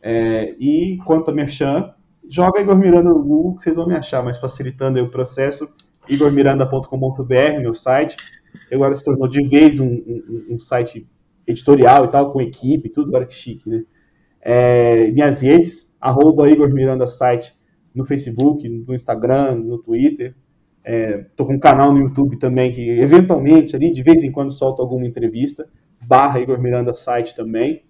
É, e quanto a Merchan, joga Igor Miranda no Google que vocês vão me achar, mas facilitando o processo igormiranda.com.br, meu site. Agora se tornou de vez um, um, um, site editorial e tal, com equipe, tudo, agora que chique, né? É, minhas redes, arroba Igor Miranda site no Facebook, no Instagram, no Twitter. É, tô com um canal no YouTube também que eventualmente ali de vez em quando solto alguma entrevista. Barra Igor Miranda site também.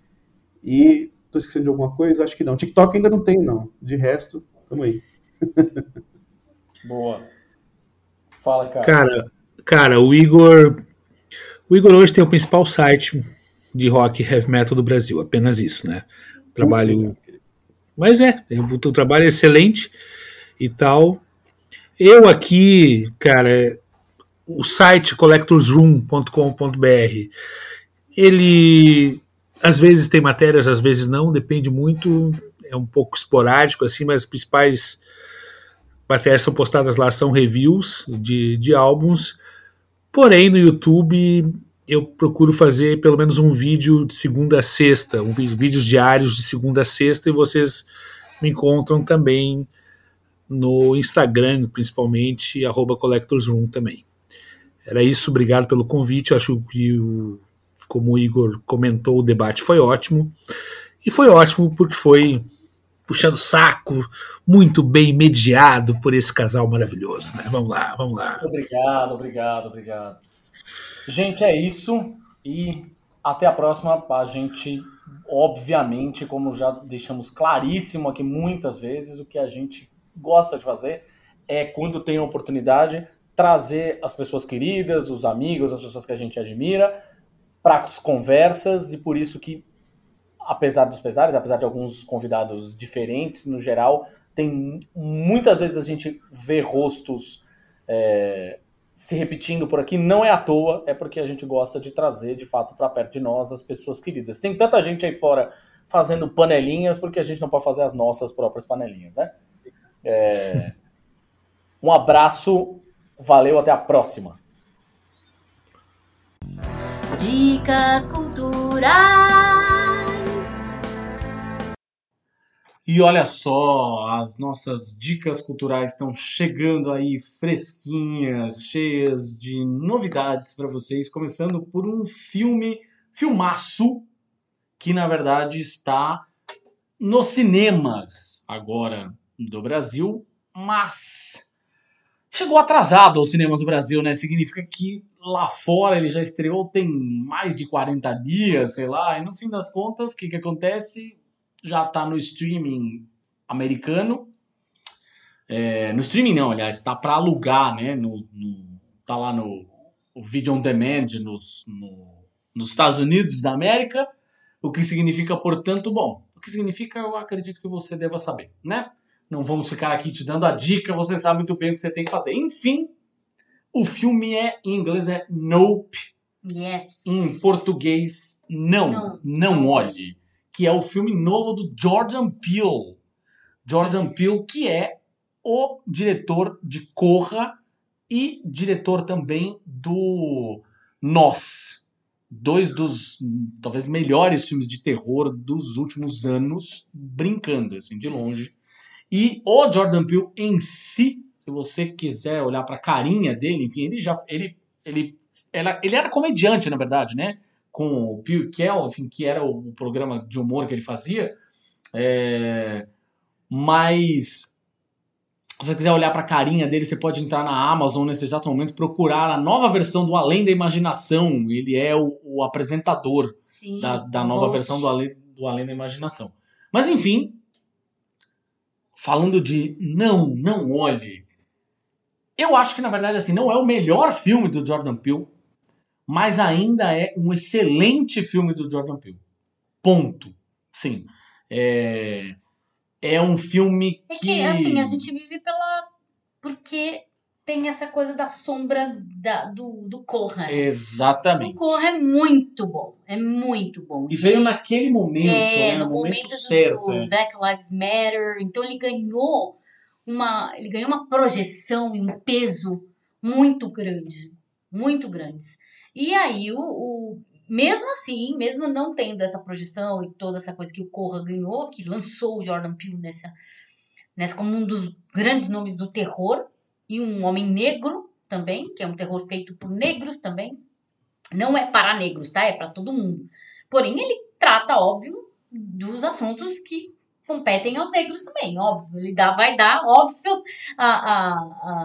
E tô esquecendo de alguma coisa? Acho que não. TikTok ainda não tenho, não. De resto, tamo aí. Boa. Fala, cara. Cara, cara, o Igor. O Igor hoje tem o principal site de rock heavy metal do Brasil, apenas isso, né? Trabalho. Mas é, o teu trabalho é excelente e tal. Eu aqui, cara, o site collectorsroom.com.br, ele às vezes tem matérias, às vezes não, depende muito, é um pouco esporádico assim, mas as principais matérias são postadas lá são reviews de, de álbuns. Porém, no YouTube eu procuro fazer pelo menos um vídeo de segunda a sexta, um vídeo, vídeos diários de segunda a sexta, e vocês me encontram também no Instagram, principalmente, arroba CollectorsRoom também. Era isso, obrigado pelo convite. Eu acho que, o, como o Igor comentou, o debate foi ótimo. E foi ótimo porque foi puxando saco, muito bem mediado por esse casal maravilhoso. Né? Vamos lá, vamos lá. Obrigado, obrigado, obrigado. Gente, é isso. E até a próxima. A gente, obviamente, como já deixamos claríssimo aqui muitas vezes, o que a gente gosta de fazer é, quando tem a oportunidade, trazer as pessoas queridas, os amigos, as pessoas que a gente admira, para as conversas, e por isso que, apesar dos pesares, apesar de alguns convidados diferentes, no geral, tem muitas vezes a gente vê rostos é, se repetindo por aqui, não é à toa, é porque a gente gosta de trazer, de fato, para perto de nós as pessoas queridas. Tem tanta gente aí fora fazendo panelinhas, porque a gente não pode fazer as nossas próprias panelinhas, né? É... Um abraço, valeu, até a próxima. Dicas culturais. E olha só, as nossas dicas culturais estão chegando aí fresquinhas, cheias de novidades para vocês, começando por um filme, filmaço, que na verdade está nos cinemas agora do Brasil, mas chegou atrasado aos cinemas do Brasil, né? Significa que lá fora ele já estreou tem mais de 40 dias, sei lá, e no fim das contas, o que, que acontece? Já está no streaming americano. É, no streaming não, aliás, está para alugar, né? No, no, tá lá no Video On Demand nos, no, nos Estados Unidos da América, o que significa, portanto, bom, o que significa eu acredito que você deva saber, né? Não vamos ficar aqui te dando a dica, você sabe muito bem o que você tem que fazer. Enfim, o filme é em inglês é Nope. Yes. Em português, não, não, não olhe. Que é o filme novo do Jordan Peele. Jordan Peele, que é o diretor de Corra e diretor também do Nós. Dois dos talvez melhores filmes de terror dos últimos anos, brincando assim de longe. E o Jordan Peele em si, se você quiser olhar para a carinha dele, enfim, ele já ele ele era, ele era comediante, na verdade, né? Com o Peele Kell, enfim, que era o programa de humor que ele fazia. É, mas se você quiser olhar para a carinha dele, você pode entrar na Amazon nesse exato momento procurar a nova versão do Além da Imaginação. Ele é o, o apresentador Sim, da, da nova versão do Além, do Além da Imaginação. Mas enfim, falando de não, não olhe. Eu acho que na verdade assim, não é o melhor filme do Jordan Peele, mas ainda é um excelente filme do Jordan Peele. Ponto. Sim. É, é um filme É que. que, assim, a gente vive pela. Porque tem essa coisa da sombra da, do, do Corra. né? O Exatamente. Corra é muito bom. É muito bom. E veio naquele momento, É, né, no no momento, momento do, certo. do é. Black Lives Matter. Então ele ganhou uma. Ele ganhou uma projeção e um peso muito grande. Muito grandes. E aí, o, o- mesmo assim, mesmo não tendo essa projeção e toda essa coisa que o Corra ganhou, que lançou o Jordan Peele nessa, nessa como um dos grandes nomes do terror, e um homem negro também, que é um terror feito por negros também. Não é para negros, tá? É para todo mundo. Porém, ele trata, óbvio, dos assuntos que competem aos negros também, óbvio. Ele dá, vai dar, óbvio, a, a,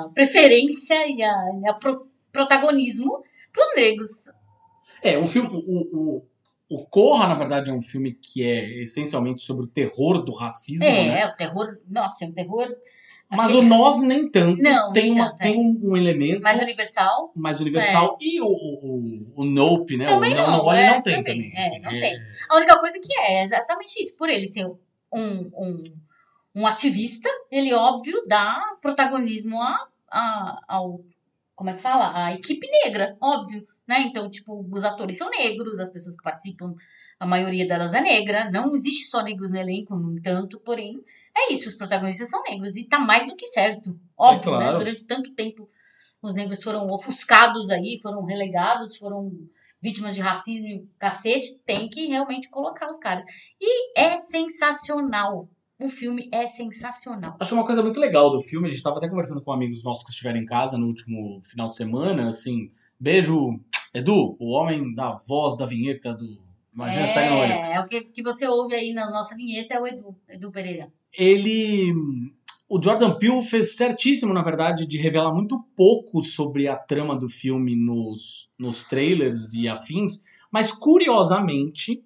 a preferência e a, a pro- protagonismo pros negros. É, o filme. O, o, o Corra, na verdade, é um filme que é essencialmente sobre o terror do racismo, É, né? é o terror, nossa, é um terror Mas o nós nem tanto. Não, tem, uma, tanto, tem um, um elemento mais universal. mais universal. E o, o, o, Nope, né? Também o não, não, ele é, não tem também, também. é, assim, não tem. A única coisa que é, é exatamente isso. Por ele ser um, um, um ativista, ele, óbvio, dá protagonismo a, a, ao. Como é que fala? A equipe negra, óbvio. Né? Então, tipo, os atores são negros, as pessoas que participam, a maioria delas é negra. Não existe só negros no elenco, no entanto, porém, é isso, os protagonistas são negros. E tá mais do que certo. Óbvio, claro. né? Durante tanto tempo, os negros foram ofuscados aí, foram relegados, foram vítimas de racismo e cacete, tem que realmente colocar os caras. E é sensacional. O filme é sensacional. Acho que uma coisa muito legal do filme, a gente tava até conversando com amigos nossos que estiveram em casa no último final de semana, assim, beijo, Edu, o homem da voz da vinheta do Imagina pega no olho. é, é o que, que você ouve aí na nossa vinheta é o Edu, Edu Pereira. Ele. O Jordan Peele fez certíssimo, na verdade, de revelar muito pouco sobre a trama do filme nos, nos trailers e afins, mas curiosamente,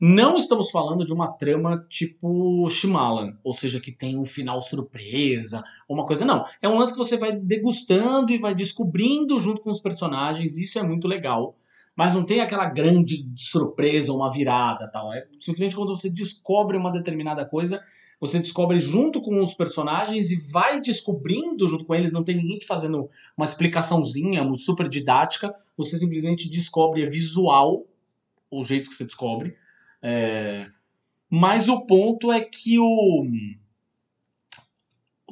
não estamos falando de uma trama tipo Shyamalan, ou seja, que tem um final surpresa, uma coisa. Não. É um lance que você vai degustando e vai descobrindo junto com os personagens, isso é muito legal. Mas não tem aquela grande surpresa ou uma virada tal. É simplesmente quando você descobre uma determinada coisa, você descobre junto com os personagens e vai descobrindo junto com eles, não tem ninguém te fazendo uma explicaçãozinha super didática, você simplesmente descobre, é visual o jeito que você descobre. É, Mas o ponto é que o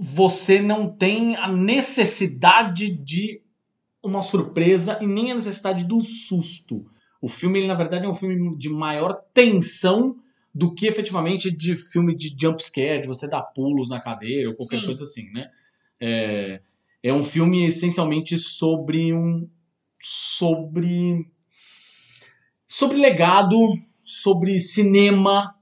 você não tem a necessidade de uma surpresa e nem a necessidade do susto. O filme, ele, na verdade, é um filme de maior tensão do que efetivamente de filme de jump scare, de você dar pulos na cadeira ou qualquer Sim. coisa assim, né? É, é um filme essencialmente sobre um sobre sobre legado, sobre cinema,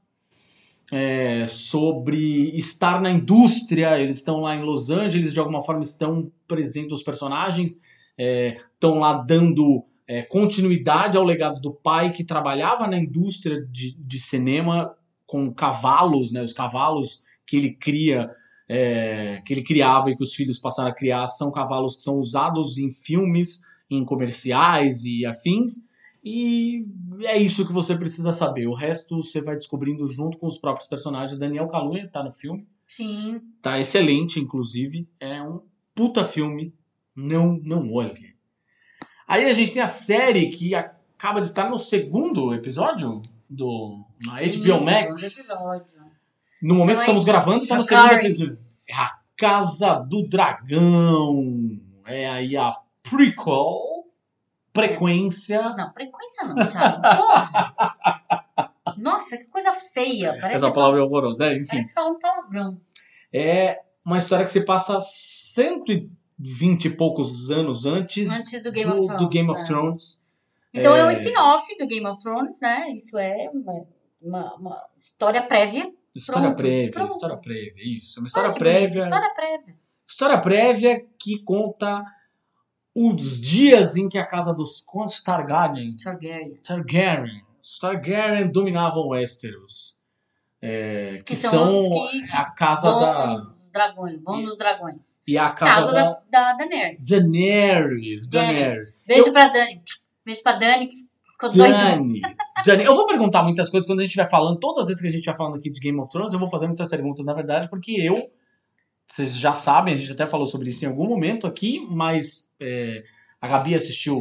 é, sobre estar na indústria. Eles estão lá em Los Angeles, de alguma forma estão presentes os personagens, estão lá dando é, continuidade ao legado do pai que trabalhava na indústria de, de cinema com cavalos, né? Os cavalos que ele cria, é, que ele criava e que os filhos passaram a criar, são cavalos que são usados em filmes, em comerciais e afins. E é isso que você precisa saber. O resto você vai descobrindo junto com os próprios personagens. Daniel Kaluuya tá no filme, Sim. tá excelente, inclusive. É um puta filme. Não, não olhe. Aí a gente tem a série que acaba de estar no segundo episódio do na Sim, HBO segundo Max. episódio. No momento que Então, estamos gravando, está no segundo episódio. É a Casa do Dragão. É aí a prequel, frequência. Não, frequência não, Thiago. Porra! Nossa, que coisa feia. Parece, Essa palavra é horrorosa, é, enfim. parece falar um palavrão. É uma história que se passa 120 e poucos anos antes, Antes do Game of Thrones, do Game of é. Thrones. Então é, um É. spin-off do Game of Thrones, né? Isso é uma, uma- uma história prévia. História Pronto, prévia, pronto. história prévia, isso. É uma história Olha que bonito, prévia. História prévia. História prévia que conta os dias em que a casa dos contos Targaryen, Targaryen. Targaryen, Targaryen dominavam Westeros. É, que, Que são, são que- a casa da. Bom dragões. Bom dos dragões. E a casa, Casa da, da, da Daenerys. Daenerys. Daenerys. Beijo pra Dani. Beijo pra Dani, que ficou. Dani. Dani. Eu vou perguntar muitas coisas quando a gente estiver falando. Todas as vezes que a gente estiver falando aqui de Game of Thrones, eu vou fazer muitas perguntas, na verdade, porque eu. Vocês já sabem, a gente até falou sobre isso em algum momento aqui, mas é, a Gabi assistiu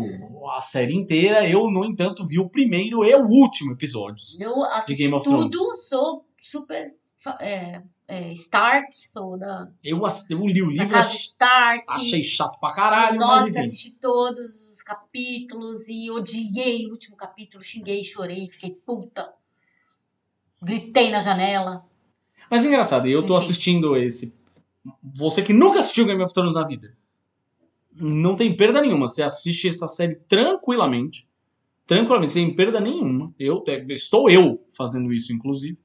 a série inteira. Eu, no entanto, vi o primeiro e o último episódios. Eu assisti Game of tudo, Thrones. sou super é, é, Stark, sou da, Eu, eu li o livro, casa Stark. achei chato pra caralho, Nossa, mas assisti todos os capítulos e odiei o último capítulo, xinguei, chorei, fiquei puta. Gritei na janela. Mas é engraçado, eu tô Enfim. assistindo esse. Você que nunca assistiu Game of Thrones na vida, não tem perda nenhuma. Você assiste essa série tranquilamente. Tranquilamente, sem perda nenhuma. Eu, estou eu fazendo isso, inclusive.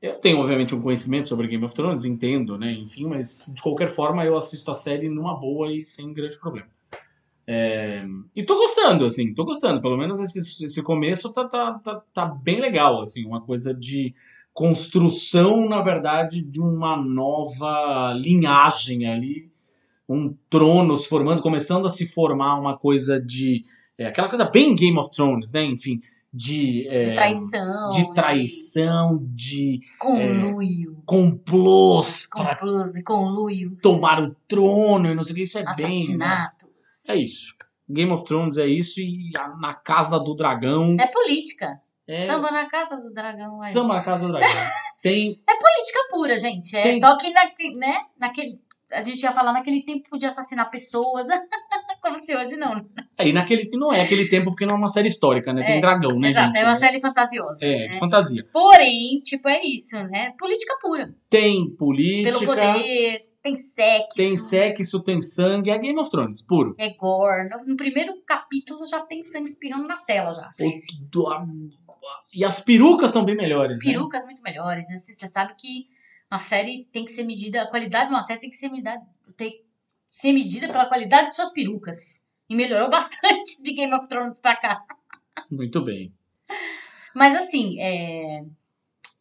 Eu tenho, obviamente, um conhecimento sobre Game of Thrones, entendo, né? Enfim, mas de qualquer forma eu assisto a série numa boa e sem grande problema. É, E tô gostando, assim, tô gostando. Pelo menos esse, esse começo tá, tá, tá, tá bem legal, assim, uma coisa de construção, na verdade, de uma nova linhagem ali, um trono se formando, começando a se formar uma coisa de. é, aquela coisa bem Game of Thrones, né? Enfim, de. é, De traição. de traição, de Conluio. complôs para Complôs e conluios. tomar o trono e não sei o que. Isso é bem. né? Assassinatos. É isso. Game of Thrones é isso e a- na Casa do Dragão. É política. É Samba na casa do dragão. aí. Samba na Casa do Dragão. Tem. É política pura, gente. É Tem- só que na, né, naquele. A gente ia falar naquele tempo podia assassinar pessoas. Como se hoje não. É, e naquele. Não é aquele tempo porque não é uma série histórica, né? Tem É, dragão, né, Exato, gente? é uma série fantasiosa. É, né? de fantasia. Porém, tipo, é isso, né? Política pura. Tem política. Pelo poder, tem sexo. Tem sexo, tem sangue. É Game of Thrones, puro. É gore. No, primeiro capítulo já tem sangue espirrando na tela já. E as perucas estão bem melhores. né? Perucas muito melhores. Você sabe que uma série tem que ser medida. A qualidade de uma série tem que ser medida, tem ser medida pela qualidade de suas perucas. E melhorou bastante de Game of Thrones pra cá. Muito bem. Mas assim, é...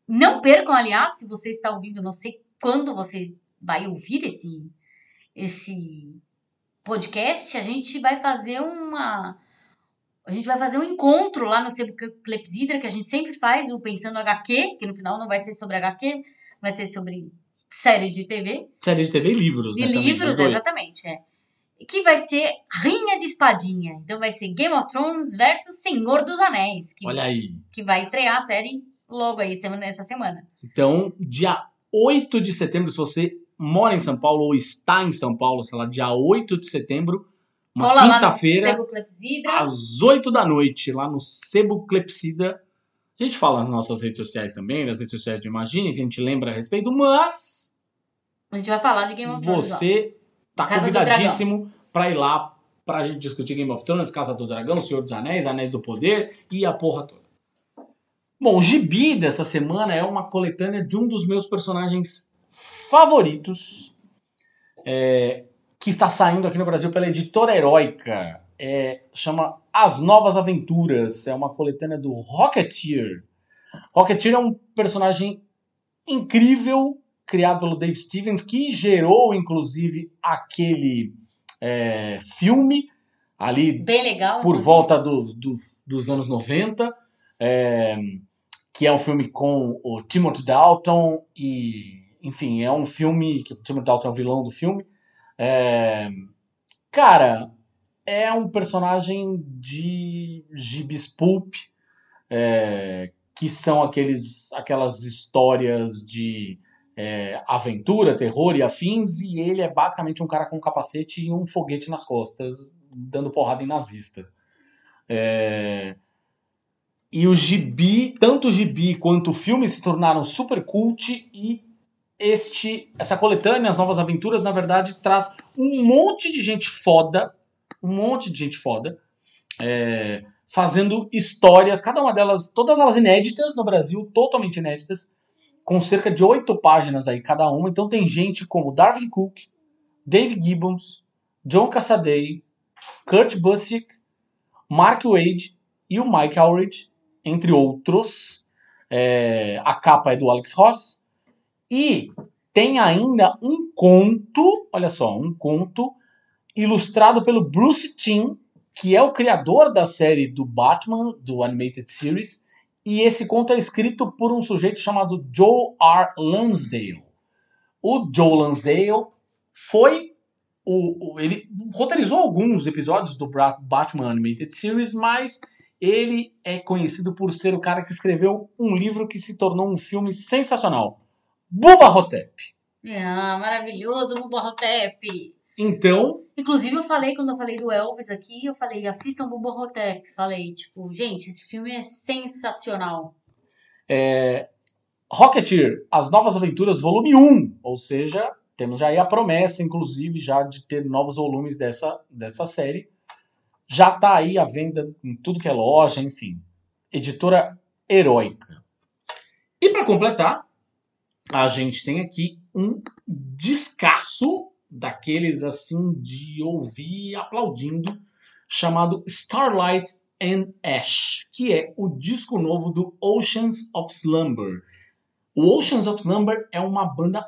não percam, aliás, se você está ouvindo, não sei quando você vai ouvir esse, esse podcast, a gente vai fazer uma. A gente vai fazer um encontro lá no Sebo Clepsidra, que a gente sempre faz, o Pensando HQ, que no final não vai ser sobre HQ, vai ser sobre séries de TV. Série de TV e livros, E né? também, livros, os dois. exatamente, é. Que vai ser Rinha de Espadinha. Então vai ser Game of Thrones versus Senhor dos Anéis. Que Olha aí. que vai estrear a série logo aí, semana, essa semana. Então, dia 8 de setembro, se você mora em São Paulo ou está em São Paulo, sei lá, dia 8 de setembro, uma quinta-feira, Clepsidra. às 8 da noite, lá no Sebo Clepsida. A gente fala nas nossas redes sociais também, nas redes sociais do Imagine, que a gente lembra a respeito, mas A gente vai falar de Game of Thrones. ó. você tá Casa convidadíssimo para ir lá pra gente discutir Game of Thrones, Casa do Dragão, Senhor dos Anéis, Anéis do Poder e a porra toda. Bom, o gibi dessa semana é uma coletânea de um dos meus personagens favoritos, é, que está saindo aqui no Brasil pela editora Heróica. É, chama As Novas Aventuras. É uma coletânea do Rocketeer. Rocketeer é um personagem incrível, criado pelo Dave Stevens, que gerou, inclusive, aquele é, filme ali legal. por inclusive. volta do, do- dos anos 90, é, que é um filme com o Timothy Dalton e, enfim, é um filme que o Timothy Dalton é o vilão do filme. É, cara, é um personagem de gibis pulp, é, que são aqueles, aquelas histórias de é, aventura, terror e afins, e ele é basicamente um cara com um capacete e um foguete nas costas, dando porrada em nazista. É, E o gibi, tanto o gibi quanto o filme se tornaram super cult e este, essa coletânea, As Novas Aventuras, na verdade, traz um monte de gente foda, um monte de gente foda, é, fazendo histórias, cada uma delas, todas elas inéditas no Brasil, totalmente inéditas, com cerca de oito páginas aí cada uma. Então tem gente como Darwin Cook, Dave Gibbons, John Cassaday, Kurt Busiek, Mark Wade e o Mike Allred, entre outros. É, a capa é do Alex Ross. E tem ainda um conto, olha só, um conto ilustrado pelo Bruce Timm, que é o criador da série do Batman, do Animated Series, e esse conto é escrito por um sujeito chamado Joe R. Lansdale. O Joe Lansdale foi o, o- ele roteirizou alguns episódios do Batman Animated Series, mas ele é conhecido por ser o cara que escreveu um livro que se tornou um filme sensacional, Bubba Hotep. Ah, maravilhoso, Bubba Hotep. Então, Inclusive, eu falei, quando eu falei do Elvis aqui, eu falei, assistam Bubba Hotep. Falei, tipo, gente, esse filme é sensacional. é, Rocketeer, As Novas Aventuras, volume 1, ou seja, temos já aí a promessa, inclusive, já de ter novos volumes dessa, dessa série. Já está aí à venda em tudo que é loja, enfim. Editora Heróica. E para completar, a gente tem aqui um descasso daqueles assim de ouvir aplaudindo, chamado Starlight and Ash, que é o disco novo do Oceans of Slumber. O Oceans of Slumber é uma banda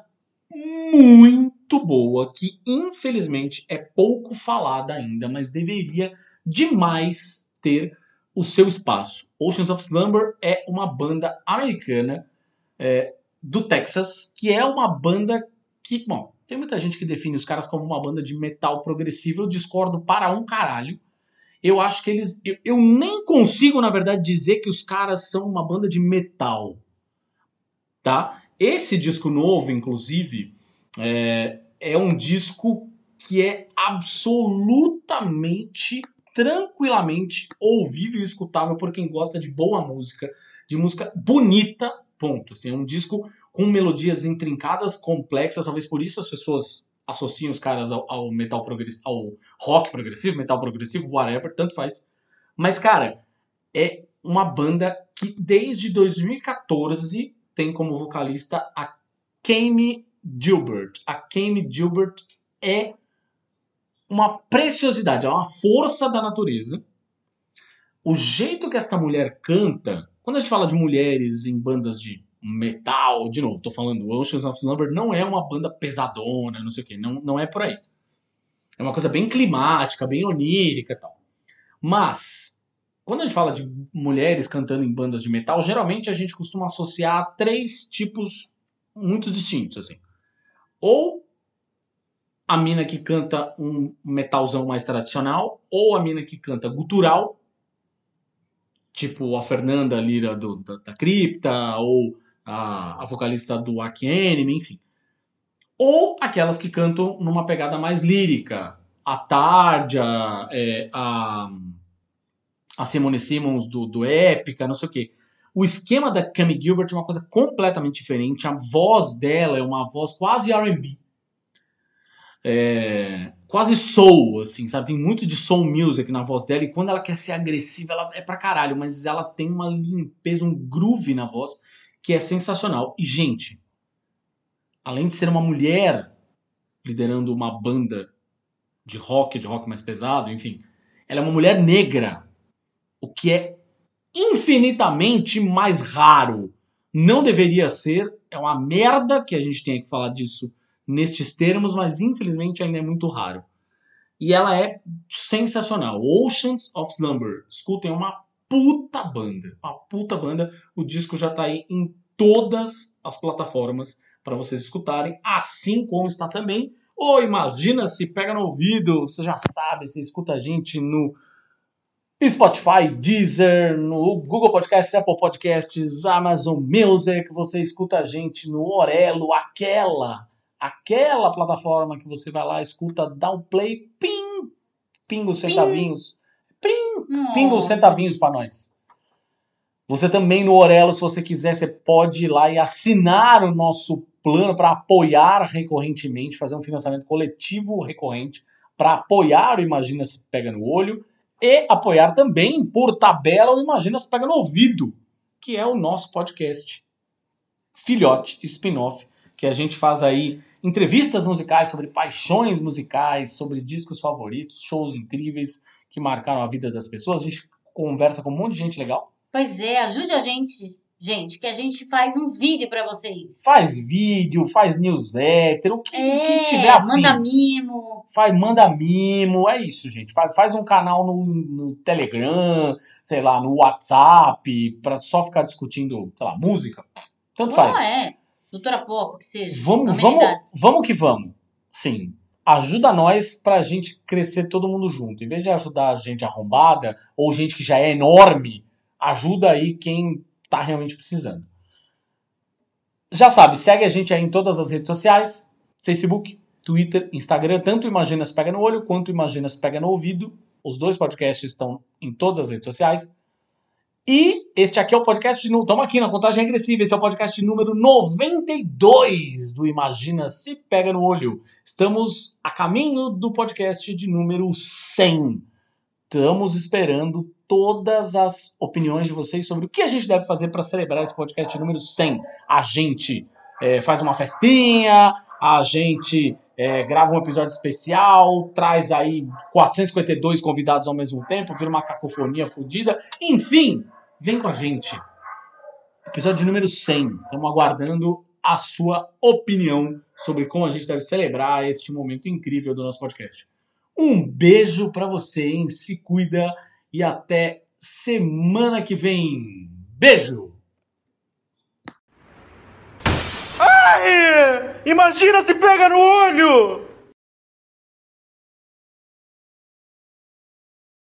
muito boa que infelizmente é pouco falada ainda, mas deveria demais ter o seu espaço. Oceans of Slumber é uma banda americana é, do Texas, que é uma banda que, bom, tem muita gente que define os caras como uma banda de metal progressivo, eu discordo para um caralho. Eu acho que eles. Eu, eu nem consigo, na verdade, dizer que os caras são uma banda de metal. Tá? Esse disco novo, inclusive, é, é um disco que é absolutamente, tranquilamente ouvível e escutável por quem gosta de boa música, de música bonita, ponto. Assim, é um disco com melodias intrincadas, complexas, talvez por isso as pessoas associam os caras ao, ao metal progressivo, ao rock progressivo, metal progressivo, whatever, tanto faz. Mas, cara, é uma banda que desde 2014 tem como vocalista a Kame Gilbert. A Kame Gilbert é uma preciosidade, é uma força da natureza. O jeito que esta mulher canta, quando a gente fala de mulheres em bandas de metal, de novo, tô falando, Oceans of Slumber não é uma banda pesadona, não sei o que, não, não é por aí. É uma coisa bem climática, bem onírica e tal. Mas, quando a gente fala de mulheres cantando em bandas de metal, geralmente a gente costuma associar três tipos muito distintos, assim. Ou a mina que canta um metalzão mais tradicional, ou a mina que canta gutural, tipo a Fernanda Lira do, da, da Cripta, ou a, a vocalista do Ark Enemy, enfim. Ou aquelas que cantam numa pegada mais lírica. A Tarja, é, a, a Simone Simmons do, do Épica, não sei o quê. O esquema da Cami Gilbert é uma coisa completamente diferente. A voz dela é uma voz quase R&B. É, quase soul, assim, sabe? Tem muito de soul music na voz dela. E quando ela quer ser agressiva, ela é pra caralho. Mas ela tem uma limpeza, um groove na voz que é sensacional. E, gente, além de ser uma mulher liderando uma banda de rock, de rock mais pesado, enfim, ela é uma mulher negra, o que é infinitamente mais raro. Não deveria ser, é uma merda que a gente tenha que falar disso nestes termos, mas infelizmente ainda é muito raro. E ela é sensacional. Oceans of Slumber. Escutem, é uma puta banda. Uma puta banda. O disco já tá aí em todas as plataformas para vocês escutarem, assim como está também. Ou imagina se pega no ouvido, você já sabe, você escuta a gente no Spotify, Deezer, no Google Podcasts, Apple Podcasts, Amazon Music, você escuta a gente no Orelo, aquela, aquela plataforma que você vai lá, escuta, dá um play, pim, pinga os centavinhos. Pim, pinga os centavinhos para nós. Você também no Orelo, se você quiser, você pode ir lá e assinar o nosso plano para apoiar recorrentemente, fazer um financiamento coletivo recorrente para apoiar o Imagina se pega no olho e apoiar também por tabela o Imagina se pega no ouvido, que é o nosso podcast filhote spin-off que a gente faz aí entrevistas musicais sobre paixões musicais, sobre discos favoritos, shows incríveis que marcaram a vida das pessoas. A gente conversa com um monte de gente legal. Pois é, ajude a gente, gente, que a gente faz uns vídeos para vocês. Faz vídeo, faz newsletter, o que, é, que tiver afim. manda mimo. Faz, manda mimo, é isso, gente. Faz, faz um canal no, no Telegram, sei lá, no WhatsApp, pra só ficar discutindo, sei lá, música. Tanto faz. Ah, é. Doutora Pop, que seja. Vamos, vamos, vamos que vamos. Sim. Ajuda nós pra gente crescer todo mundo junto. Em vez de ajudar a gente arrombada, ou gente que já é enorme, ajuda aí quem tá realmente precisando. Já sabe, segue a gente aí em todas as redes sociais: Facebook, Twitter, Instagram, tanto Imagina se Pega no Olho quanto Imagina se Pega no Ouvido. Os dois podcasts estão em todas as redes sociais. E este aqui é o podcast de. Estamos aqui na contagem regressiva. Esse é o podcast número 92 do Imagina Se Pega no Olho. Estamos a caminho do podcast de número 100. Estamos esperando todas as opiniões de vocês sobre o que a gente deve fazer para celebrar esse podcast número 100. A gente, é, faz uma festinha, a gente é, grava um episódio especial, traz aí 452 convidados ao mesmo tempo, vira uma cacofonia fodida. Enfim, vem com a gente. Episódio número 100. Estamos aguardando a sua opinião sobre como a gente deve celebrar este momento incrível do nosso podcast. Um beijo para você, hein? Se cuida e até semana que vem. Beijo! Imagina se pega no olho!